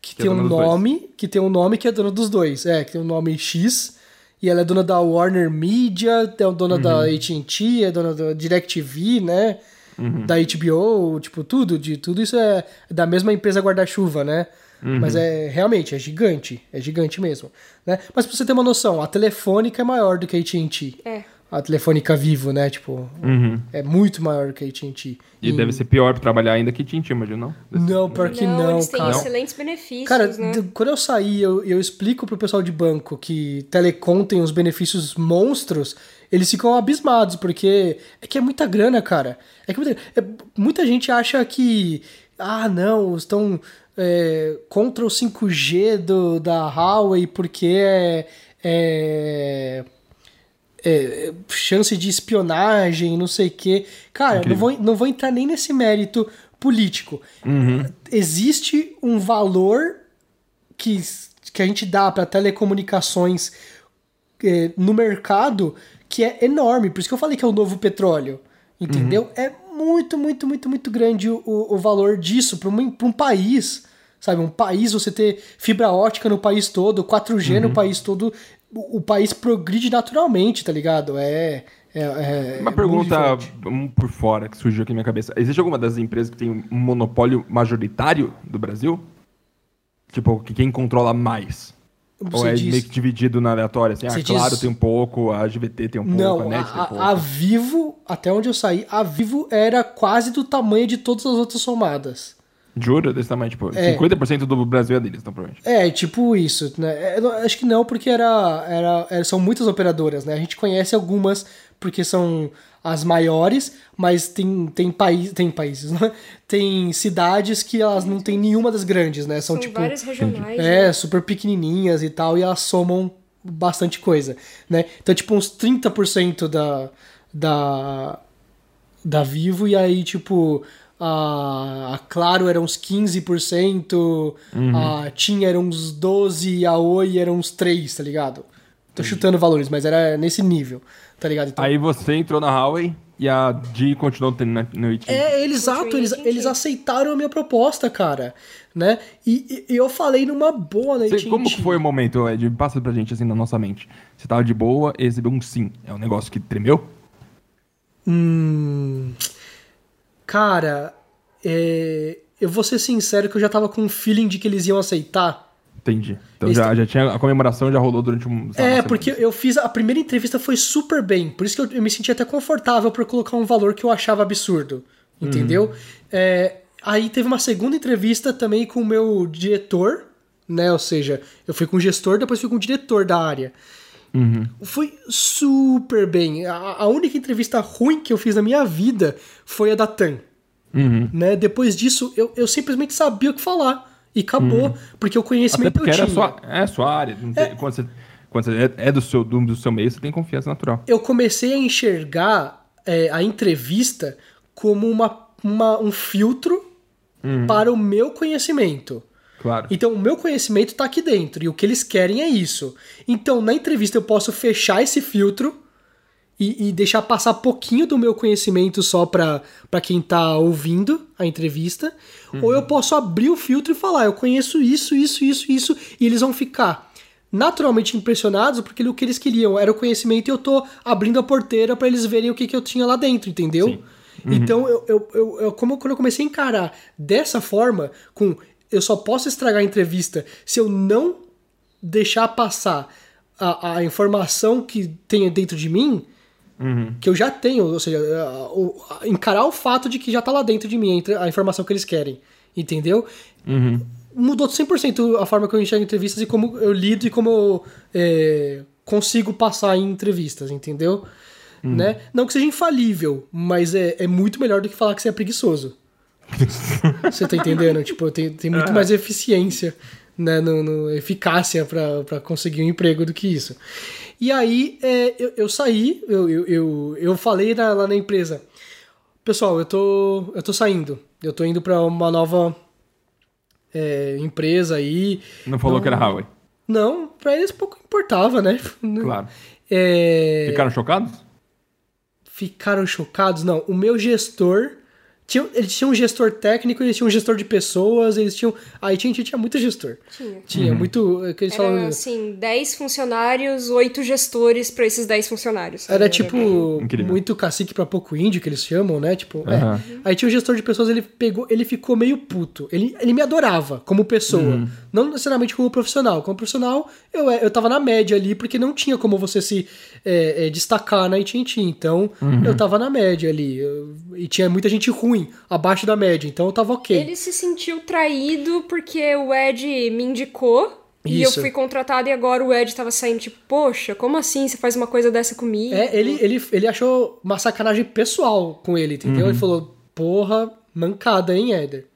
que, Que é tem um dos dois. nome, que tem um nome que é dona dos dois. É, que tem um nome X, e ela é dona da Warner Media, é dona da Uhum. AT&T, é dona da DirecTV, né? Uhum. Da HBO, tipo, tudo, de tudo isso é da mesma empresa guarda-chuva, né? Uhum. Mas é realmente, é gigante, é gigante mesmo, né? Mas pra você ter uma noção, a Telefônica é maior do que a AT&T. É. A Telefônica Vivo, né? Tipo, é muito maior que a AT&T. Uhum. E Em- deve ser pior pra trabalhar ainda que Tintin, imagina, não? Não, pior que não, eles têm cara. excelentes benefícios, Cara, né? quando eu saí, eu, eu explico pro pessoal de banco que telecom tem uns benefícios monstros, eles ficam abismados, porque é que é muita grana, cara. É que muita, é- muita gente acha que, ah, não, estão é, contra o 5G do, da Huawei porque é, é, é, chance de espionagem, não sei o quê. Cara, não vou, não vou entrar nem nesse mérito político. Existe um valor que, que a gente dá para telecomunicações eh, no mercado que é enorme. Por isso que eu falei que é o novo petróleo. Entendeu? É muito, muito, muito, muito grande o, o valor disso para um país. Sabe, um país, você ter fibra ótica no país todo, 4G no país todo, o, o país progride naturalmente, tá ligado? É. é, é Uma é pergunta um por fora que surgiu aqui na minha cabeça. Existe alguma das empresas que tem um monopólio majoritário do Brasil? Tipo, que quem controla mais? Ou é diz- meio que dividido na aleatória? Assim, Você ah, claro, diz- tem um pouco, a GVT tem um pouco, a Não, NET tem um a, pouco. a, a Vivo, até onde eu saí, a Vivo era quase do tamanho de todas as outras somadas. Jura? Desse tamanho, tipo, É. 50% do Brasil é deles, então, provavelmente. É, tipo isso, né? É, acho que não, porque era, era, era- são muitas operadoras, né? A gente conhece algumas porque são as maiores, mas tem, tem, país, tem países, né? Tem cidades que elas não tem nenhuma das grandes, né? São, São tipo. várias regionais. É, né? super pequenininhas e tal, e elas somam bastante coisa, né? Então, tipo, uns 30% da, da, da Vivo, e aí, tipo, a, a Claro era uns 15%, a TIM era uns 12%, a Oi era uns 3%, tá ligado? Tô chutando valores, mas era nesse nível, tá ligado? Então, Aí você entrou na Huawei e a Di continuou tendo na- no AT&T. É, eles, exato, eles, eles aceitaram a minha proposta, cara, né? E, e eu falei numa boa na Você- AT&T. como que foi o momento, Ed? Passa pra gente, assim, na nossa mente. Você tava de boa e recebeu um sim. É um negócio que tremeu? Hum, cara, é, eu vou ser sincero que eu já tava com um feeling de que eles iam aceitar. Entendi. Então já, já tinha... A comemoração já rolou durante um... lá, É, porque eu fiz. A primeira entrevista foi super bem. Por isso que eu, eu me senti até confortável por colocar um valor que eu achava absurdo. Entendeu? É, aí teve uma segunda entrevista também com o meu diretor, né? Ou seja, eu fui com o gestor, depois fui com o diretor da área. Foi super bem. A, a única entrevista ruim que eu fiz na minha vida foi a da TAM. Uhum. Né? Depois disso, eu, eu simplesmente sabia o que falar. E acabou. Porque o Até conhecimento porque eu tinha. sua, é a sua área. tem- Quando você, quando você é, é do, seu, do, do seu meio, você tem confiança natural. eu comecei a enxergar é, a entrevista como uma, uma- um filtro para o meu conhecimento. Claro. Então, o meu conhecimento está aqui dentro e o que eles querem é isso. Então, na entrevista, eu posso fechar esse filtro e, e deixar passar pouquinho do meu conhecimento só para quem tá ouvindo a entrevista. Ou eu posso abrir o filtro e falar, eu conheço isso, isso, isso, isso, e eles vão ficar. naturalmente impressionados porque o que eles queriam era o conhecimento e eu tô abrindo a porteira para eles verem o que, que eu tinha lá dentro, entendeu? Sim. Uhum. Então, eu, eu, eu, eu, como quando eu comecei a encarar dessa forma, com eu só posso estragar a entrevista se eu não deixar passar a, a informação que tem dentro de mim, uhum. que eu já tenho, ou seja, a, a, encarar o fato de que já tá lá dentro de mim a informação que eles querem, entendeu? Uhum. Mudou 100% a forma que eu enxergo entrevistas e como eu lido e como eu é, consigo passar em entrevistas, entendeu? Uhum. Né? Não que seja infalível, mas é, é muito melhor do que falar que você é preguiçoso. você tá entendendo? Tipo, tem, tem muito mais eficiência, né, no, no eficácia para conseguir um emprego do que isso. E aí é, eu, eu, saí, eu, eu, eu, falei na, lá na empresa, pessoal, eu tô, eu tô saindo, eu tô indo para uma nova é, empresa aí. Não falou não, que era Huawei? Não, pra eles pouco importava, né? Claro. É... Ficaram chocados? Ficaram chocados? Não, o meu gestor tinha, eles tinham um gestor técnico, eles tinham um gestor de pessoas, eles tinham. A AT&T tinha muito gestor. Tinha. Tinha, uhum. muito. É que eles Era, falam... assim, 10 funcionários, 8 gestores para esses 10 funcionários. Era tipo Incrível. muito cacique para pouco índio, que eles chamam, né? Tipo, uhum. é. Aí tinha um gestor de pessoas, ele pegou, ele ficou meio puto. Ele, ele me adorava como pessoa. Uhum. Não necessariamente como profissional. Como profissional, eu, eu tava na média ali, porque não tinha como você se é, é, destacar na AT&T. Então, uhum. eu tava na média ali. Eu, e tinha muita gente ruim ruim, abaixo da média, então eu tava ok. Ele se sentiu traído porque o Ed me indicou e eu fui contratado e agora o Ed tava saindo, tipo, poxa, como assim você faz uma coisa dessa comigo? É, ele, ele, ele achou uma sacanagem pessoal com ele, entendeu? Uhum. Ele falou, porra, mancada, hein, Éder?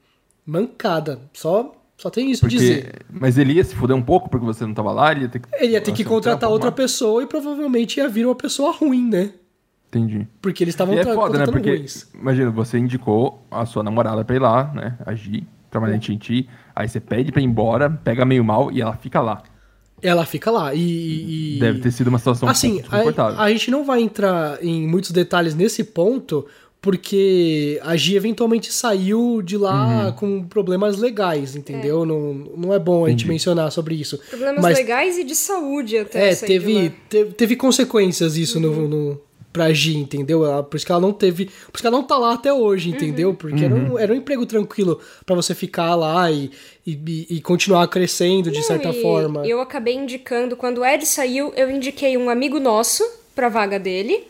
Mancada. Só, só tem isso porque, pra dizer. Mas ele ia se fuder um pouco porque você não tava lá? Ele ia ter que, ele ia ter que contratar outra pessoa e provavelmente ia vir uma pessoa ruim, né? Entendi. Porque eles estavam é foda, né? Porque, ruins. imagina, você indicou a sua namorada pra ir lá, né? Agir, trabalhar em Tinti. Aí você pede pra ir embora, pega meio mal e ela fica lá. Ela fica lá e... e... Deve ter sido uma situação assim, desconfortável. A, a gente não vai entrar em muitos detalhes nesse ponto, porque a Gia eventualmente saiu de lá uhum. com problemas legais, entendeu? É. Não, não é bom a gente mencionar sobre isso. Problemas Mas, legais e de saúde até. É, teve, teve, teve, consequências isso uhum. no, no, pra agir, entendeu? Ela, por isso que ela não teve. Por isso que ela não tá lá até hoje, uhum. entendeu? Porque uhum. Era, um, uhum. era um emprego tranquilo para você ficar lá e, e, e continuar crescendo de não, certa forma. Eu acabei indicando, quando o Ed saiu, eu indiquei um amigo nosso pra vaga dele.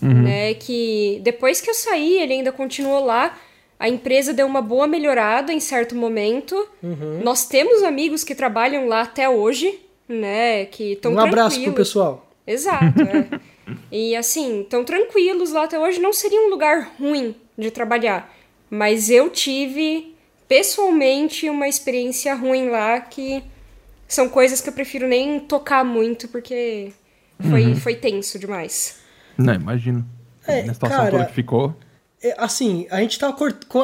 Uhum. Né, que depois que eu saí, ele ainda continuou lá. A empresa deu uma boa melhorada em certo momento. Uhum. Nós temos amigos que trabalham lá até hoje, né? Que estão Um abraço pro pessoal. Exato, é. E assim, tão tranquilos lá até hoje. Não seria um lugar ruim de trabalhar. Mas eu tive, pessoalmente, uma experiência ruim lá que são coisas que eu prefiro nem tocar muito porque foi, uhum. foi tenso demais. Não, imagino. É, Na situação cara, toda que ficou. É, assim, a gente tá,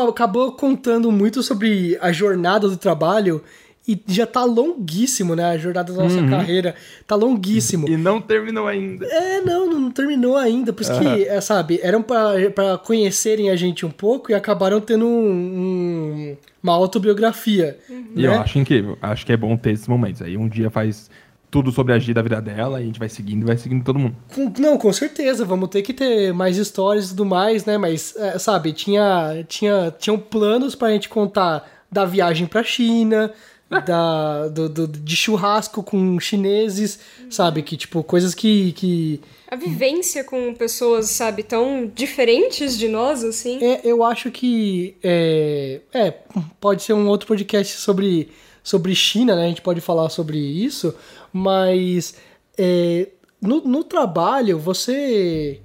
acabou contando muito sobre a jornada do trabalho e já tá longuíssimo, né? A jornada da nossa uhum. carreira tá longuíssimo. E não terminou ainda. É, não, não terminou ainda. Por isso uhum. que, é, sabe, eram para conhecerem a gente um pouco e acabaram tendo um, um, uma autobiografia. Uhum. E eu acho incrível. Acho que é bom ter esses momentos. Aí um dia faz tudo sobre a da vida dela e a gente vai seguindo e vai seguindo todo mundo. Não, com certeza, vamos ter que ter mais histórias e tudo mais, né? Mas, é, sabe, tinha, tinha, tinham planos pra gente contar da viagem pra China, da, do, do, de churrasco com chineses, sabe? Que, tipo, coisas que, que. A vivência com pessoas, sabe, tão diferentes de nós, assim. É, eu acho que. É, é, pode ser um outro podcast sobre, sobre China, né? A gente pode falar sobre isso, mas. É, no, no trabalho, você.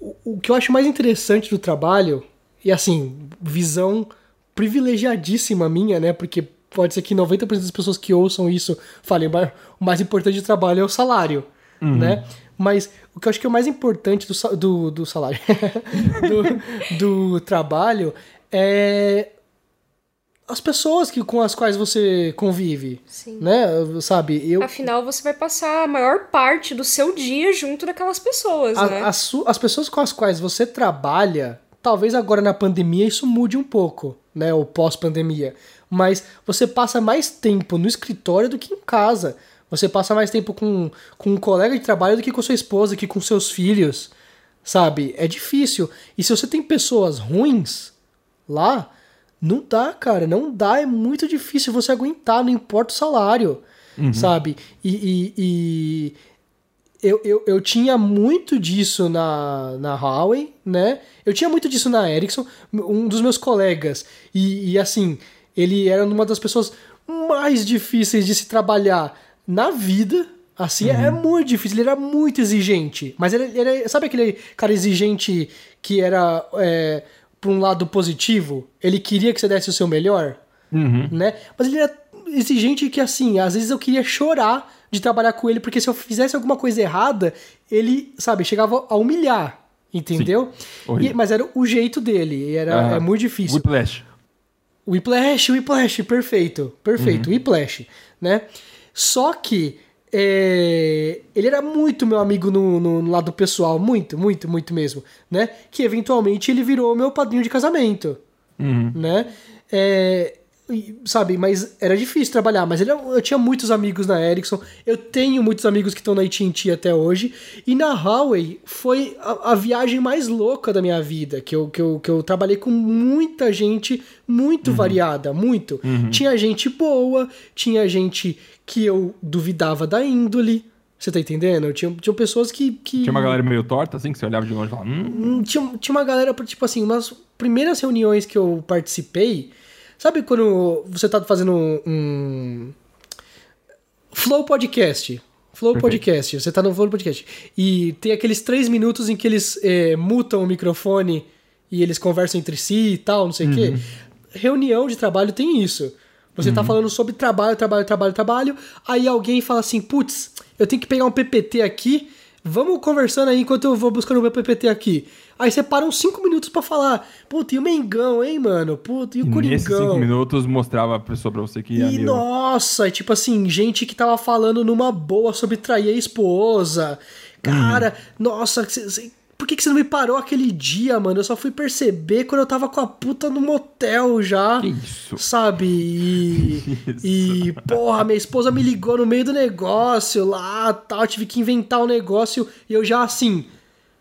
O, o que eu acho mais interessante do trabalho, e assim, visão privilegiadíssima minha, né? Porque pode ser que 90% das pessoas que ouçam isso falem, o mais importante do trabalho é o salário, uhum. né? Mas o que eu acho que é o mais importante do, do, do salário, do, do trabalho, é as pessoas que, com as quais você convive, Sim. né? Sabe? Eu... Afinal, você vai passar a maior parte do seu dia junto daquelas pessoas, a, né? As, as pessoas com as quais você trabalha, talvez agora na pandemia isso mude um pouco, né? Ou pós-pandemia mas você passa mais tempo no escritório do que em casa. Você passa mais tempo com, com um colega de trabalho do que com sua esposa, que com seus filhos, sabe? É difícil. E se você tem pessoas ruins lá, não dá, cara, não dá. É muito difícil você aguentar, não importa o salário, uhum. sabe? E, e, e, eu, eu, eu tinha muito disso na, na Huawei, né? Eu tinha muito disso na Ericsson. Um dos meus colegas, e, e assim, ele era uma das pessoas mais difíceis de se trabalhar na vida, assim, é uhum. é muito difícil. Ele era muito exigente. Mas ele, ele sabe aquele cara exigente que era é, por um lado positivo? Ele queria que você desse o seu melhor, uhum. né? Mas ele era exigente que, assim, às vezes eu queria chorar de trabalhar com ele, porque se eu fizesse alguma coisa errada, ele, sabe, chegava a humilhar. Entendeu? E, mas era o jeito dele. Era, uhum. é muito difícil. Whiplash. Whiplash, Whiplash, perfeito. Perfeito, uhum. Whiplash, né? Só que é, ele era muito meu amigo no, no, no, lado pessoal, muito, muito, muito mesmo, né? Que eventualmente ele virou meu padrinho de casamento, uhum. né? É, sabe, mas era difícil trabalhar, mas ele, eu tinha muitos amigos na Ericsson, eu tenho muitos amigos que estão na AT&T até hoje, e na Huawei foi a, a, viagem mais louca da minha vida, que eu, que eu, que eu trabalhei com muita gente muito uhum. variada, muito. Uhum. Tinha gente boa, tinha gente que eu duvidava da índole, você tá entendendo? Tinha, tinha pessoas que, que. Tinha uma galera meio torta, assim, que você olhava de longe e falava. Hum. hum tinha, tinha uma galera, tipo assim, umas primeiras reuniões que eu participei, Sabe quando você tá fazendo um. Flow Podcast. Flow Perfeito. Podcast. Você tá no Flow Podcast. E tem aqueles três minutos em que eles é, mutam o microfone e eles conversam entre si e tal, não sei o uhum. quê. Reunião de trabalho tem isso. Você tá uhum. tá falando sobre trabalho, trabalho, trabalho, trabalho. Aí alguém fala assim: putz, eu tenho que pegar um PPT aqui. Vamos conversando aí enquanto eu vou buscando o meu PPT aqui. Aí uns 5 minutos para falar. Puta, e o Mengão, hein, mano? Puta, e o e Coringão? Nesses 5 minutos mostrava a pessoa pra você que ia. E nossa, tipo assim, gente que tava falando numa boa sobre trair a esposa. Cara, uhum. nossa, por que, que você não me parou aquele dia, mano? Eu só fui perceber quando eu tava com a puta no motel já. Que isso? Sabe? E. e, porra, minha esposa me ligou no meio do negócio lá, tal. Tive que inventar um negócio e eu já assim.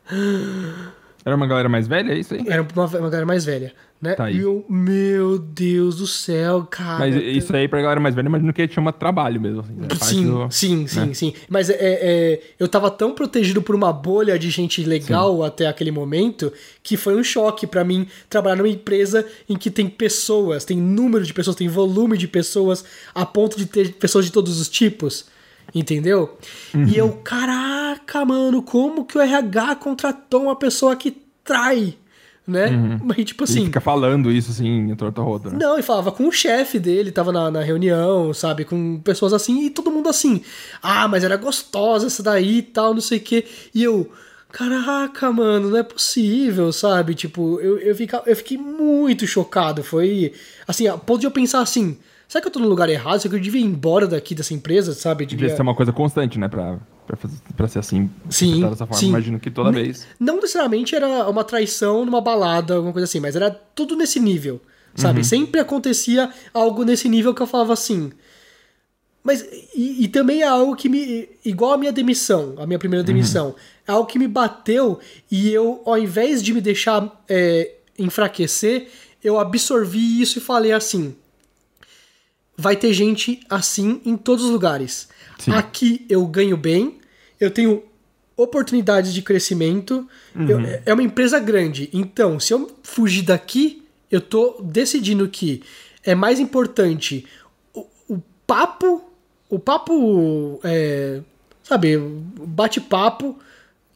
Era uma galera mais velha, é isso aí? Era uma, uma galera mais velha, né? Tá aí. E eu, meu Deus do céu, cara. Mas isso aí pra galera mais velha, imagino que chama trabalho mesmo. Assim, né? sim, do, sim, né? sim, sim. Mas é, é, eu tava tão protegido por uma bolha de gente legal sim. até aquele momento que foi um choque para mim trabalhar numa empresa em que tem pessoas, tem número de pessoas, tem volume de pessoas, a ponto de ter pessoas de todos os tipos entendeu? Uhum. E eu, caraca, mano, como que o RH contratou uma pessoa que trai? Né? Uhum. Mas, tipo assim. Ele fica falando isso assim, em torta roda. Né? Não, e falava com o chefe dele, tava na, na reunião, sabe? Com pessoas assim, e todo mundo assim. Ah, mas era gostosa essa daí e tal, não sei o quê. E eu, caraca, mano, não é possível, sabe? Tipo, eu, eu, fica, eu fiquei muito chocado. Foi. Assim, a ponto de eu pensar assim será que eu tô no lugar errado? Será que eu devia ir embora daqui dessa empresa, sabe? Devia, devia ser uma coisa constante, né? Pra, pra, fazer, pra ser assim, sim, dessa forma. Sim. Imagino que toda vez. Não necessariamente era uma traição numa balada, alguma coisa assim, mas era tudo nesse nível, sabe? Uhum. Sempre acontecia algo nesse nível que eu falava assim. Mas, e, e, também é algo que me. Igual a minha demissão, a minha primeira uhum. demissão. Uhum. É algo que me bateu e eu, ao invés de me deixar é, enfraquecer, eu absorvi isso e falei assim: vai ter gente assim em todos os lugares. Sim. Aqui eu ganho bem, eu tenho oportunidades de crescimento, uhum. eu, é uma empresa grande. Então, se eu fugir daqui, eu tô decidindo que é mais importante o, o papo, o papo, é, sabe, bate-papo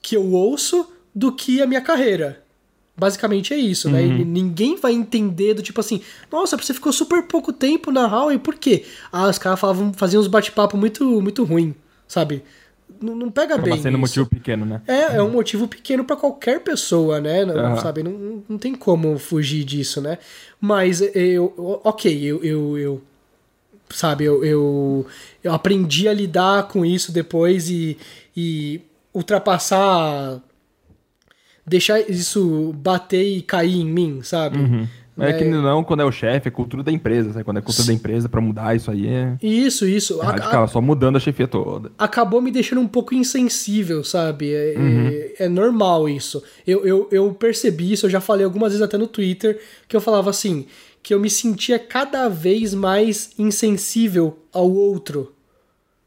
que eu ouço do que a minha carreira. Basicamente é isso, né? uhum. né? E ninguém vai entender do tipo assim, nossa, você ficou super pouco tempo na Huawei, por quê? Ah, os caras falavam, faziam uns bate-papo muito, muito ruim, sabe? Não, não pega Acaba bem. sendo um motivo pequeno, né? É, é um motivo pequeno para qualquer pessoa, né? Não, uhum. Sabe? Não, não tem como fugir disso, né? Mas eu, ok, eu, eu, eu sabe, eu, eu, eu aprendi a lidar com isso depois e, e ultrapassar deixar isso bater e cair em mim, sabe? Uhum. Mas é que não, quando é o chefe, é cultura da empresa. Sabe? Quando é cultura da empresa, para mudar isso aí é. Isso, isso. É radical, a, só mudando a chefia toda. Acabou me deixando um pouco insensível, sabe? É, uhum. é, é, normal isso. Eu, eu, eu percebi isso, eu já falei algumas vezes até no Twitter, que eu falava assim, que eu me sentia cada vez mais insensível ao outro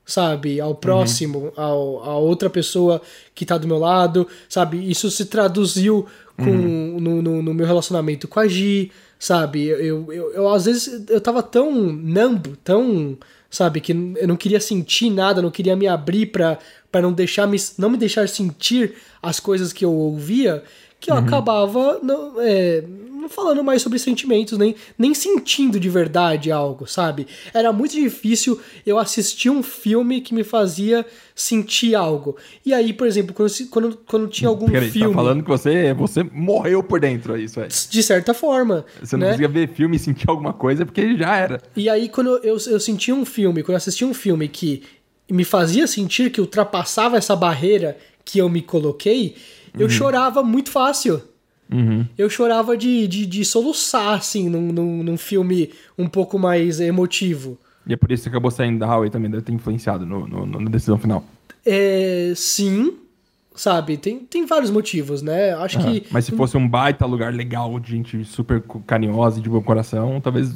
sabe? Ao próximo, uhum. ao, a outra pessoa que tá do meu lado, sabe? Isso se traduziu com, uhum. no, no, no, meu relacionamento com a Gi, sabe? Eu, eu, eu, às vezes eu tava tão numb, tão, sabe? Que eu não queria sentir nada, não queria me abrir pra, pra não, deixar me, não me deixar sentir as coisas que eu ouvia, que eu uhum. acabava não, é, não falando mais sobre sentimentos, nem, nem sentindo de verdade algo, sabe? Era muito difícil eu assistir um filme que me fazia sentir algo. E aí, por exemplo, quando, quando, quando tinha algum Peraí, tá filme. Tá falando que você, você morreu por dentro, é isso aí. De certa forma. Você não né? conseguia ver filme e sentir alguma coisa porque já era. E aí, quando eu, eu sentia um filme, quando eu assistia um filme que me fazia sentir que ultrapassava essa barreira que eu me coloquei, eu uhum. chorava muito fácil. Uhum. Eu chorava de, de, de soluçar, assim, num, num, num, filme um pouco mais emotivo. E é por isso que acabou saindo da Huawei também, deve ter influenciado no, no, na decisão final. É, sim, sabe? Tem, tem vários motivos, né? Acho uhum. que. Mas se fosse um baita lugar legal, de gente super carinhosa e de bom coração, talvez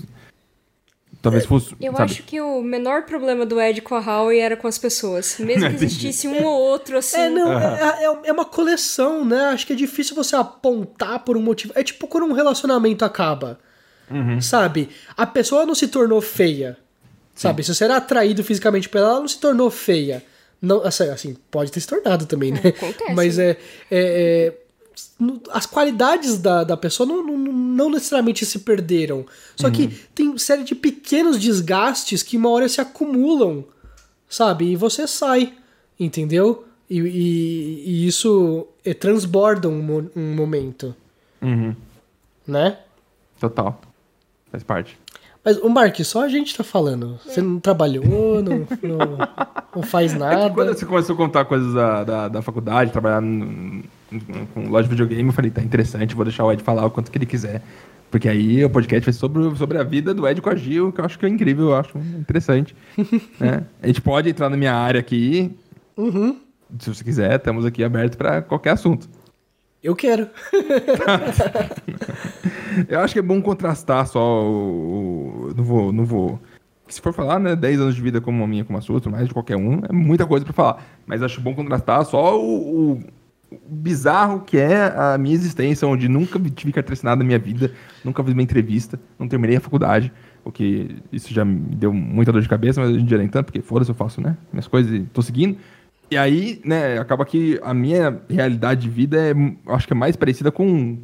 Talvez é, fosse. Eu sabe? acho que o menor problema do Ed com a Howie era com as pessoas. Mesmo que existisse um ou outro, assim. É, não, é, é, é, uma coleção, né? Acho que é difícil você apontar por um motivo. É tipo quando um relacionamento acaba. Uhum. Sabe? A pessoa não se tornou feia. Sabe? Se você era atraído fisicamente pela ela, ela não se tornou feia. Não, assim, assim, pode ter se tornado também, né? Acontece. Mas é, é, é as qualidades da, da pessoa não, não, não necessariamente se perderam. Só uhum. que tem série de pequenos desgastes que uma hora se acumulam, sabe? E você sai, entendeu? E, e, e isso é, transborda um, um momento. Uhum. Né? Total. Faz parte. Mas, o Mark, só a gente tá falando. Você não trabalhou, não, não, não faz nada. É quando você começou a contar coisas da, da, da faculdade, trabalhar no, com loja de videogame, eu falei, tá interessante, vou deixar o Ed falar o quanto que ele quiser. Porque aí o podcast vai sobre, sobre a vida do Ed com a Gil, que eu acho que é incrível, eu acho interessante. né? A gente pode entrar na minha área aqui. Uhum. Se você quiser, estamos aqui abertos para qualquer assunto. Eu quero. eu acho que é bom contrastar só o, o, Não vou. Não vou. Se for falar, né, 10 anos de vida como a minha, como a sua, mais de qualquer um, é muita coisa para falar. Mas acho bom contrastar só o, o bizarro que é a minha existência, onde nunca tive carteira na minha vida, nunca fiz uma entrevista, não terminei a faculdade, porque isso já me deu muita dor de cabeça, mas hoje em dia nem tanto, porque foda-se, eu faço, né, minhas coisas e tô seguindo. E aí, né, acaba que a minha realidade de vida é, acho que é mais parecida com,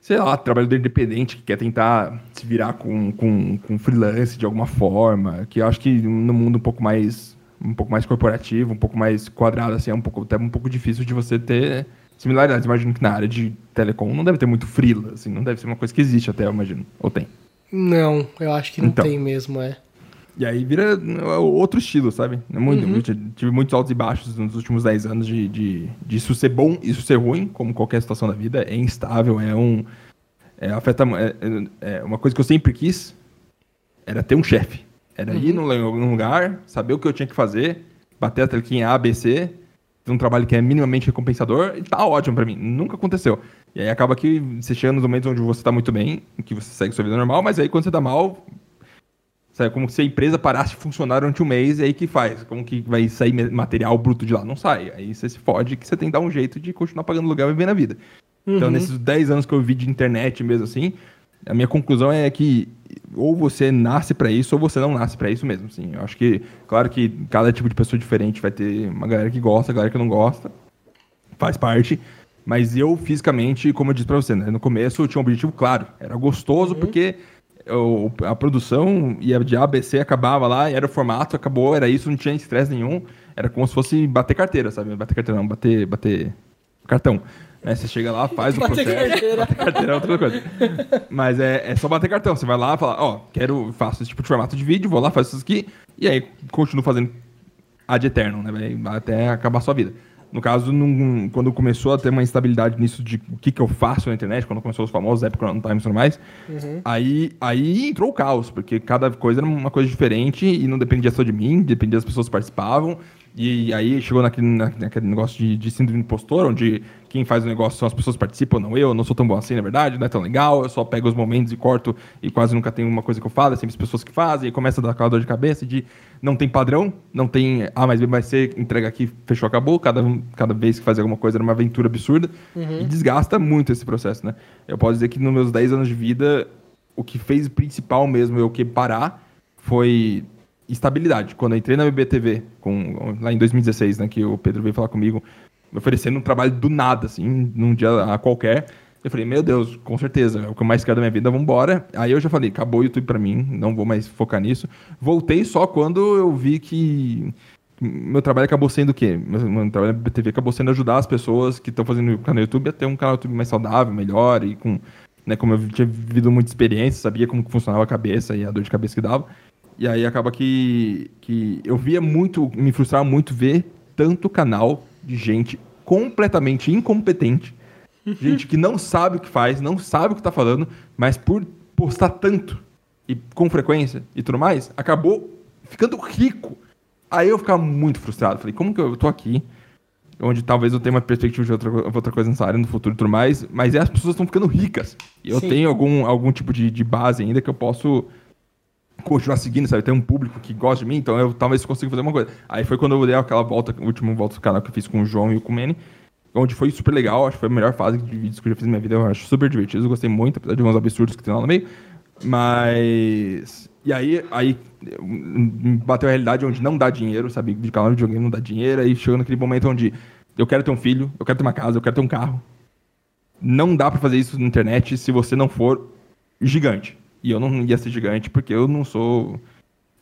sei lá, trabalhador independente que quer tentar se virar com, com, com freelance de alguma forma, que eu acho que no mundo um pouco mais um pouco mais corporativo, um pouco mais quadrado, assim, é um pouco, até um pouco difícil de você ter similaridades. Imagino que na área de telecom não deve ter muito freela, assim, não deve ser uma coisa que existe até, eu imagino. Ou tem? Não, eu acho que não então, tem mesmo, é. E aí vira é outro estilo, sabe? É muito, uhum. tive muitos altos e baixos nos últimos 10 anos de, de, de isso ser bom, isso ser ruim, como qualquer situação da vida. É instável, é um. É, afeta, é, é, é uma coisa que eu sempre quis era ter um chefe. Era uhum. ir num, num, lugar, saber o que eu tinha que fazer, bater a telequinha A, B, C, um trabalho que é minimamente recompensador, e tá ótimo para mim. Nunca aconteceu. E aí acaba que você chega nos momentos onde você tá muito bem, que você segue sua vida normal, mas aí quando você tá mal, sabe, como se a empresa parasse de funcionar durante um mês, e aí que faz? Como que vai sair material bruto de lá? Não sai. Aí você se fode que você tem que dar um jeito de continuar pagando lugar e viver na vida. Então, uhum. Então, nesses 10 anos que eu vi de internet mesmo assim, a minha conclusão é que ou você nasce para isso ou você não nasce para isso mesmo, sim. Eu acho que, claro que cada tipo de pessoa diferente vai ter uma galera que gosta, galera que não gosta, faz parte. Mas eu, fisicamente, como eu disse para você, né, no começo eu tinha um objetivo claro. Era gostoso uhum. porque eu, a produção e a de ABC acabava lá, era o formato, acabou, era isso, não tinha estresse nenhum. Era como se fosse bater carteira, sabe? Bater carteira não, bater, bater cartão. É, você chega lá, faz o bater processo. Carteira. Bater carteira é outra coisa. Mas é, é só bater cartão. Você vai lá e fala, ó, oh, quero, faço esse tipo de formato de vídeo, vou lá, faço isso aqui, e aí continuo fazendo ad eterno, né? Até acabar a sua vida. No caso, num, quando começou a ter uma instabilidade nisso de o que, que eu faço na internet, quando começou os famosos Epic Run Times e tudo mais, uhum. aí, aí entrou o caos, porque cada coisa era uma coisa diferente e não dependia só de mim, dependia das pessoas que participavam. E aí chegou naquele, naquele negócio de, de síndrome do impostor, onde quem faz o negócio são as pessoas que participam, não eu, eu não sou tão bom assim, na verdade, não é tão legal, eu só pego os momentos e corto e quase nunca tem uma coisa que eu falo, é sempre as pessoas que fazem, e começa a dar aquela dor de cabeça de não tem padrão, não tem A mais B mais C, entrega aqui, fechou, acabou, cada, cada vez que faz alguma coisa era uma aventura absurda, uhum. e desgasta muito esse processo, né? Eu posso dizer que nos meus 10 anos de vida, o que fez principal mesmo eu que parar foi estabilidade. Quando eu entrei na BBTV, com, lá em 2016, né, que o Pedro veio falar comigo, me oferecendo um trabalho do nada, assim, num dia qualquer. Eu falei, meu Deus, com certeza, é o que eu mais quero da minha vida, vamos embora. Aí eu já falei, acabou o YouTube para mim, não vou mais focar nisso. Voltei só quando eu vi que meu trabalho acabou sendo o quê? Meu, trabalho na BBTV acabou sendo ajudar as pessoas que estão fazendo canal no YouTube a ter um canal YouTube mais saudável, melhor e com, né, como eu tinha vivido muita experiência, sabia como funcionava a cabeça e a dor de cabeça que dava. E aí acaba que, que eu via muito, me frustrava muito ver tanto canal de gente completamente incompetente, gente que não sabe o que faz, não sabe o que está falando, mas por postar tanto e com frequência e tudo mais, acabou ficando rico. Aí eu ficava muito frustrado. Falei, como que eu tô aqui, onde talvez eu tenha uma perspectiva de outra, outra coisa nessa área no futuro e tudo mais, mas as pessoas estão ficando ricas. E eu Sim. tenho algum, algum tipo de, de base ainda que eu posso continuar seguindo, sabe? Tem um público que gosta de mim, então eu talvez consiga fazer uma coisa. Aí foi quando eu dei aquela volta, a última volta do canal que eu fiz com o João e com o Manny, onde foi super legal, acho que foi a melhor fase de vídeos que eu já fiz na minha vida, eu acho super divertido, eu gostei muito, apesar de uns absurdos que tem lá no meio, mas... E aí, aí bateu a realidade onde não dá dinheiro, sabe? De canal de videogame não dá dinheiro, aí chegou naquele momento onde eu quero ter um filho, eu quero ter uma casa, eu quero ter um carro. Não dá para fazer isso na internet se você não for gigante. E eu não ia ser gigante porque eu não sou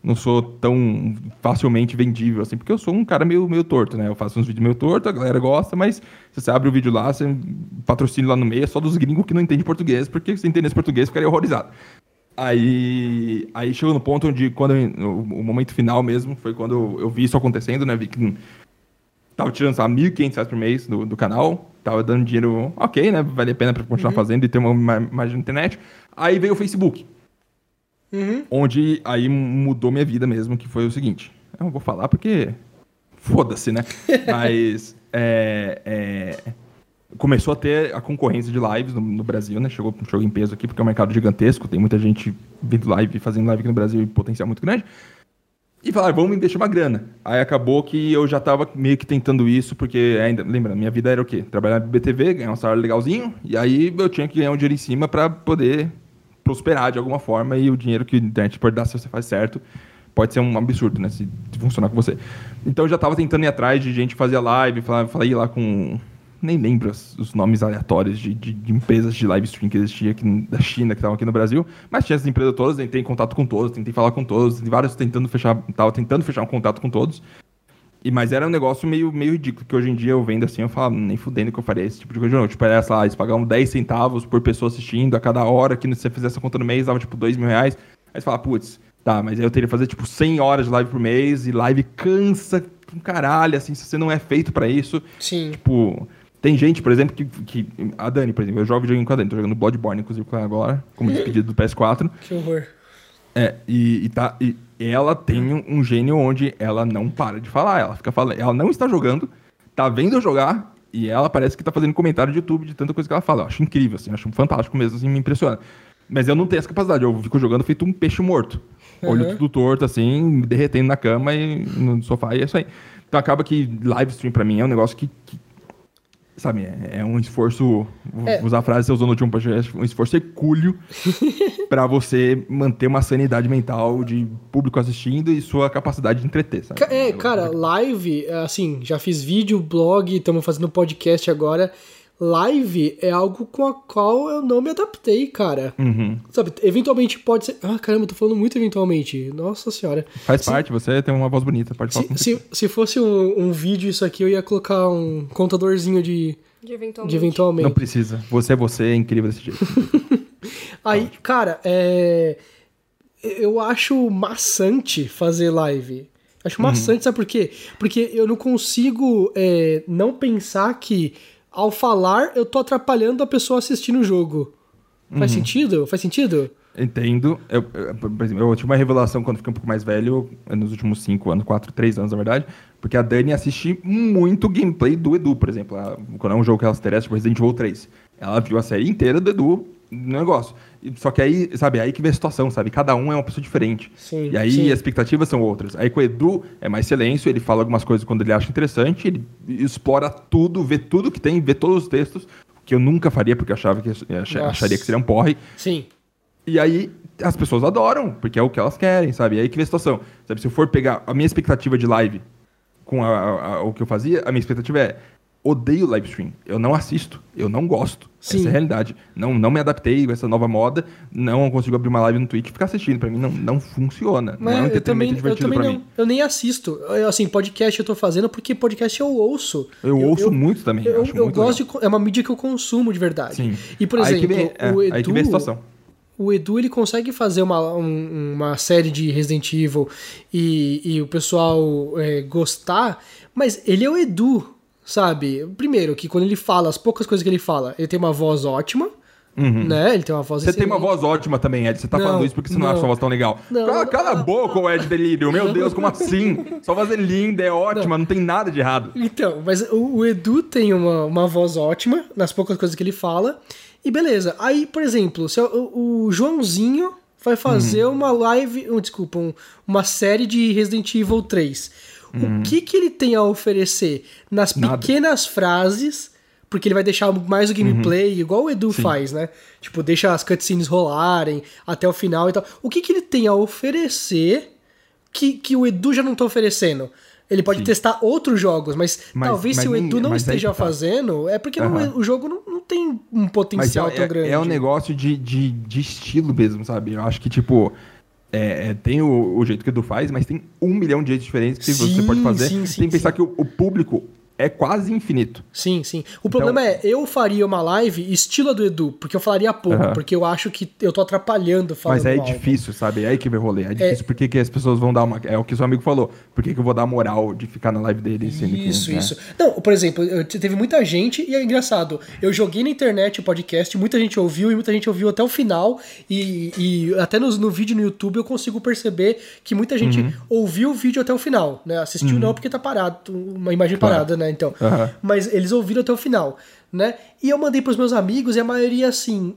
não sou tão facilmente vendível, assim, porque eu sou um cara meio, meio torto, né? Eu faço uns vídeos meio torto, a galera gosta, mas você abre o vídeo lá, você patrocina lá no meio, é só dos gringos que não entendem português, porque se entendesse português, ficaria horrorizado. Aí, aí chegou no ponto onde, quando eu, o, momento final mesmo, foi quando eu, vi isso acontecendo, né? Vi que tava tirando, sabe, 1.500 reais por mês do, do canal, tava dando dinheiro ok, né? Vale a pena para continuar uhum. fazendo e ter uma imagem na internet. Aí veio o Facebook. Uhum. Onde aí mudou minha vida mesmo, que foi o seguinte. Eu não vou falar porque. Foda-se, né? Mas. É, é, começou a ter a concorrência de lives no, no, Brasil, né? Chegou, chegou em peso aqui, porque é um mercado gigantesco, tem muita gente vindo live, fazendo live aqui no Brasil e potencial muito grande. E falaram, vamos investir uma grana. Aí acabou que eu já estava meio que tentando isso, porque ainda, lembra, minha vida era o quê? Trabalhar na BTV, ganhar um salário legalzinho, e aí eu tinha que ganhar um dinheiro em cima para poder prosperar de alguma forma, e o dinheiro que a internet pode dar se você faz certo pode ser um absurdo, né? Se funcionar com você. Então eu já estava tentando ir atrás de gente fazia live, falar, falei lá com nem lembro os nomes aleatórios de, de, de, empresas de live stream que existia aqui da China, que estavam aqui no Brasil, mas tinha essas empresas todas, entrei em contato com todos, tentei falar com todos, vários tentando fechar, tava tentando fechar um contato com todos. E, mas era um negócio meio, meio ridículo, que hoje em dia eu vendo assim, eu falo, nem fudendo que eu faria esse tipo de coisa. Não, tipo, era, sei lá, eles pagavam 10 centavos por pessoa assistindo a cada hora, que se você fizesse essa conta no mês, dava tipo 2 mil reais. Aí você fala, putz, tá, mas aí eu teria que fazer tipo 100 horas de live por mês, e live cansa um caralho, assim, se você não é feito para isso. Sim. Tipo, tem gente, por exemplo, que, que. A Dani, por exemplo, eu jogo videogame com a Dani, tô jogando Bloodborne, inclusive, com ela agora, como despedido do PS4. Que horror. É, e, e, tá, e ela tem um, um, gênio onde ela não para de falar. Ela fica falando. Ela não está jogando, tá vendo eu jogar, e ela parece que tá fazendo comentário de YouTube de tanta coisa que ela fala. Eu acho incrível, assim, acho fantástico mesmo, assim, me impressiona. Mas eu não tenho essa capacidade, eu fico jogando feito um peixe morto. Uhum. Olho tudo torto, assim, me derretendo na cama e no sofá, e é isso aí. Então acaba que live stream pra mim é um negócio que, que sabe, é, é um esforço, vou é. usar a frase que você usou no último podcast, um esforço hercúleo para você manter uma sanidade mental de público assistindo e sua capacidade de entreter, sabe? É, cara, live, assim, já fiz vídeo, blog, estamos fazendo podcast agora live é algo com a qual eu não me adaptei, cara. Uhum. Sabe, eventualmente pode ser. Ah, caramba, eu tô falando muito eventualmente. Nossa senhora. Faz se... parte, você tem uma voz bonita, pode falar. Se, se, se, fosse um, um, vídeo isso aqui, eu ia colocar um contadorzinho de. De eventualmente. De eventualmente. Não precisa. Você é você, é incrível desse jeito. Aí, cara, é. Eu acho maçante fazer live. Acho maçante, uhum. sabe por quê? Porque eu não consigo é, não pensar que ao falar eu tô atrapalhando a pessoa assistindo o jogo. Faz uhum. sentido? Faz sentido? Entendo. Eu, eu, por exemplo, eu tive uma revelação quando fiquei um pouco mais velho, nos últimos 5 anos, 4, 3 anos, na verdade, porque a Dani assiste muito gameplay do Edu, por exemplo. Ela, quando é um jogo que ela se interessa, tipo Resident Evil 3. Ela viu a série inteira do Edu no negócio. Só que aí, sabe, aí que vem a situação, sabe? Cada um é uma pessoa diferente. Sim, e aí sim. as expectativas são outras. Aí com o Edu é mais silêncio, ele fala algumas coisas quando ele acha interessante, ele explora tudo, vê tudo que tem, vê todos os textos, que eu nunca faria, porque eu achava que acharia que seria um porre. Sim. E aí as pessoas adoram, porque é o que elas querem, sabe? E aí que vem a situação. Sabe, se eu for pegar a minha expectativa de live com a, a, a, o que eu fazia, a minha expectativa é odeio live stream. Eu não assisto, eu não gosto. Sim. Essa é a realidade. Não, não me adaptei com essa nova moda, não consigo abrir uma live no Twitch e ficar assistindo. Pra mim não, não funciona. Mas não é um eu também, eu também não, mim. Eu nem assisto. Eu, assim, podcast eu tô fazendo porque podcast eu ouço. Eu, eu ouço eu, muito também. Eu, eu gosto legal. de. É uma mídia que eu consumo de verdade. Sim. E, por exemplo, vem, é, o Edu. Aí que vem a situação o Edu ele consegue fazer uma, um, uma série de Resident Evil e, e o pessoal é, gostar, mas ele é o Edu sabe? Primeiro, que quando ele fala, as poucas coisas que ele fala, ele tem uma voz ótima. Uhum. Né? Ele tem uma voz Você tem uma voz ótima também, Ed. Você tá não, falando isso porque você não, não acha sua voz tão legal. Não, cala, cala a boca, o Ed Delírio. Meu Deus, como assim? Sua voz é linda, é ótima, não, tem nada de errado. Então, mas o, o, Edu tem uma, uma voz ótima nas poucas coisas que ele fala. E beleza. Aí, por exemplo, se o, o Joãozinho vai fazer uhum. uma live. Um, desculpa, um, uma série de Resident Evil 3 Hum. O que, que ele tem a oferecer nas Nada. pequenas frases, porque ele vai deixar mais o gameplay, uhum. igual o Edu Sim. faz, né? Tipo, deixa as cutscenes rolarem até o final e tal. O que, que ele tem a oferecer que, que o Edu já não tá oferecendo? Ele pode Sim. testar outros jogos, mas, mas talvez mas se o Edu não esteja tá. fazendo, é porque uhum. não, o jogo não, não tem um potencial é, tão grande. É um negócio de, de, de estilo mesmo, sabe? Eu acho que, tipo, é, é, tem o, o, jeito que o Edu faz, mas tem um milhão de jeitos diferentes que sim, você pode fazer. Sim, sim, tem que pensar que o, o, público é quase infinito. Sim, sim. O então... problema é, eu faria uma live estilo do Edu, porque eu falaria pouco, uhum. porque eu acho que eu tô atrapalhando falando Mas é difícil, sabe? É aí que vai rolê. É difícil é... porque que as pessoas vão dar uma... É o que seu amigo falou. Por que, eu vou dar moral de ficar na live dele? Sendo isso, que, né? isso. Não, por exemplo, teve muita gente, e é engraçado, eu joguei na internet o podcast, muita gente ouviu, e muita gente ouviu até o final, e, e até no, no vídeo no YouTube eu consigo perceber que muita gente uhum. ouviu o vídeo até o final, né? Assistiu uhum. não porque tá parado, uma imagem claro. parada, né? Então... Uhum mas eles ouviram até o final, né? E eu mandei pros meus amigos e a maioria assim,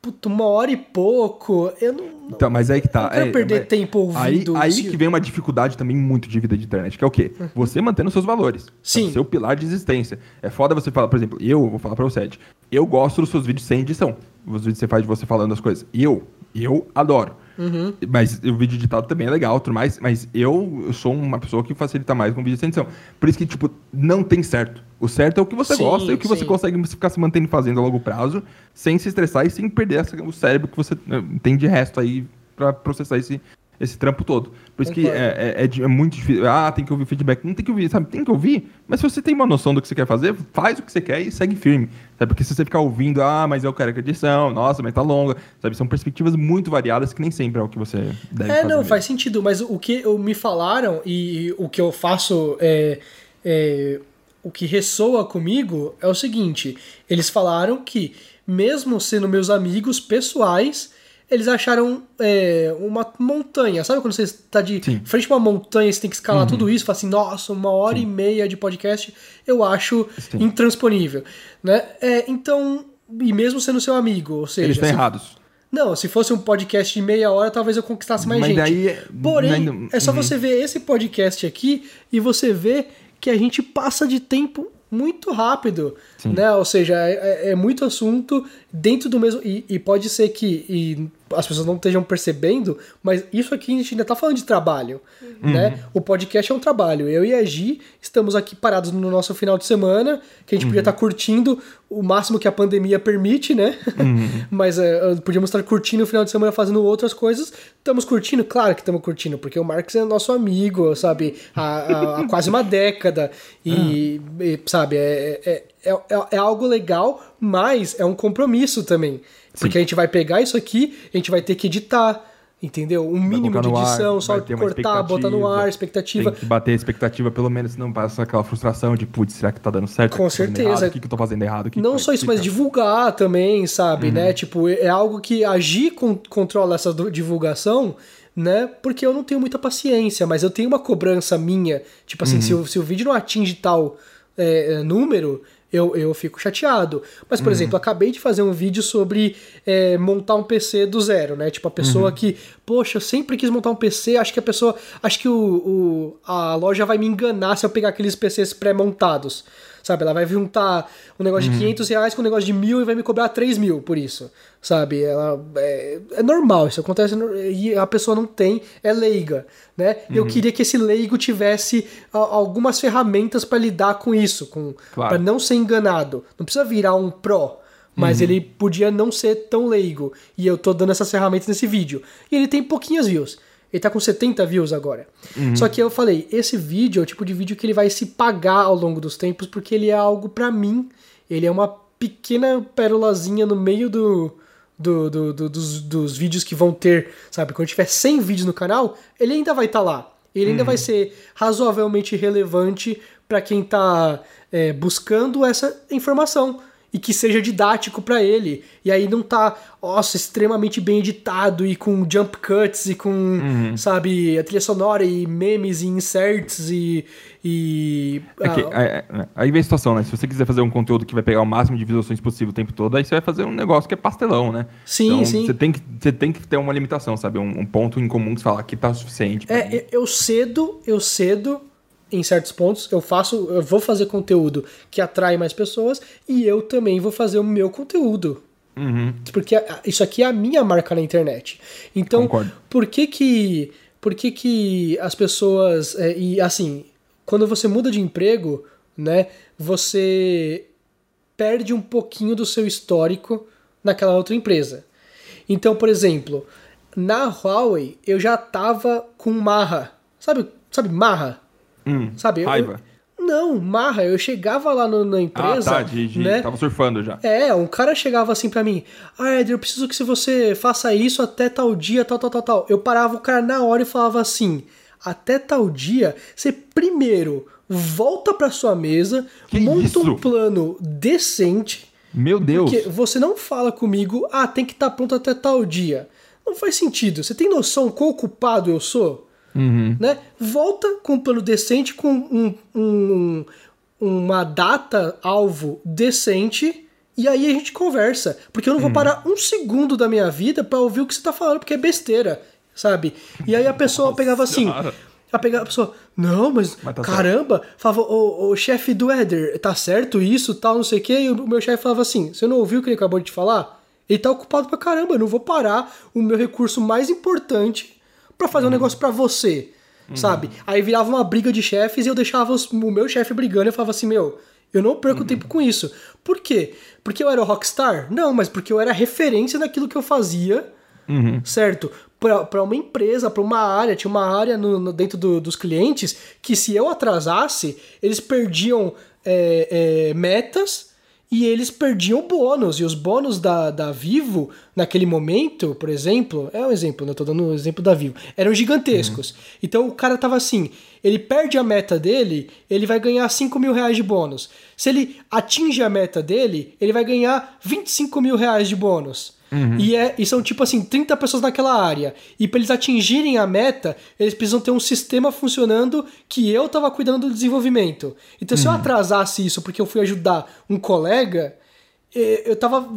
puta, uma hora e pouco, eu não. Então, mas aí que tá. Quero é, perder tempo ouvindo. Aí, aí que vem uma dificuldade também muito de vida de internet, que é o quê? Uhum. Você mantendo seus valores. Sim. É seu pilar de existência. É foda você falar, por exemplo, eu vou falar pra você, Ed, eu gosto dos seus vídeos sem edição. Os vídeos que você faz de você falando as coisas. Eu, eu adoro. Uhum. Mas o vídeo editado também é legal, tudo mais. Mas eu, eu sou uma pessoa que facilita mais com vídeo sem edição. Por isso que, tipo, não tem certo. O certo é o que você sim, gosta e o que sim. você consegue ficar se mantendo fazendo a longo prazo, sem se estressar e sem perder o cérebro que você né, tem de resto aí para processar esse, esse trampo todo. Por isso que é, é, é, é, muito difícil. Ah, tem que ouvir feedback. Não tem que ouvir, sabe? Tem que ouvir. Mas se você tem uma noção do que você quer fazer, faz o que você quer e segue firme. Sabe? Porque se você ficar ouvindo, ah, mas eu quero a edição, nossa, mas tá longa. Sabe? São perspectivas muito variadas que nem sempre é o que você deve é, fazer. É, não, mesmo. faz sentido. Mas o que me falaram e o que eu faço é, é o que ressoa comigo é o seguinte: eles falaram que, mesmo sendo meus amigos pessoais, eles acharam é, uma montanha. Sabe quando você está de Sim. frente a uma montanha e você tem que escalar uhum. tudo isso? Fala assim, nossa, uma hora Sim. e meia de podcast eu acho Sim. intransponível. Né? É, então, e mesmo sendo seu amigo, ou seja. Eles estão se... errados. Não, se fosse um podcast de meia hora, talvez eu conquistasse mais Mas gente. Daí, Porém, é só uhum. você ver esse podcast aqui e você vê que a gente passa de tempo muito rápido, Sim. né? Ou seja, é, é, é, muito assunto dentro do mesmo e, e pode ser que as pessoas não estejam percebendo, mas isso aqui a gente ainda está falando de trabalho, uhum. né? O podcast é um trabalho. Eu e a Gi estamos aqui parados no nosso final de semana, que a gente uhum. podia estar tá curtindo o máximo que a pandemia permite, né? Uhum. mas é, podíamos estar curtindo o final de semana fazendo outras coisas. Estamos curtindo? Claro que estamos curtindo, porque o Marcos é nosso amigo, sabe? Há, há quase uma década. E, ah. e sabe, é, é, é, é algo legal, mas é um compromisso também. Porque Sim. a gente vai pegar isso aqui, a gente vai ter que editar, Entendeu? Um mínimo de edição, ar, só cortar, botar no ar, expectativa. Tem que bater a expectativa, pelo menos, não passa aquela frustração de, putz, será que tá dando certo? Com certeza. O que, que eu tô fazendo errado? Que não só isso, mas divulgar também, sabe, uhum. né? Tipo, é algo que agir com, controla essa divulgação, né? Porque eu não tenho muita paciência, mas eu tenho uma cobrança minha. Tipo assim, uhum. se, o, se o vídeo não atinge tal é, número, eu, eu fico chateado. Mas, por uhum. exemplo, acabei de fazer um vídeo sobre é, montar um PC do zero, né? Tipo, a pessoa uhum. que, poxa, eu sempre quis montar um PC, acho que a pessoa. Acho que o, o a loja vai me enganar se eu pegar aqueles PCs pré-montados. Sabe? Ela vai juntar um negócio uhum. de 500 reais com um negócio de mil e vai me cobrar 3 mil por isso. Sabe? Ela, é, é normal, isso acontece e a pessoa não tem, é leiga. Né? Uhum. Eu queria que esse leigo tivesse algumas ferramentas para lidar com isso, com claro. para não ser enganado. Não precisa virar um pro, mas uhum. ele podia não ser tão leigo. E eu tô dando essas ferramentas nesse vídeo. E ele tem pouquinhas views. Ele tá com 70 views agora. Uhum. Só que eu falei, esse vídeo é o tipo de vídeo que ele vai se pagar ao longo dos tempos, porque ele é algo para mim. Ele é uma pequena pérolazinha no meio do, do, do, do dos, dos, vídeos que vão ter, sabe? Quando tiver 100 vídeos no canal, ele ainda vai estar tá lá. Ele ainda uhum. vai ser razoavelmente relevante para quem tá é, buscando essa informação e que seja didático para ele. E aí não tá, nossa, extremamente bem editado e com jump cuts e com, uhum. sabe, a trilha sonora e memes e inserts e. e é que, ah, é, é, aí vem a situação, né? Se você quiser fazer um conteúdo que vai pegar o máximo de visualizações possível o tempo todo, aí você vai fazer um negócio que é pastelão, né? Sim, então, sim. Você tem, que, você tem que ter uma limitação, sabe? Um, um ponto em comum que você fala que tá suficiente. É, eu cedo, eu cedo em certos pontos, eu faço, eu vou fazer conteúdo que atrai mais pessoas e eu também vou fazer o meu conteúdo. Uhum. Porque isso aqui é a minha marca na internet. Então, Concordo. por que que, por que que as pessoas é, e assim, quando você muda de emprego, né, você perde um pouquinho do seu histórico naquela outra empresa. Então, por exemplo, na Huawei eu já tava com marra. Sabe, sabe marra? Hum, sabe? Raiva. Eu, não, marra. Eu chegava lá no, na empresa. Ah, tá, de, de, né? tava surfando já. É, um cara chegava assim para mim: Ah, Eder, eu preciso que você faça isso até tal dia, tal, tal, tal, tal. Eu parava o cara na hora e falava assim: Até tal dia, você primeiro volta pra sua mesa, que monta isso? um plano decente. Meu Deus. Porque você não fala comigo, ah, tem que estar tá pronto até tal dia. Não faz sentido. Você tem noção quão ocupado eu sou? Uhum. Né? Volta com um plano decente, com um, um, uma data alvo decente, e aí a gente conversa. Porque eu não vou uhum. parar um segundo da minha vida para ouvir o que você tá falando, porque é besteira, sabe? E aí a pessoa Nossa pegava assim. A pegar a pessoa, não, mas, mas tá caramba, certo. falava, o, o chefe do Éder, tá certo isso, tal, não sei o quê, e o meu chefe falava assim: você não ouviu o que ele acabou de falar? Ele tá ocupado pra caramba, eu não vou parar o meu recurso mais importante para fazer um uhum. negócio para você, uhum. sabe? Aí virava uma briga de chefes e eu deixava os, o meu chefe brigando e eu falava assim, meu, eu não perco uhum. tempo com isso. Por quê? Porque eu era o rockstar? Não, mas porque eu era referência naquilo que eu fazia, uhum. certo? Para uma empresa, para uma área, tinha uma área no, no dentro do, dos clientes que se eu atrasasse, eles perdiam é, é, metas e eles perdiam bônus. E os bônus da, da Vivo, naquele momento, por exemplo, é um exemplo, né? Eu tô dando um exemplo da Vivo, eram gigantescos. Uhum. Então o cara tava assim: ele perde a meta dele, ele vai ganhar 5 mil reais de bônus. Se ele atinge a meta dele, ele vai ganhar 25 mil reais de bônus. Uhum. E, é, e são tipo assim, 30 pessoas naquela área. E para eles atingirem a meta, eles precisam ter um sistema funcionando que eu tava cuidando do desenvolvimento. Então, uhum. se eu uhum. atrasasse isso porque eu fui ajudar um colega, eu tava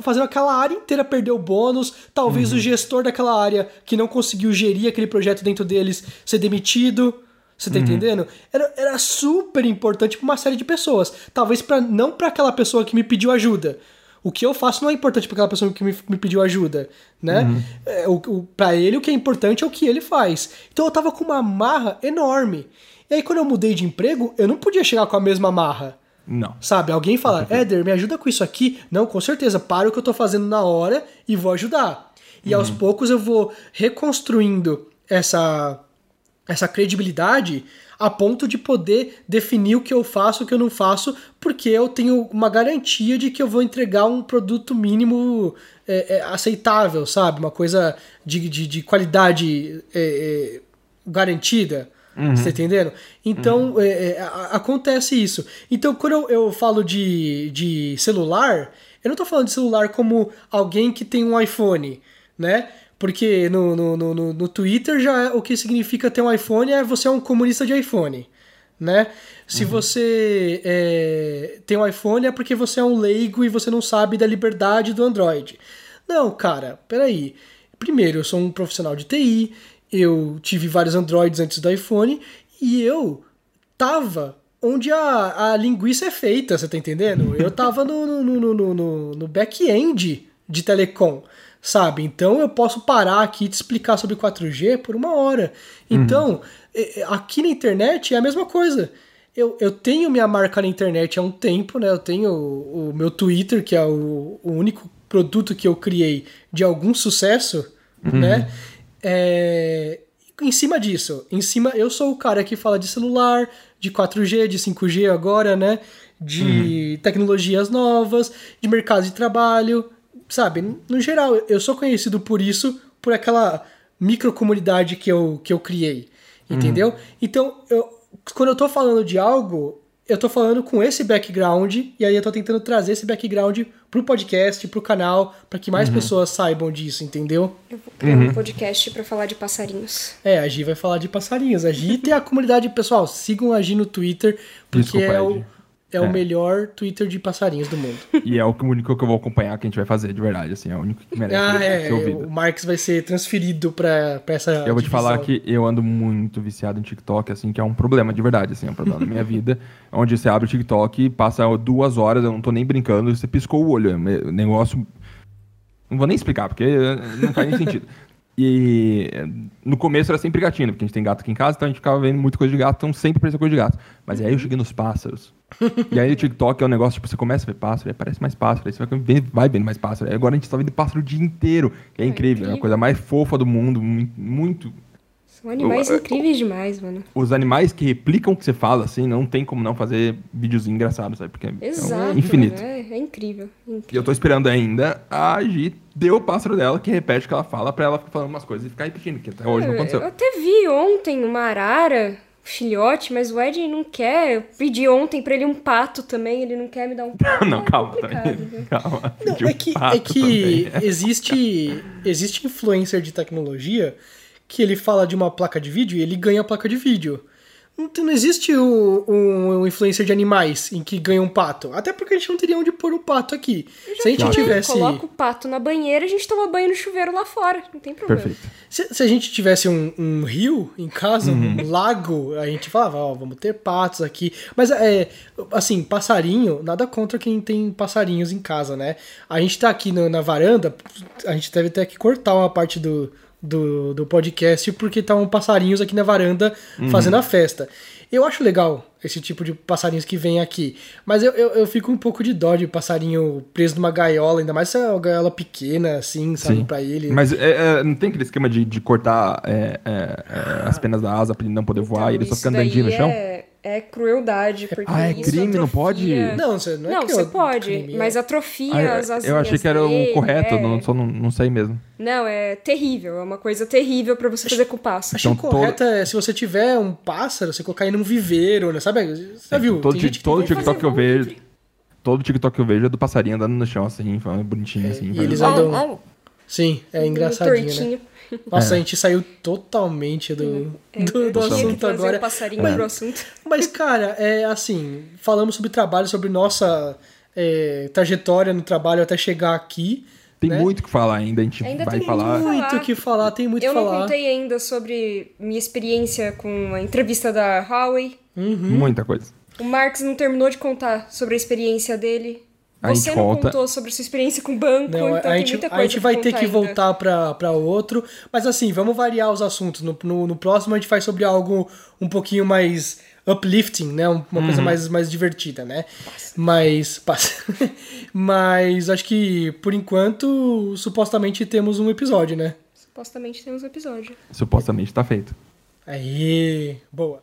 fazendo aquela área inteira perder o bônus, talvez uhum. o gestor daquela área que não conseguiu gerir aquele projeto dentro deles ser demitido. Você tá uhum. entendendo? Era, era super importante para uma série de pessoas. Talvez para não para aquela pessoa que me pediu ajuda, o que eu faço não é importante para aquela pessoa que me, me pediu ajuda, né? Uhum. É, o, o, para ele o que é importante é o que ele faz. Então eu tava com uma marra enorme. E aí quando eu mudei de emprego, eu não podia chegar com a mesma marra. Não. Sabe? Alguém fala, Éder, me ajuda com isso aqui. Não, com certeza, para o que eu tô fazendo na hora e vou ajudar. E uhum. aos poucos eu vou reconstruindo essa essa credibilidade a ponto de poder definir o que eu faço, o que eu não faço, porque eu tenho uma garantia de que eu vou entregar um produto mínimo é, é, aceitável, sabe? Uma coisa de, de, de qualidade é, é garantida. Uhum. Você tá entendendo? Então, uhum. É, é, acontece isso. Então, quando eu, eu falo de, de celular, eu não tô falando de celular como alguém que tem um iPhone, né? Porque no, no, no, no Twitter já é, o que significa ter um iPhone é você é um comunista de iPhone, né? Se uhum. você é, tem um iPhone é porque você é um leigo e você não sabe da liberdade do Android. Não, cara, peraí. Primeiro, eu sou um profissional de TI, eu tive vários Androids antes do iPhone e eu tava onde a, a linguiça é feita, você tá entendendo? Eu tava no, no, no, no, no back-end de telecom, sabe? Então eu posso parar aqui e te explicar sobre 4G por uma hora. Então, uhum. aqui na internet é a mesma coisa. Eu, eu tenho minha marca na internet há um tempo, né? Eu tenho o, o meu Twitter, que é o, o único produto que eu criei de algum sucesso, uhum. né? É, em cima disso, em cima, eu sou o cara que fala de celular, de 4G, de 5G agora, né? De uhum. tecnologias novas, de mercado de trabalho, sabe? No geral, eu sou conhecido por isso, por aquela microcomunidade que eu, que eu criei, entendeu? Uhum. Então, eu, quando eu tô falando de algo, eu tô falando com esse background, e aí eu tô tentando trazer esse background pro podcast, pro canal, para que mais uhum. pessoas saibam disso, entendeu? Eu vou criar uhum. um podcast para falar de passarinhos. É, a Gi vai falar de passarinhos. A Gi tem a comunidade, pessoal, sigam a Gi no Twitter, porque Desculpa, é o é, é, o melhor Twitter de passarinhos do mundo. E é o único que eu vou acompanhar que a gente vai fazer, de verdade. Assim, é o único que merece ah, é, ser ouvido. O Marx vai ser transferido pra, pra essa. Eu vou divisão. te falar que eu ando muito viciado em TikTok, assim, que é um problema de verdade, assim, é um problema da minha vida. Onde você abre o TikTok, passa duas horas, eu não tô nem brincando, você piscou o olho. É negócio. Não vou nem explicar, porque não faz nem sentido. E no começo era sempre gatinho, porque a gente tem gato aqui em casa, então a gente ficava vendo muita coisa de gato, então sempre aparecia coisa de gato. Mas aí eu cheguei nos pássaros. e aí o TikTok é um negócio, tipo, você começa a ver pássaro, aí aparece mais pássaro, aí você vai, vendo, vai vendo mais pássaro. Aí agora a gente tá vendo pássaro o dia inteiro, que é, é incrível, incrível, é a coisa mais fofa do mundo, muito são animais o, incríveis demais, mano. Os animais que replicam o que você fala, assim, não tem como não fazer videozinho engraçado, sabe? Porque é Exato, é infinito. É, é incrível, incrível, E eu tô esperando ainda a Gi deu o pássaro dela que repete o que ela fala pra ela ficar falando umas coisas e ficar repetindo, que até hoje não aconteceu. Eu até vi ontem uma arara filhote, mas o Ed não quer. Eu pedi ontem pra ele um pato também, ele não quer me dar um pato. não, calma, também. calma. Não, é que, é que existe, existe influencer de tecnologia que ele fala de uma placa de vídeo e ele ganha a placa de vídeo. Não, existe um, um, um, influencer de animais em que ganha um pato. Até porque a gente não teria onde pôr um pato aqui. Se a gente falei, tivesse. Coloca o pato na banheira, a gente toma banho no chuveiro lá fora. Não tem problema. Perfeito. Se, se a gente tivesse um, um rio em casa, uhum. um lago, a gente falava, ó, oh, vamos ter patos aqui. Mas é. Assim, passarinho, nada contra quem tem passarinhos em casa, né? A gente tá aqui no, na varanda, a gente deve ter que cortar uma parte do do, do podcast porque estavam passarinhos aqui na varanda uhum. fazendo a festa. Eu acho legal esse tipo de passarinhos que vem aqui. Mas eu, eu, eu, fico um pouco de dó de passarinho preso numa gaiola, ainda mais se é uma gaiola pequena, assim, sabe, pra ele. Mas é, é, não tem aquele esquema de, de cortar é, é, é as penas da asa pra ele não poder voar então, e ele só fica andandinho no chão? É é crueldade, porque ah, é crime, atrofia... não pode? Não, você não é Não, você pode, crime, mas atrofia ah, as asinhas Eu achei que era o correto, é... não, só não, não sei mesmo. Não, é terrível, é uma coisa terrível para você fazer com o pássaro. Achei então, correto é se você tiver um pássaro, você colocar ele num viveiro, né? Sabe? Você já viu? Todo, todo TikTok que eu vejo, todo TikTok que eu vejo é do passarinho andando no chão, assim, bonitinho, é, assim. E eles andam... Sim, é engraçadinho, né? Nossa, é. a gente saiu totalmente do, é, do, do assunto agora. Um passarinho mas, pro assunto. mas, cara, é assim, falamos sobre trabalho, sobre nossa é, trajetória no trabalho até chegar aqui. Tem né? muito que falar ainda, a gente ainda vai tem falar. Muito que falar, tem muito Eu que falar. Eu não contei ainda sobre minha experiência com a entrevista da Huawei. Uhum. Muita coisa. O Marx não terminou de contar sobre a experiência dele. A Você não volta... contou sobre sua experiência com o banco, não, então a gente, A gente vai ter que ainda. voltar para outro. Mas assim, vamos variar os assuntos. No, no, no, próximo a gente faz sobre algo um pouquinho mais uplifting, né? Uma uhum. coisa mais, mais divertida, né? Passa. Mas. Passa. Mas acho que, por enquanto, supostamente temos um episódio, né? Supostamente temos um episódio. Supostamente tá feito. Aí, boa.